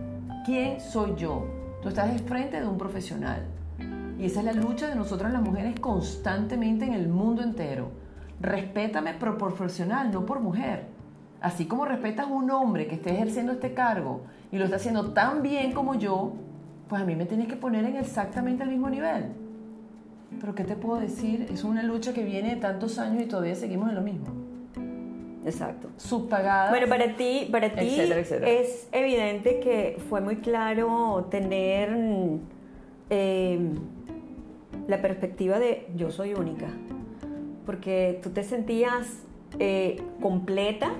Speaker 2: ¿quién soy yo? Tú estás frente de un profesional. Y esa es la lucha de nosotras las mujeres constantemente en el mundo entero. Respétame por profesional, no por mujer. Así como respetas a un hombre que esté ejerciendo este cargo y lo está haciendo tan bien como yo, pues a mí me tienes que poner en exactamente el mismo nivel. Pero ¿qué te puedo decir? Es una lucha que viene de tantos años y todavía seguimos en lo mismo.
Speaker 1: Exacto.
Speaker 2: Subpagadas.
Speaker 1: Bueno, para ti, para ti es evidente que fue muy claro tener eh, la perspectiva de yo soy única, porque tú te sentías eh, completa,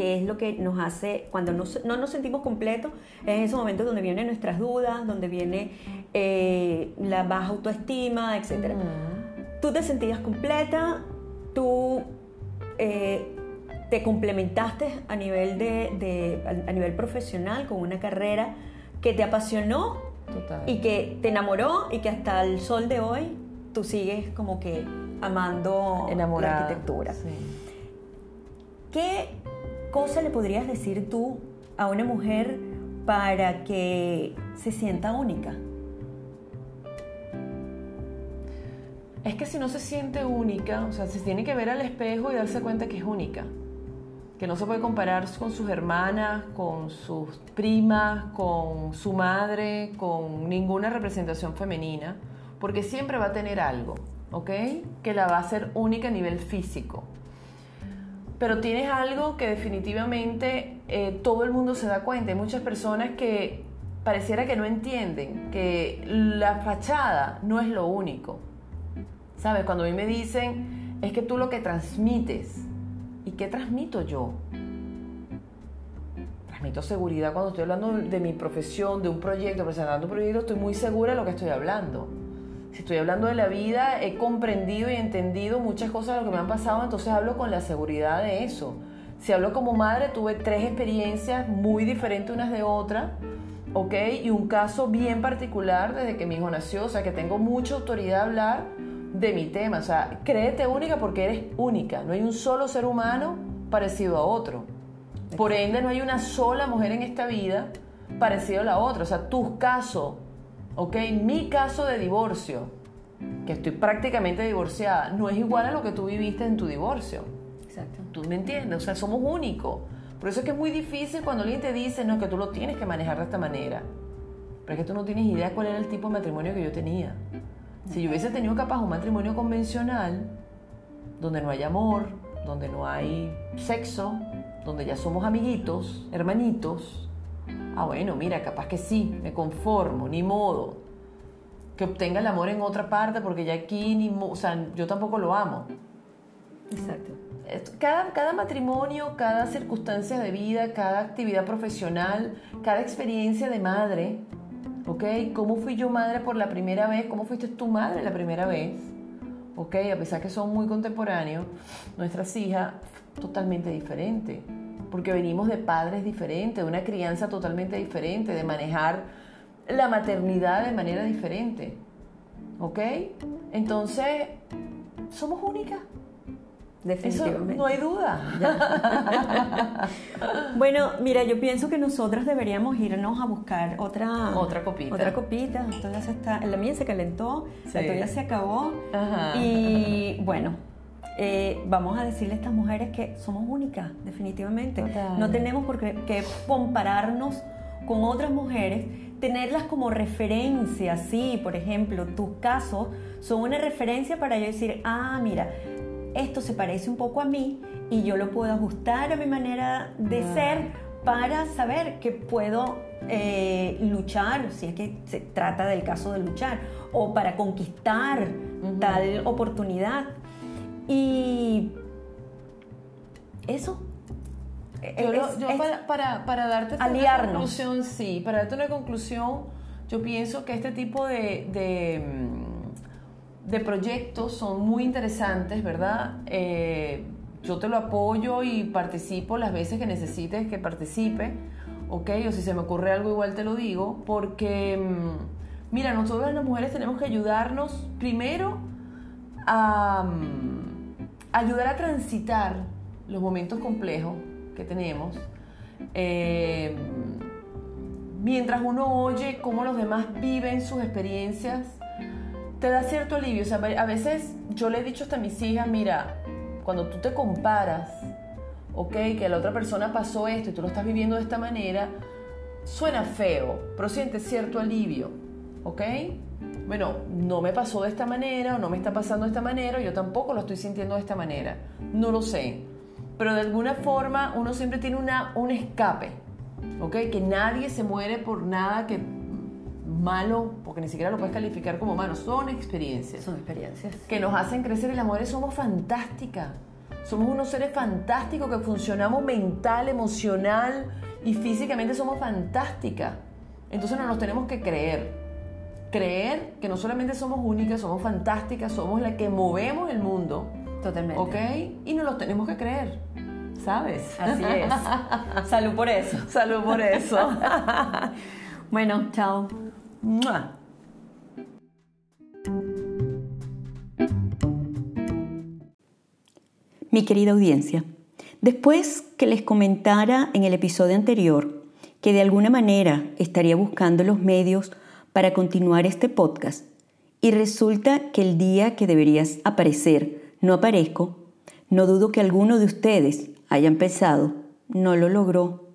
Speaker 1: que es lo que nos hace, cuando no, no nos sentimos completos, es en esos momentos donde vienen nuestras dudas, donde viene eh, la baja autoestima, etc. Tú te sentías completa, tú eh, te complementaste a nivel, de, a nivel profesional con una carrera que te apasionó y que te enamoró y que hasta el sol de hoy tú sigues como que amando la arquitectura. ¿Qué cosa le podrías decir tú a una mujer para que se sienta única?
Speaker 2: Es que si no se siente única, o sea, se tiene que ver al espejo y darse cuenta que es única. Que no se puede comparar con sus hermanas, con sus primas, con su madre, con ninguna representación femenina, porque siempre va a tener algo, ¿ok? Que la va a hacer única a nivel físico. Pero tienes algo que definitivamente eh, todo el mundo se da cuenta. Hay muchas personas que pareciera que no entienden que la fachada no es lo único ¿Sabes? Cuando a mí me dicen, es que tú lo que transmites, ¿y qué transmito yo? Transmito seguridad cuando estoy hablando de mi profesión, de un proyecto, presentando un proyecto, estoy muy segura de lo que estoy hablando. Si estoy hablando de la vida, he comprendido y entendido muchas cosas de lo que me han pasado, entonces hablo con la seguridad de eso. Si hablo como madre, tuve tres experiencias muy diferentes unas de otras, ¿ok? Y un caso bien particular desde que mi hijo nació, o sea que tengo mucha autoridad a hablar de mi tema. O sea, créete única porque eres única. No hay un solo ser humano parecido a otro. Por ende, no hay una sola mujer en esta vida parecida a la otra. O sea, tu caso, ¿ok? Mi caso de divorcio, que estoy prácticamente divorciada, no es igual a lo que tú viviste en tu divorcio.
Speaker 1: Exacto.
Speaker 2: ¿Tú me entiendes? O sea, somos únicos. Por eso es que es muy difícil cuando alguien te dice, no, que tú lo tienes que manejar de esta manera. Pero es que tú no tienes idea cuál era el tipo de matrimonio que yo tenía. Si yo hubiese tenido capaz un matrimonio convencional, donde no hay amor, donde no hay sexo, donde ya somos amiguitos, hermanitos, ah bueno, mira, capaz que sí, me conformo, ni modo. Que obtenga el amor en otra parte, porque ya aquí ni o sea, yo tampoco lo amo.
Speaker 1: Exacto.
Speaker 2: Cada, cada matrimonio, cada circunstancia de vida, cada actividad profesional, cada experiencia de madre, ¿ok? ¿Cómo fui yo madre por la primera vez? ¿Cómo fuiste tu madre la primera vez? ¿Ok? A pesar que son muy contemporáneos, nuestras hijas totalmente diferentes, porque venimos de padres diferentes, de una crianza totalmente diferente, de manejar la maternidad de manera diferente, ¿ok? Entonces, somos únicas.
Speaker 1: Definitivamente.
Speaker 2: no hay duda.
Speaker 1: bueno, mira, yo pienso que nosotras deberíamos irnos a buscar otra
Speaker 2: otra copita.
Speaker 1: Otra copita. Entonces está, la mía se calentó, la tuya se acabó. Y bueno, eh, vamos a decirle a estas mujeres que somos únicas, definitivamente. No tenemos por qué compararnos con otras mujeres, tenerlas como referencia, sí, por ejemplo, tus casos son una referencia para yo decir, ah, mira, esto se parece un poco a mí y yo lo puedo ajustar a mi manera de ser para saber que puedo eh, luchar, si es que se trata del caso de luchar, o para conquistar tal oportunidad. Y eso.
Speaker 2: Yo, para, para, darte una conclusión, sí, para darte una conclusión, yo pienso que este tipo de mm, de proyectos son muy interesantes, ¿verdad? Eh, yo te lo apoyo y participo las veces que necesites que participe, ¿ok? O si se me ocurre algo igual te lo digo, porque, mm, mira, nosotros las mujeres tenemos que ayudarnos primero a mm, ayudar a transitar los momentos complejos que tenemos. Eh, mientras uno oye cómo los demás viven sus experiencias, te da cierto alivio. O sea, a veces yo le he dicho hasta a mis hijas, mira, cuando tú te comparas, ok, que la otra persona pasó esto y tú lo estás viviendo de esta manera, suena feo, pero sientes cierto alivio, ok. Bueno, no me pasó de esta manera o no me está pasando de esta manera, yo tampoco lo estoy sintiendo de esta manera. No lo sé. Pero de alguna forma uno siempre tiene una, un escape, ¿ok? Que nadie se muere por nada que malo, porque ni siquiera lo puedes calificar como malo, son experiencias.
Speaker 1: Son experiencias.
Speaker 2: Que nos hacen crecer y las mujeres somos fantásticas. Somos unos seres fantásticos que funcionamos mental, emocional y físicamente somos fantásticas. Entonces no nos tenemos que creer. Creer que no solamente somos únicas, somos fantásticas, somos las que movemos el mundo.
Speaker 1: Totalmente.
Speaker 2: ¿Ok? Y no los tenemos que creer. ¿Sabes?
Speaker 1: Así es. Salud por eso.
Speaker 2: Salud por eso.
Speaker 1: bueno, chao. Mi querida audiencia, después que les comentara en el episodio anterior que de alguna manera estaría buscando los medios para continuar este podcast y resulta que el día que deberías aparecer no aparezco, no dudo que alguno de ustedes haya pensado, no lo logró.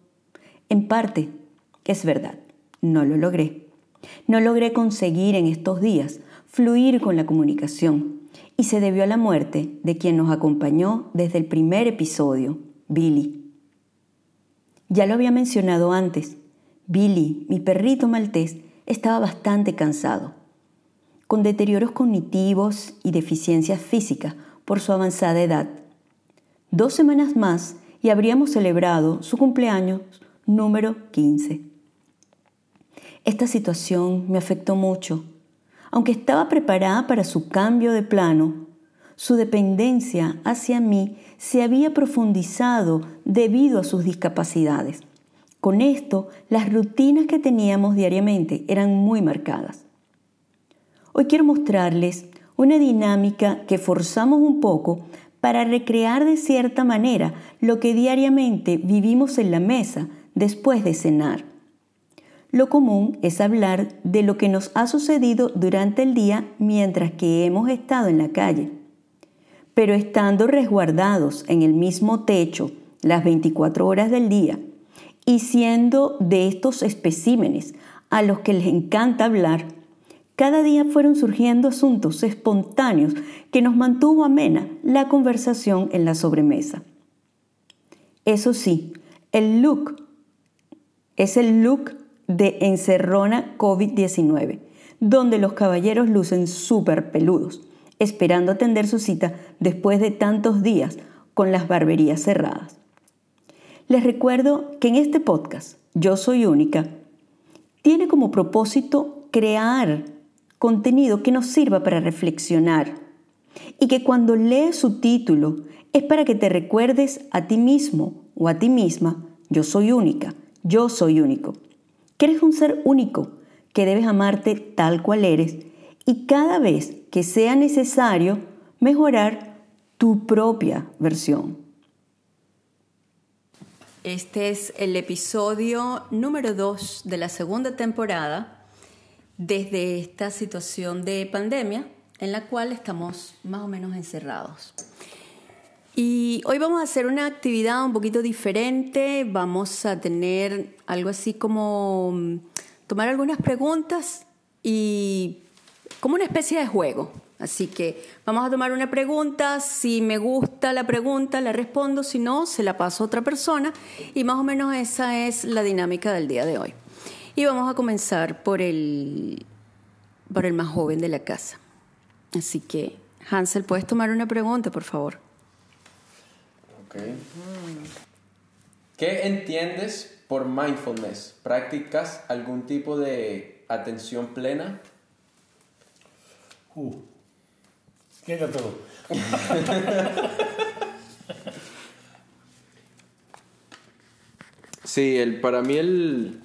Speaker 1: En parte, es verdad, no lo logré. No logré conseguir en estos días fluir con la comunicación y se debió a la muerte de quien nos acompañó desde el primer episodio, Billy. Ya lo había mencionado antes, Billy, mi perrito maltés, estaba bastante cansado, con deterioros cognitivos y deficiencias físicas por su avanzada edad. Dos semanas más y habríamos celebrado su cumpleaños número 15. Esta situación me afectó mucho. Aunque estaba preparada para su cambio de plano, su dependencia hacia mí se había profundizado debido a sus discapacidades. Con esto, las rutinas que teníamos diariamente eran muy marcadas. Hoy quiero mostrarles una dinámica que forzamos un poco para recrear de cierta manera lo que diariamente vivimos en la mesa después de cenar. Lo común es hablar de lo que nos ha sucedido durante el día mientras que hemos estado en la calle. Pero estando resguardados en el mismo techo las 24 horas del día y siendo de estos especímenes a los que les encanta hablar, cada día fueron surgiendo asuntos espontáneos que nos mantuvo amena la conversación en la sobremesa. Eso sí, el look es el look de encerrona COVID-19, donde los caballeros lucen súper peludos, esperando atender su cita después de tantos días con las barberías cerradas. Les recuerdo que en este podcast, Yo Soy Única, tiene como propósito crear contenido que nos sirva para reflexionar y que cuando lees su título es para que te recuerdes a ti mismo o a ti misma, yo soy única, yo soy único que eres un ser único, que debes amarte tal cual eres y cada vez que sea necesario mejorar tu propia versión. Este es el episodio número 2 de la segunda temporada desde esta situación de pandemia en la cual estamos más o menos encerrados. Y hoy vamos a hacer una actividad un poquito diferente. Vamos a tener algo así como mm, tomar algunas preguntas y como una especie de juego. Así que vamos a tomar una pregunta, si me gusta la pregunta la respondo, si no, se la paso a otra persona y más o menos esa es la dinámica del día de hoy. Y vamos a comenzar por el, por el más joven de la casa. Así que, Hansel, ¿puedes tomar una pregunta, por favor?
Speaker 4: ¿Qué entiendes por mindfulness? ¿Practicas algún tipo de atención plena?
Speaker 5: Uh, llega todo.
Speaker 4: sí, el, para mí el,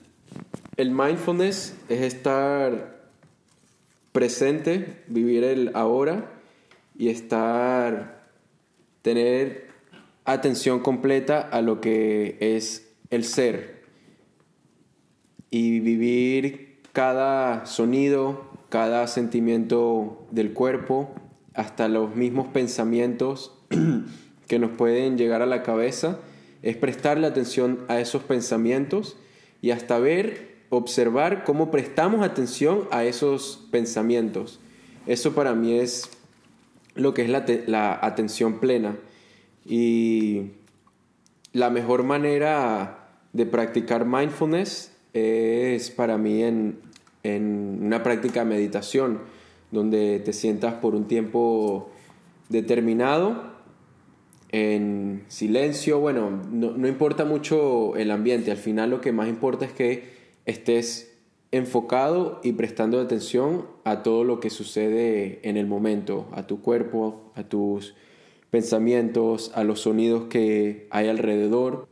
Speaker 4: el mindfulness es estar presente, vivir el ahora y estar, tener atención completa a lo que es el ser. y vivir cada sonido, cada sentimiento del cuerpo, hasta los mismos pensamientos que nos pueden llegar a la cabeza, es prestarle atención a esos pensamientos y hasta ver, observar cómo prestamos atención a esos pensamientos. Eso para mí es lo que es la, la atención plena. Y la mejor manera de practicar mindfulness es para mí en, en una práctica de meditación, donde te sientas por un tiempo determinado, en silencio, bueno, no, no importa mucho el ambiente, al final lo que más importa es que estés enfocado y prestando atención a todo lo que sucede en el momento, a tu cuerpo, a tus pensamientos, a los sonidos que hay alrededor,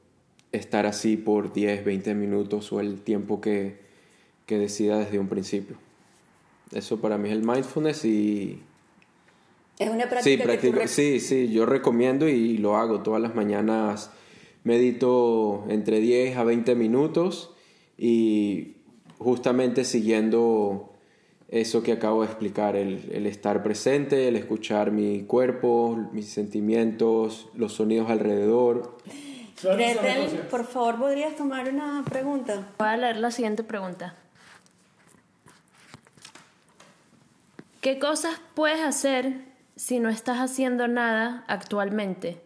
Speaker 4: estar así por 10, 20 minutos o el tiempo que, que decida desde un principio. Eso para mí es el mindfulness y...
Speaker 1: Es una práctica
Speaker 4: Sí,
Speaker 1: que tú
Speaker 4: sí, sí, yo recomiendo y lo hago todas las mañanas. Medito entre 10 a 20 minutos y justamente siguiendo eso que acabo de explicar, el, el estar presente, el escuchar mi cuerpo, mis sentimientos, los sonidos alrededor.
Speaker 5: ¿Sabes una
Speaker 1: Gretel, por favor, ¿podrías tomar una pregunta?
Speaker 6: Voy a leer la siguiente pregunta. ¿Qué cosas puedes hacer si no estás haciendo nada actualmente?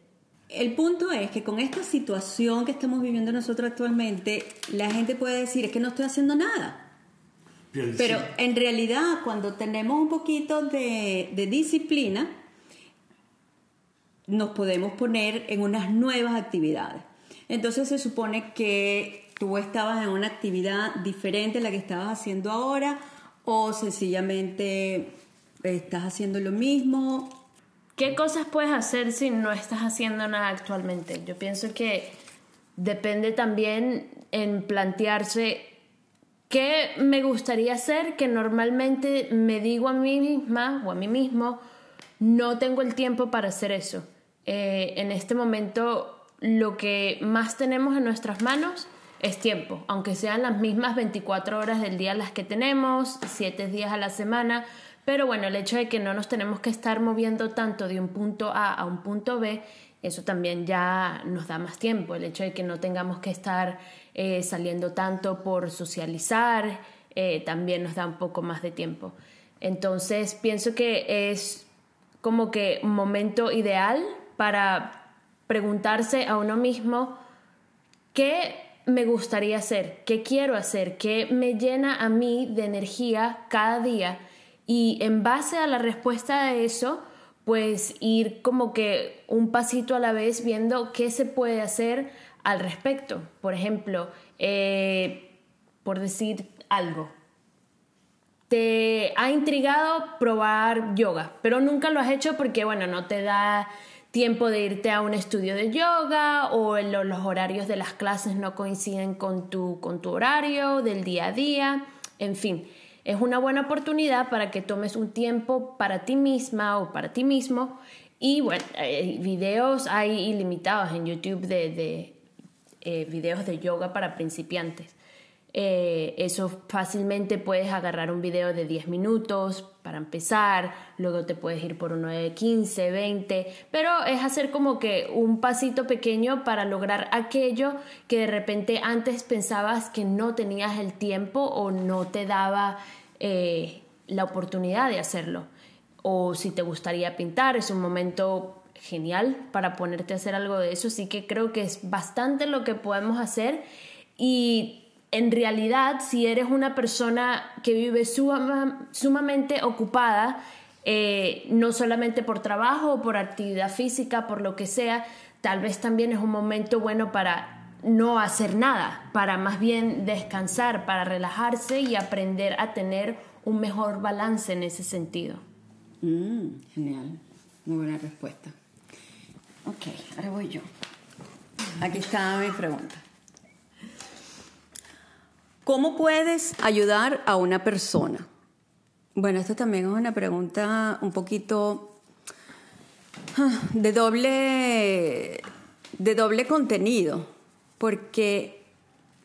Speaker 1: El punto es que con esta situación que estamos viviendo nosotros actualmente, la gente puede decir, es que no estoy haciendo nada.
Speaker 5: Bien,
Speaker 1: Pero
Speaker 5: sí.
Speaker 1: en realidad, cuando tenemos un poquito de, de disciplina, nos podemos poner en unas nuevas actividades. Entonces se supone que tú estabas en una actividad diferente a la que estabas haciendo ahora o sencillamente estás haciendo lo mismo.
Speaker 6: ¿Qué cosas puedes hacer si no estás haciendo nada actualmente? Yo pienso que depende también en plantearse qué me gustaría hacer que normalmente me digo a mí misma o a mí mismo, no tengo el tiempo para hacer eso. Eh, en este momento lo que más tenemos en nuestras manos es tiempo, aunque sean las mismas 24 horas del día las que tenemos, 7 días a la semana, pero bueno, el hecho de que no nos tenemos que estar moviendo tanto de un punto A a un punto B, eso también ya nos da más tiempo, el hecho de que no tengamos que estar eh, saliendo tanto por socializar, eh, también nos da un poco más de tiempo. Entonces pienso que es como que un momento ideal para preguntarse a uno mismo qué me gustaría hacer, qué quiero hacer, qué me llena a mí de energía cada día y en base a la respuesta de eso, pues ir como que un pasito a la vez viendo qué se puede hacer al respecto. Por ejemplo, eh, por decir algo, te ha intrigado probar yoga, pero nunca lo has hecho porque, bueno, no te da tiempo de irte a un estudio de yoga o los horarios de las clases no coinciden con tu, con tu horario del día a día, en fin. Es una buena oportunidad para que tomes un tiempo para ti misma o para ti mismo. Y bueno, videos hay ilimitados en YouTube de, de eh, videos de yoga para principiantes. Eh, eso fácilmente puedes agarrar un video de 10 minutos para empezar, luego te puedes ir por uno de 15, 20, pero es hacer como que un pasito pequeño para lograr aquello que de repente antes pensabas que no tenías el tiempo o no te daba eh, la oportunidad de hacerlo. O si te gustaría pintar, es un momento genial para ponerte a hacer algo de eso, así que creo que es bastante lo que podemos hacer y en realidad, si eres una persona que vive suma- sumamente ocupada, eh, no solamente por trabajo o por actividad física, por lo que sea, tal vez también es un momento bueno para no hacer nada, para más bien descansar, para relajarse y aprender a tener un mejor balance en ese sentido.
Speaker 1: Mm, genial, muy buena respuesta. Ok, ahora voy yo. Aquí está mi pregunta. ¿Cómo puedes ayudar a una persona? Bueno, esto también es una pregunta un poquito ah, de doble, de doble contenido, porque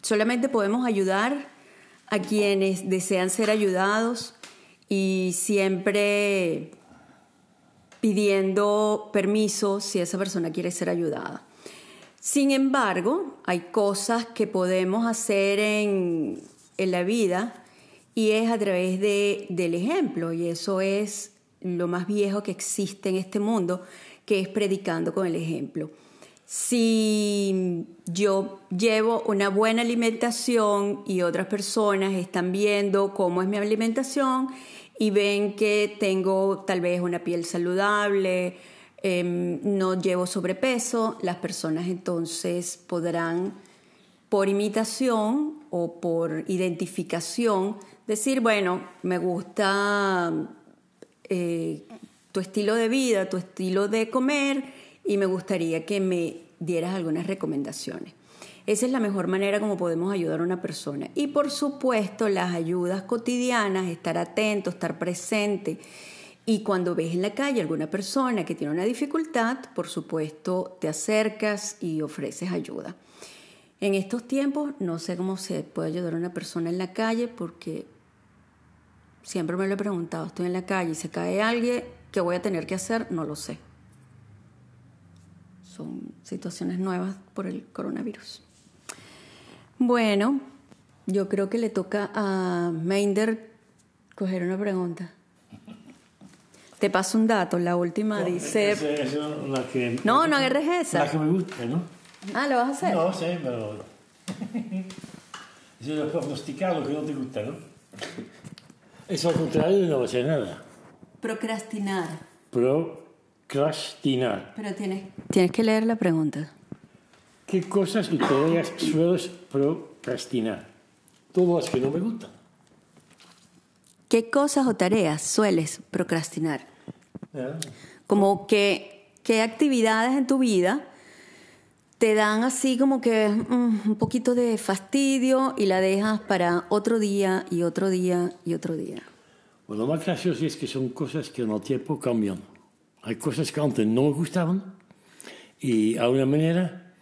Speaker 1: solamente podemos ayudar a quienes desean ser ayudados y siempre pidiendo permiso si esa persona quiere ser ayudada. Sin embargo, hay cosas que podemos hacer en, en la vida y es a través de, del ejemplo y eso es lo más viejo que existe en este mundo, que es predicando con el ejemplo. Si yo llevo una buena alimentación y otras personas están viendo cómo es mi alimentación y ven que tengo tal vez una piel saludable, em, no llevo sobrepeso, las personas entonces podrán por imitación o por identificación decir, bueno, me gusta eh, tu estilo de vida, tu estilo de comer y me gustaría que me dieras algunas recomendaciones. Esa es la mejor manera como podemos ayudar a una persona. Y por supuesto, las ayudas cotidianas, estar atento, estar presente. Y cuando ves en la calle alguna persona que tiene una dificultad, por supuesto, te acercas y ofreces ayuda. En estos tiempos no sé cómo se puede ayudar a una persona en la calle porque siempre me lo he preguntado, estoy en la calle y se cae alguien, ¿qué voy a tener que hacer? No lo sé. Son situaciones nuevas por el coronavirus. Bueno, yo creo que le toca a Meinder coger una pregunta. Te paso un dato, la última dice...
Speaker 5: Esa es la que,
Speaker 1: No, no agarres esa.
Speaker 5: La que me gusta, ¿no?
Speaker 1: Ah, ¿lo vas a hacer?
Speaker 5: No sé, pero... Es lo prognosticado que no te gusta, ¿no? Es al contrario de no hacer nada.
Speaker 1: Procrastinar.
Speaker 5: Procrastinar.
Speaker 1: Pero tienes... Tienes que leer la pregunta.
Speaker 5: ¿Qué cosas y tareas sueles procrastinar? Todas las que no me gustan.
Speaker 1: ¿Qué cosas o tareas sueles procrastinar? Como que, ¿qué actividades en tu vida te dan así como que mm, un poquito de fastidio y la dejas para otro día y otro día y otro día?
Speaker 5: Bueno, lo más gracioso es que son cosas que en el tiempo cambian. Hay cosas que antes no me gustaban y a una manera,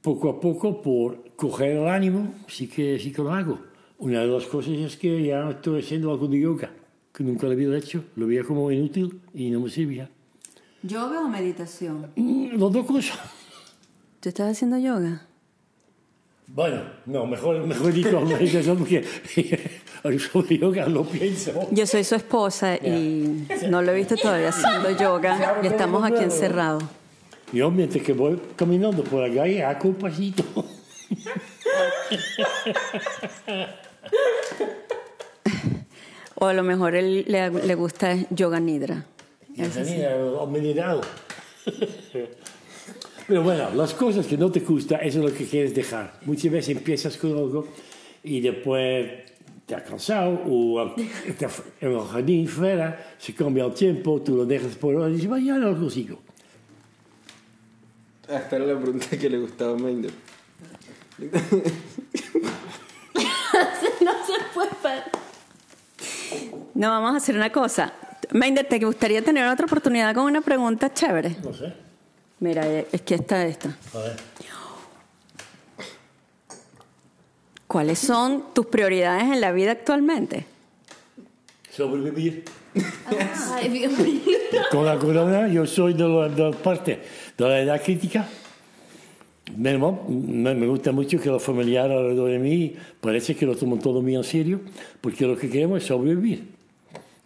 Speaker 5: poco a poco, por coger el ánimo, sí que, sí que lo hago. Una de las cosas es que ya estoy haciendo algo de yoga, que nunca lo había hecho, lo veía como inútil y no me servía.
Speaker 1: ¿Yoga o meditación?
Speaker 5: Mm, Las dos cosas.
Speaker 1: ¿Tú estás haciendo yoga?
Speaker 5: Bueno, no, mejor, mejor digo meditación porque sobre yoga no pienso.
Speaker 1: Yo soy su esposa y no lo he visto todavía haciendo yoga y estamos aquí encerrados.
Speaker 5: Yo mientras que voy caminando por la calle hago un pasito.
Speaker 1: O a lo mejor él le, le gusta yoga nidra.
Speaker 5: Y tenía meditado. Pero bueno, las cosas que no te gustan, eso es lo que quieres dejar. Muchas veces empiezas con algo y después te has cansado o estás en el jardín fuera, se cambia el tiempo, tú lo dejas por ahora y dices, "Bueno, ya no lo consigo.
Speaker 4: Esta era la pregunta que le gustaba a Mender.
Speaker 1: No se puede. No, vamos a hacer una cosa. Meinder, ¿te gustaría tener otra oportunidad con una pregunta chévere?
Speaker 5: No sé.
Speaker 1: Mira, eh, es que está esta.
Speaker 5: A ver.
Speaker 1: ¿Cuáles son tus prioridades en la vida actualmente?
Speaker 5: Sobrevivir.
Speaker 6: Mío.
Speaker 5: Con la corona yo soy de la, de la parte de la edad crítica. Me, gusta mucho que los familiares alrededor de mí parece que lo toman todo muy en serio, porque lo que queremos es sobrevivir.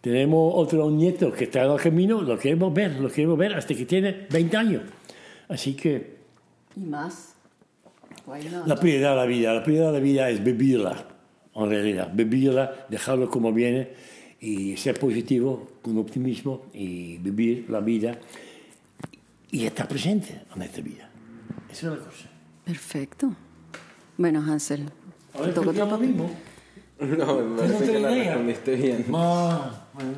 Speaker 5: Tenemos otro nieto que está en el camino, lo queremos ver, lo queremos ver hasta que tiene 20 años. Así que
Speaker 1: Y más.
Speaker 5: la prioridad de la vida, la prioridad de la vida es vivirla, en realidad, vivirla, dejarlo como viene y ser positivo, con optimismo y vivir la vida y estar presente en esta vida. Esa es la cosa.
Speaker 1: Perfecto. Bueno, Hansel,
Speaker 5: A
Speaker 1: te
Speaker 5: ver,
Speaker 1: toca
Speaker 5: ¿por qué
Speaker 1: otro papel.
Speaker 5: mismo?
Speaker 4: No, me parece
Speaker 5: tengo
Speaker 4: que la respondiste bien.
Speaker 5: Ah, bueno.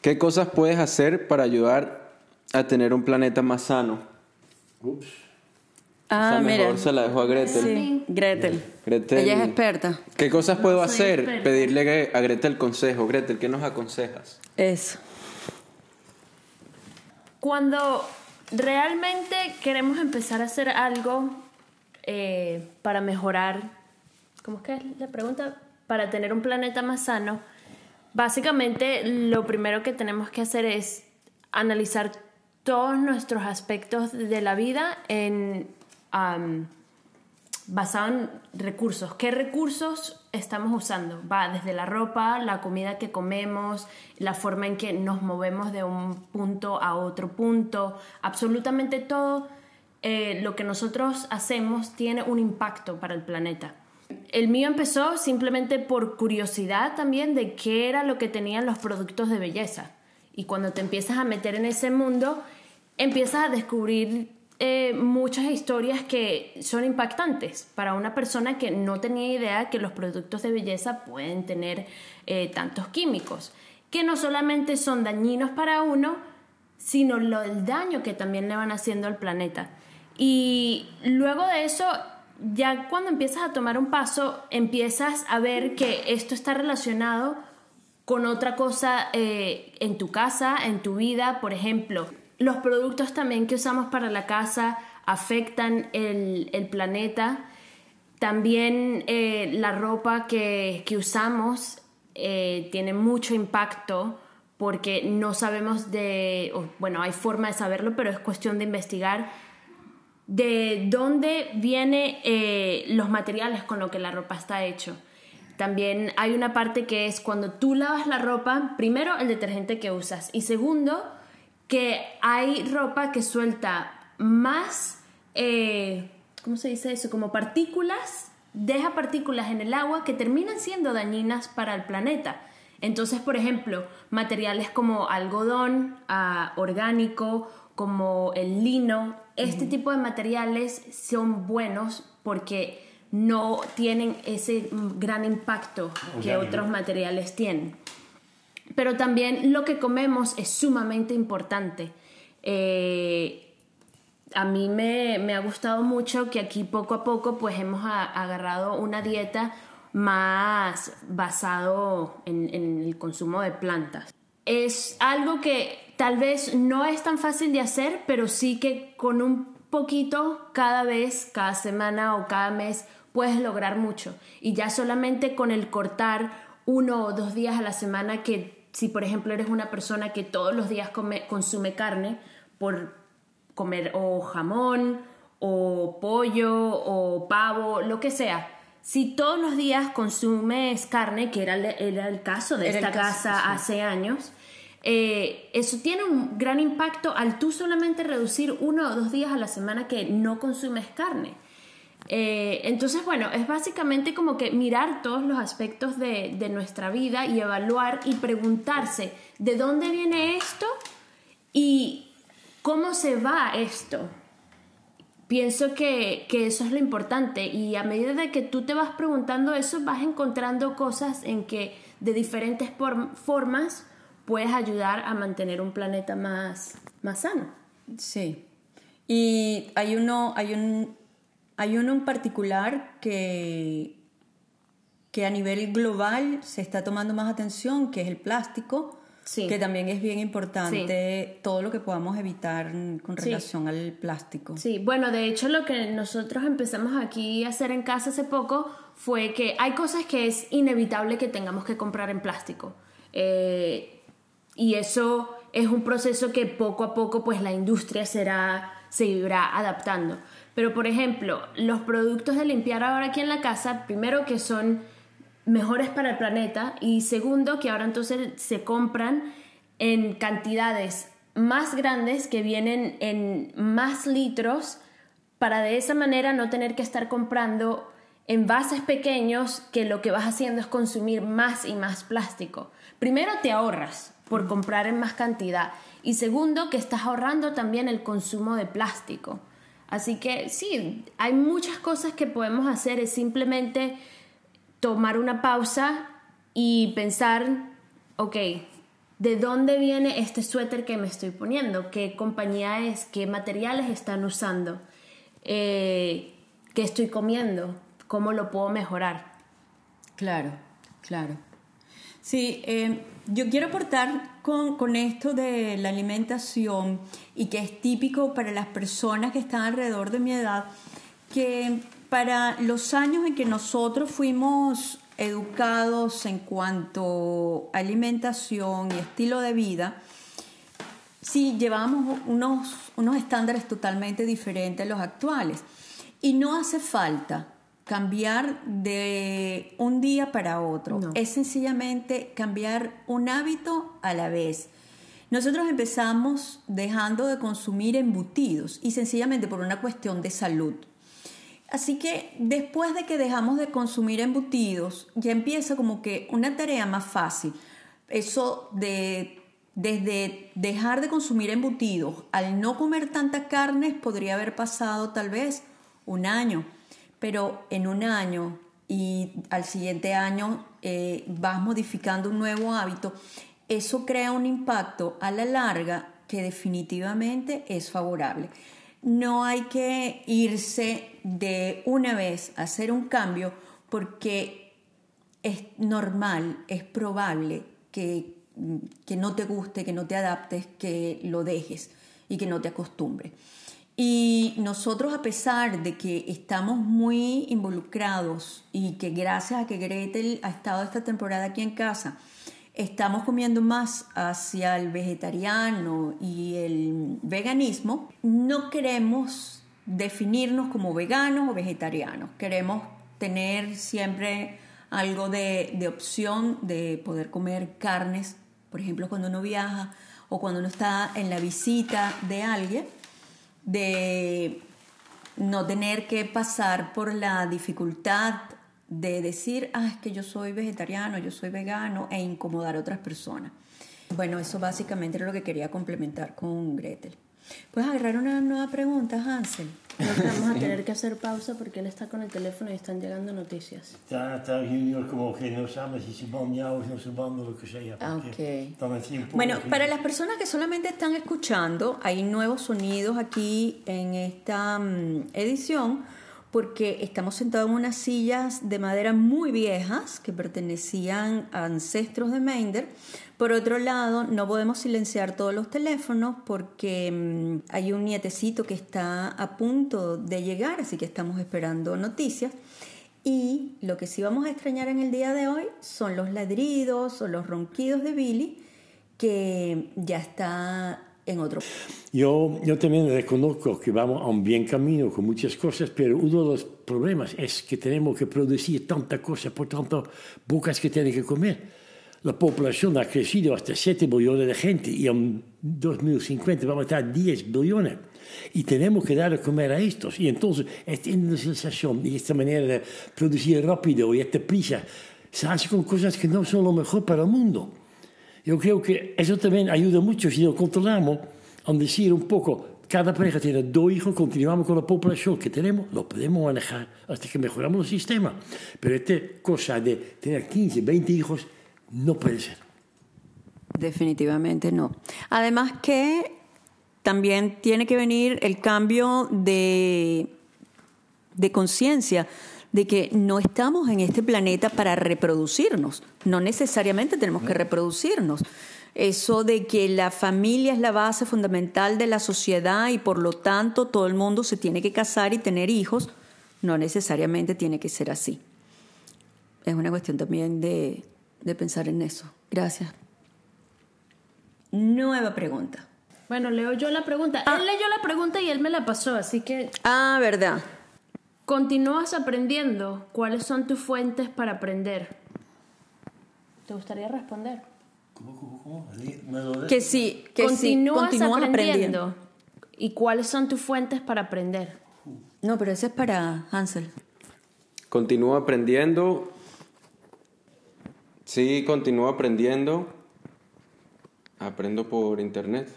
Speaker 4: ¿Qué cosas puedes hacer para ayudar a tener un planeta más sano?
Speaker 5: Ups.
Speaker 1: Ah,
Speaker 4: Esa
Speaker 1: mira.
Speaker 4: mejor se la dejo a Gretel.
Speaker 1: Sí, Gretel.
Speaker 4: Gretel.
Speaker 1: Ella es experta.
Speaker 4: ¿Qué cosas puedo hacer?
Speaker 6: experta.
Speaker 4: Pedirle a Gretel consejo. Gretel, ¿qué nos aconsejas?
Speaker 1: Eso.
Speaker 6: Cuando realmente queremos empezar a hacer algo eh, para mejorar ¿cómo es que es la pregunta? Para tener un planeta más sano, básicamente lo primero que tenemos que hacer es analizar todos nuestros aspectos de la vida en, basado en recursos. ¿Qué recursos estamos usando? Va desde la ropa, la comida que comemos, la forma en que nos movemos de un punto a otro punto, absolutamente todo eh, lo que nosotros hacemos tiene un impacto para el planeta. El mío empezó simplemente por curiosidad también de qué era lo que tenían los productos de belleza. Y cuando te empiezas a meter en ese mundo, empiezas a descubrir eh, muchas historias que son impactantes para una persona que no tenía idea que los productos de belleza pueden tener eh, tantos químicos, que no solamente son dañinos para uno, sino el daño que también le van haciendo al planeta. Y luego de eso, ya cuando empiezas a tomar un paso, empiezas a ver que esto está relacionado con otra cosa eh, en tu casa, en tu vida, por ejemplo, los productos también que usamos para la casa afectan el, planeta. También eh, la ropa que, usamos eh, tiene mucho impacto porque no sabemos de, bueno, hay forma de saberlo, pero es cuestión de investigar de dónde vienen eh, los materiales con los que la ropa está hecho. También hay una parte que es cuando tú lavas la ropa, primero el detergente que usas y segundo que hay ropa que suelta más, eh, ¿cómo se dice eso? Como partículas, deja partículas en el agua que terminan siendo dañinas para el planeta. Entonces, por ejemplo, materiales como algodón ah, orgánico, como el lino, este tipo de materiales son buenos porque no tienen ese gran impacto que otros materiales tienen. Pero también lo que comemos es sumamente importante. Eh, a mí me, ha gustado mucho que aquí poco a poco pues hemos agarrado una dieta más basado en, en, el consumo de plantas. Es algo que tal vez no es tan fácil de hacer, pero sí que con un poquito cada vez, cada semana o cada mes puedes lograr mucho. Y ya solamente con el cortar uno o dos días a la semana que si por ejemplo eres una persona que todos los días consume carne por comer o jamón o pollo o pavo, lo que sea. Si todos los días consumes carne, que era, el caso de esta casa hace años, eh, eso tiene un gran impacto al tú solamente reducir uno o dos días a la semana que no consumes carne. Eh, entonces, bueno, es básicamente como que mirar todos los aspectos de, nuestra vida y evaluar y preguntarse de dónde viene esto y cómo se va esto. Pienso que, eso es lo importante y a medida de que tú te vas preguntando eso, vas encontrando cosas en que de diferentes formas puedes ayudar a mantener un planeta más, más sano.
Speaker 1: Sí. Y hay uno, hay un hay uno en particular que, que a nivel global se está tomando más atención, que es el plástico, que también es bien importante todo lo que podamos evitar con relación al plástico.
Speaker 6: Sí, bueno, de hecho lo que nosotros empezamos aquí a hacer en casa hace poco fue que hay cosas que es inevitable que tengamos que comprar en plástico. Eh, y eso es un proceso que poco a poco pues la industria será, se irá adaptando. Pero, por ejemplo, los productos de limpiar ahora aquí en la casa, primero que son mejores para el planeta y segundo que ahora entonces se compran en cantidades más grandes que vienen en más litros para de esa manera no tener que estar comprando envases pequeños que lo que vas haciendo es consumir más y más plástico. Primero te ahorras por comprar en más cantidad y segundo que estás ahorrando también el consumo de plástico. Así que sí, hay muchas cosas que podemos hacer, es simplemente tomar una pausa y pensar, ok, ¿de dónde viene este suéter que me estoy poniendo? ¿Qué compañía es? ¿Qué materiales están usando? Eh, ¿Qué estoy comiendo? ¿Cómo lo puedo mejorar?
Speaker 1: Claro, claro. Sí, eh, yo quiero aportar con, esto de la alimentación y que es típico para las personas que están alrededor de mi edad, que para los años en que nosotros fuimos educados en cuanto a alimentación y estilo de vida, sí llevábamos unos, unos estándares totalmente diferentes a los actuales. Y no hace falta cambiar de un día para otro, es sencillamente cambiar un hábito a la vez. Nosotros empezamos dejando de consumir embutidos y sencillamente por una cuestión de salud. Así que después de que dejamos de consumir embutidos, ya empieza como que una tarea más fácil. Eso de desde dejar de consumir embutidos al no comer tantas carnes podría haber pasado tal vez un año, pero en un año y al siguiente año eh, vas modificando un nuevo hábito, eso crea un impacto a la larga que definitivamente es favorable. No hay que irse de una vez a hacer un cambio porque es normal, es probable que, que no te guste, que no te adaptes, que lo dejes y que no te acostumbres. Y nosotros, a pesar de que estamos muy involucrados y que gracias a que Gretel ha estado esta temporada aquí en casa, estamos comiendo más hacia el vegetariano y el veganismo, no queremos definirnos como veganos o vegetarianos. Queremos tener siempre algo de, de, opción de poder comer carnes, por ejemplo, cuando uno viaja o cuando uno está en la visita de alguien, de no tener que pasar por la dificultad de decir, ah, es que yo soy vegetariano, yo soy vegano e incomodar a otras personas. Bueno, eso básicamente era lo que quería complementar con Gretel. Puedes agarrar una nueva pregunta, Hansel.
Speaker 6: Vamos a tener que hacer pausa porque él está con el teléfono y están llegando noticias.
Speaker 5: Está, está Junior como que no sabe si se van ya o no se van lo que sea.
Speaker 1: Okay. Bueno, para las personas que solamente están escuchando, hay nuevos sonidos aquí en esta mm, edición porque estamos sentados en unas sillas de madera muy viejas que pertenecían a ancestros de Meinder. Por otro lado, no podemos silenciar todos los teléfonos porque mm, hay un nietecito que está a punto de llegar, así que estamos esperando noticias. Y lo que sí vamos a extrañar en el día de hoy son los ladridos o los ronquidos de Billy, que ya está en otro.
Speaker 5: Yo, yo también reconozco que vamos a un bien camino con muchas cosas, pero uno de los problemas es que tenemos que producir tanta cosa por tantas bocas que tienen que comer. La población ha crecido hasta 7 billones de gente y en 2050 vamos a estar 10 billones. Y tenemos que dar a comer a estos. Y entonces esta industrialización y esta manera de producir rápido y esta prisa se hace con cosas que no son lo mejor para el mundo. Yo creo que eso también ayuda mucho si lo controlamos a decir un poco, cada pareja tiene dos hijos, continuamos con la población que tenemos, lo podemos manejar hasta que mejoramos el sistema. Pero esta cosa de tener 15, 20 hijos no puede ser.
Speaker 1: Definitivamente no. Además que también tiene que venir el cambio de, de conciencia de que no estamos en este planeta para reproducirnos, no necesariamente tenemos que reproducirnos. Eso de que la familia es la base fundamental de la sociedad y por lo tanto todo el mundo se tiene que casar y tener hijos, no necesariamente tiene que ser así. Es una cuestión también de, de pensar en eso. Gracias. Nueva pregunta.
Speaker 6: Bueno, leo yo la pregunta. Él leyó la pregunta y él me la pasó, así que...
Speaker 1: Ah, verdad.
Speaker 6: ¿Continúas aprendiendo? ¿Cuáles son tus fuentes para aprender? ¿Te gustaría responder?
Speaker 5: ¿Cómo, cómo, cómo?
Speaker 1: Que sí, que
Speaker 6: ¿Continúas, sí, continúas aprendiendo? ¿Y cuáles son tus fuentes para aprender?
Speaker 1: No, pero ese es para Hansel.
Speaker 4: Continúo aprendiendo. Sí, continúo aprendiendo. Aprendo por internet,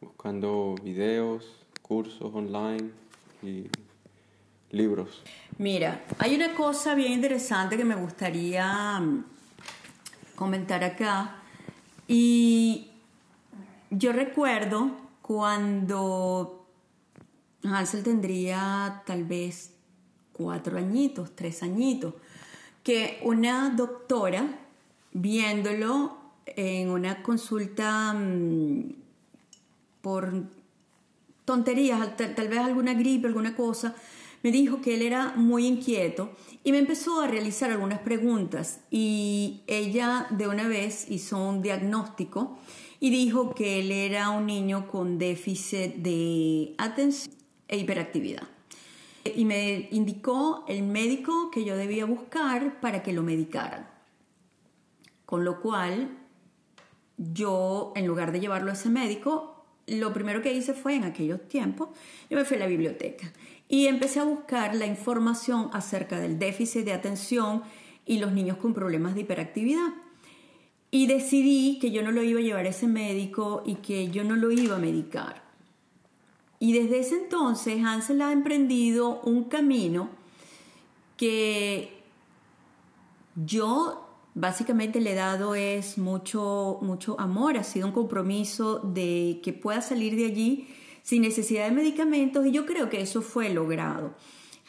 Speaker 4: buscando videos, cursos online y libros?
Speaker 1: Mira, hay una cosa bien interesante que me gustaría mm, comentar acá. Y yo recuerdo cuando Hansel tendría tal vez cuatro añitos, tres añitos, que una doctora, viéndolo en una consulta mm, por tonterías, tal, vez alguna gripe, alguna cosa, me dijo que él era muy inquieto y me empezó a realizar algunas preguntas y ella de una vez hizo un diagnóstico y dijo que él era un niño con déficit de atención e hiperactividad. Y me indicó el médico que yo debía buscar para que lo medicaran. Con lo cual, yo, en lugar de llevarlo a ese médico, lo primero que hice fue en aquellos tiempos, yo me fui a la biblioteca y empecé a buscar la información acerca del déficit de atención y los niños con problemas de hiperactividad. Y decidí que yo no lo iba a llevar a ese médico y que yo no lo iba a medicar. Y desde ese entonces Hansel ha emprendido un camino que yo básicamente le he dado es mucho, mucho amor, ha sido un compromiso de que pueda salir de allí sin necesidad de medicamentos y yo creo que eso fue logrado.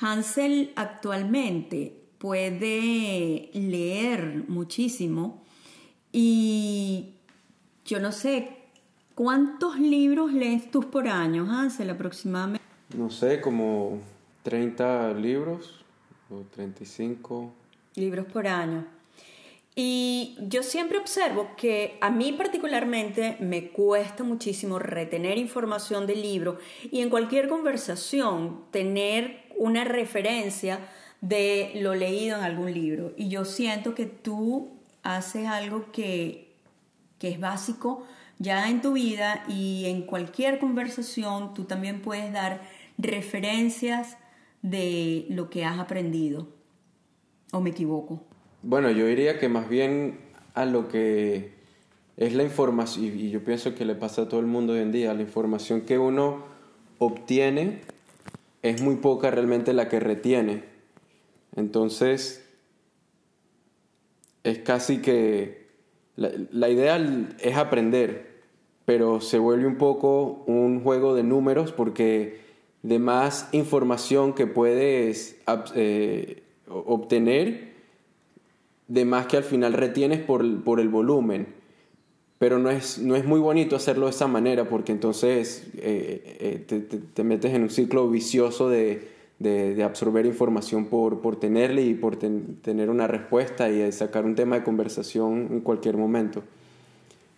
Speaker 1: Hansel actualmente puede leer muchísimo y yo no sé cuántos libros lees tú por año, Hansel, aproximadamente.
Speaker 4: No sé, como 30 libros o 35
Speaker 1: libros por año. Y yo siempre observo que a mí particularmente me cuesta muchísimo retener información del libro y en cualquier conversación tener una referencia de lo leído en algún libro. Y yo siento que tú haces algo que, que es básico ya en tu vida y en cualquier conversación tú también puedes dar referencias de lo que has aprendido. ¿O me equivoco?
Speaker 4: Bueno, yo diría que más bien a lo que es la información, y yo pienso que le pasa a todo el mundo hoy en día, la información que uno obtiene es muy poca realmente la que retiene. Entonces, es casi que la, la, idea es aprender, pero se vuelve un poco un juego de números porque de más información que puedes eh, obtener, de más que al final retienes por, por el volumen. Pero no es, no es muy bonito hacerlo de esa manera porque entonces eh, eh, te, te, metes en un ciclo vicioso de, de, absorber información por, por tenerle y por ten, tener una respuesta y sacar un tema de conversación en cualquier momento.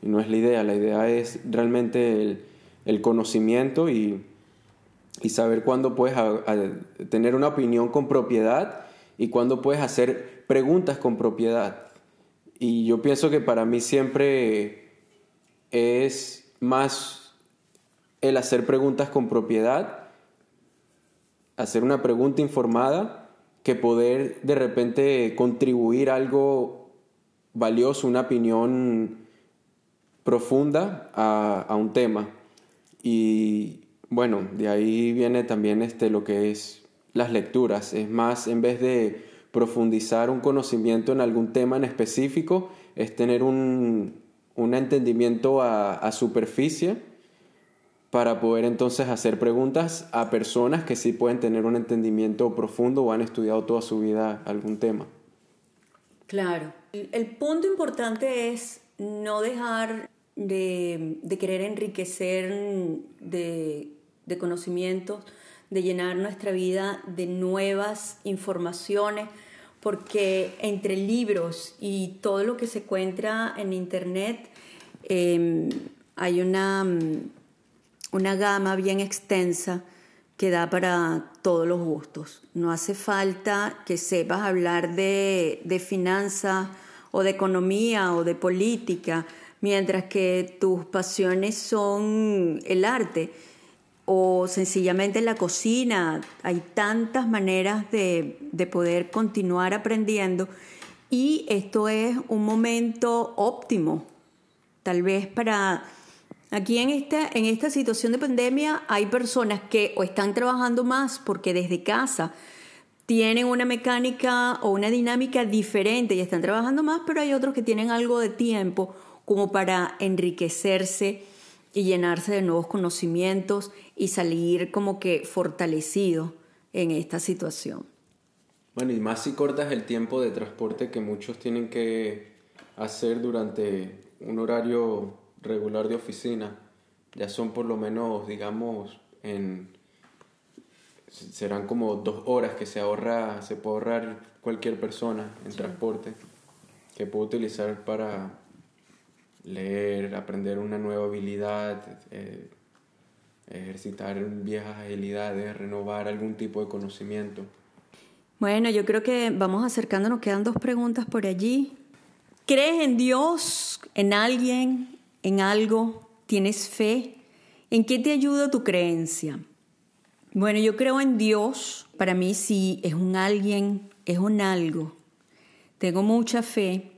Speaker 4: No es la idea, la idea es realmente el, conocimiento y, saber cuándo puedes tener una opinión con propiedad y cuándo puedes hacer preguntas con propiedad. Y yo pienso que para mí siempre es más el hacer preguntas con propiedad, hacer una pregunta informada, que poder de repente contribuir algo valioso, una opinión profunda a, a un tema. Y bueno, de ahí viene también este, lo que es las lecturas. Es más, en vez de profundizar un conocimiento en algún tema en específico, es tener un, un entendimiento a, a, superficie para poder entonces hacer preguntas a personas que sí pueden tener un entendimiento profundo o han estudiado toda su vida algún tema.
Speaker 1: Claro. El punto importante es no dejar de, querer enriquecer de, de conocimientos, de llenar nuestra vida de nuevas informaciones, porque entre libros y todo lo que se encuentra en Internet eh, hay una, una gama bien extensa que da para todos los gustos. No hace falta que sepas hablar de, de finanzas o de economía o de política, mientras que tus pasiones son el arte o sencillamente la cocina. Hay tantas maneras de, de, poder continuar aprendiendo y esto es un momento óptimo, tal vez para... Aquí en esta, en esta situación de pandemia hay personas que o están trabajando más porque desde casa tienen una mecánica o una dinámica diferente y están trabajando más, pero hay otros que tienen algo de tiempo como para enriquecerse y llenarse de nuevos conocimientos y salir como que fortalecido en esta situación.
Speaker 4: Bueno, y más si cortas el tiempo de transporte que muchos tienen que hacer durante un horario regular de oficina. Ya son por lo menos, digamos, en serán como dos horas que se ahorra, se puede ahorrar cualquier persona en transporte, que puede utilizar para leer, aprender una nueva habilidad, eh, ejercitar viejas agilidades, renovar algún tipo de conocimiento.
Speaker 1: Bueno, yo creo que vamos acercándonos, quedan dos preguntas por allí. ¿Crees en Dios, en alguien, en algo? ¿Tienes fe? ¿En qué te ayuda tu creencia? Bueno, yo creo en Dios. Para mí sí, es un alguien, es un algo. Tengo mucha fe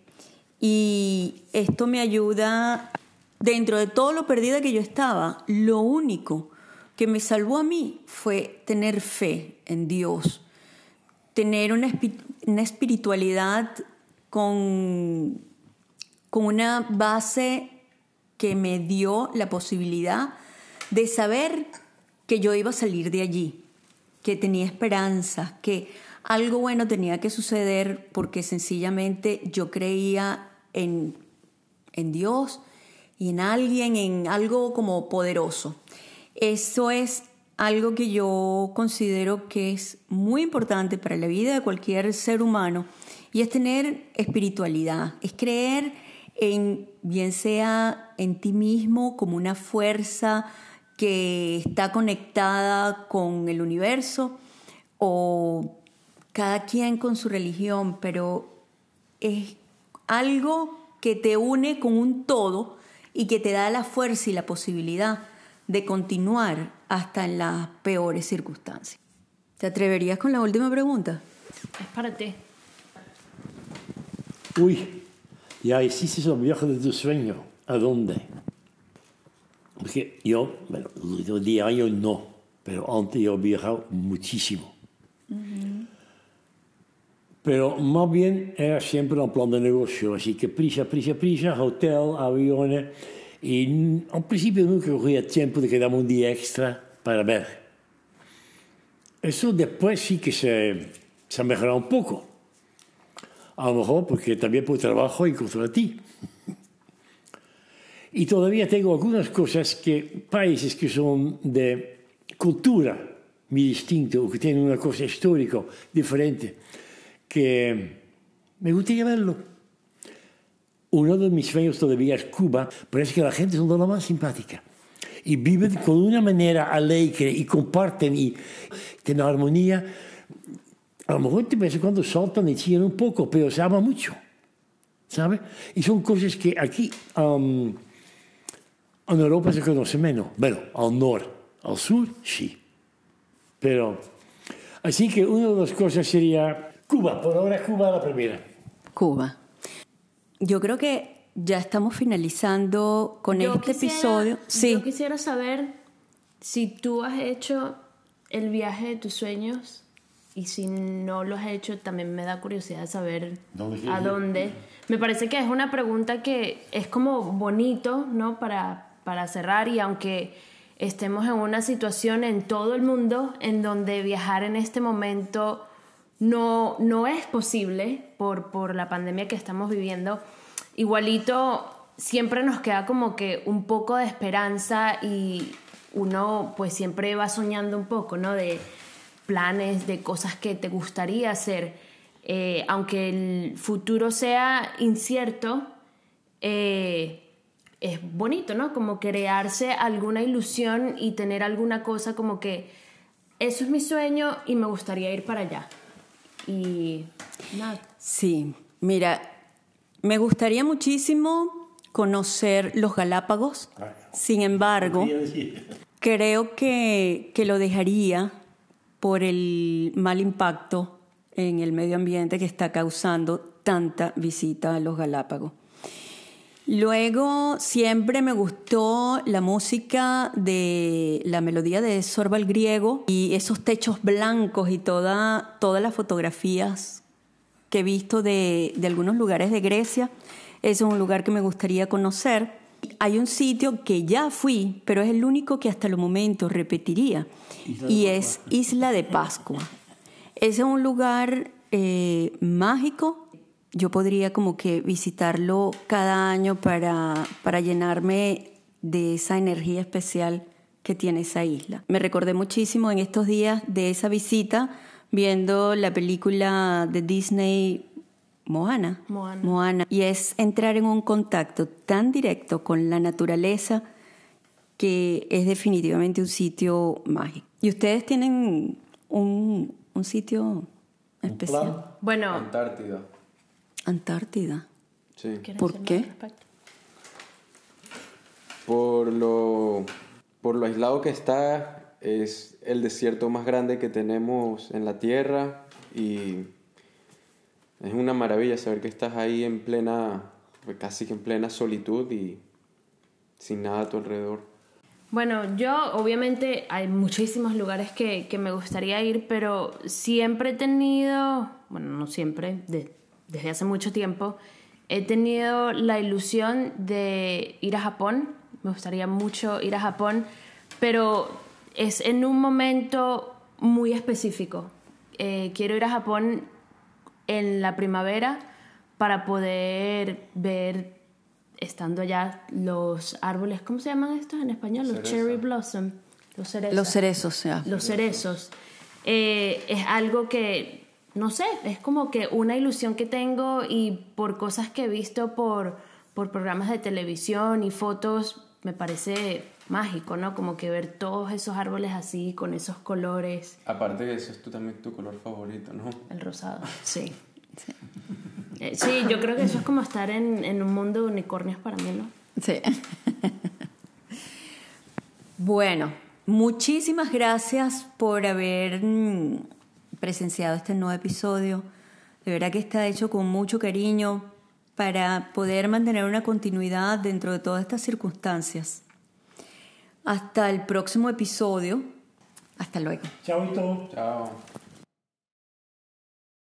Speaker 1: y esto me ayuda dentro de todo lo perdida que yo estaba. Lo único que me salvó a mí fue tener fe en Dios, tener una, espiritualidad con, con una base que me dio la posibilidad de saber que yo iba a salir de allí, que tenía esperanza, que algo bueno tenía que suceder porque sencillamente yo creía en, en Dios y en alguien, en algo como poderoso. Eso es algo que yo considero que es muy importante para la vida de cualquier ser humano y es tener espiritualidad, es creer en, bien sea en ti mismo como una fuerza que está conectada con el universo o cada quien con su religión, pero es algo que te une con un todo y que te da la fuerza y la posibilidad de continuar hasta en las peores circunstancias. ¿Te atreverías con la última pregunta?
Speaker 6: Es para ti.
Speaker 5: Uy, ya hiciste el viaje de tu sueño. ¿A dónde? Porque yo, bueno, diario no, pero antes yo he viajado muchísimo. Pero más bien era siempre un plan de negocio, así que prisa, prisa, prisa, hotel, aviones. Y en principio nunca cogía tiempo de quedarme un día extra para ver. Eso después sí que se, se ha mejorado un poco. A lo mejor porque también por trabajo encontré a ti. Y todavía tengo algunas cosas que países que son de cultura muy distinta o que tienen una cosa histórica diferente, que me gustaría verlo. Uno de mis sueños todavía es Cuba, es que la gente es una más simpática. Y viven con una manera alegre y comparten y tienen armonía. A lo mejor de vez en cuando saltan y chillan un poco, pero se ama mucho. ¿Sabe? Y son cosas que aquí um, en Europa se conoce menos. Bueno, al norte, al sur, sí. Pero, así que una de las cosas sería Cuba. Por ahora Cuba la primera.
Speaker 1: Cuba. Yo creo que ya estamos finalizando con este episodio. Sí.
Speaker 6: Yo quisiera saber si tú has hecho el viaje de tus sueños y si no lo has hecho, también me da curiosidad saber a dónde. Me parece que es una pregunta que es como bonito, ¿no? Para, para cerrar y aunque estemos en una situación en todo el mundo en donde viajar en este momento no, no es posible por, por la pandemia que estamos viviendo, igualito siempre nos queda como que un poco de esperanza y uno pues siempre va soñando un poco, ¿no? De planes, de cosas que te gustaría hacer. Eh, aunque el futuro sea incierto, eh, es bonito, ¿no? Como crearse alguna ilusión y tener alguna cosa como que eso es mi sueño y me gustaría ir para allá. Y nada.
Speaker 1: Sí, mira, me gustaría muchísimo conocer los Galápagos, sin embargo, creo que, que lo dejaría por el mal impacto en el medio ambiente que está causando tanta visita a los Galápagos. Luego siempre me gustó la música de la melodía de Sorba el griego y esos techos blancos y toda, todas las fotografías que he visto de, de algunos lugares de Grecia. Es un lugar que me gustaría conocer. Hay un sitio que ya fui, pero es el único que hasta el momento repetiría, y es Isla de Pascua. Es un lugar eh, mágico yo podría como que visitarlo cada año para, para llenarme de esa energía especial que tiene esa isla. Me recordé muchísimo en estos días de esa visita viendo la película de Disney Moana.
Speaker 6: Moana.
Speaker 1: Y es entrar en un contacto tan directo con la naturaleza que es definitivamente un sitio mágico. ¿Y ustedes tienen un, un sitio especial?
Speaker 6: Bueno,
Speaker 4: Antártida.
Speaker 1: Antártida.
Speaker 4: Sí.
Speaker 6: ¿quieres
Speaker 1: ¿Por qué?
Speaker 4: Por lo, por lo aislado que está, es el desierto más grande que tenemos en la Tierra y es una maravilla saber que estás ahí en plena, casi que en plena solitud y sin nada a tu alrededor.
Speaker 6: Bueno, yo obviamente hay muchísimos lugares que, que me gustaría ir, pero siempre he tenido, bueno, no siempre, de- desde hace mucho tiempo, he tenido la ilusión de ir a Japón. Me gustaría mucho ir a Japón, pero es en un momento muy específico. Eh, quiero ir a Japón en la primavera para poder ver, estando allá, los árboles, ¿cómo se llaman estos en español? Los
Speaker 4: Cereza.
Speaker 6: cherry blossom, los cerezos.
Speaker 1: Los cerezos, o sea.
Speaker 6: Los cerezos. Eh, es algo que, no sé, es como que una ilusión que tengo y por cosas que he visto por, por programas de televisión y fotos, me parece mágico, ¿no? Como que ver todos esos árboles así, con esos colores.
Speaker 4: Aparte de eso, es tu, también tu color favorito, ¿no?
Speaker 6: El rosado, sí. Eh, Sí, yo creo que eso es como estar en, en un mundo de unicornios para mí, ¿no?
Speaker 1: Sí. bueno, muchísimas gracias por haber mm, presenciado este nuevo episodio. De verdad que está hecho con mucho cariño para poder mantener una continuidad dentro de todas estas circunstancias. Hasta el próximo episodio. Hasta luego.
Speaker 5: Ciao, Ito.
Speaker 4: Chao.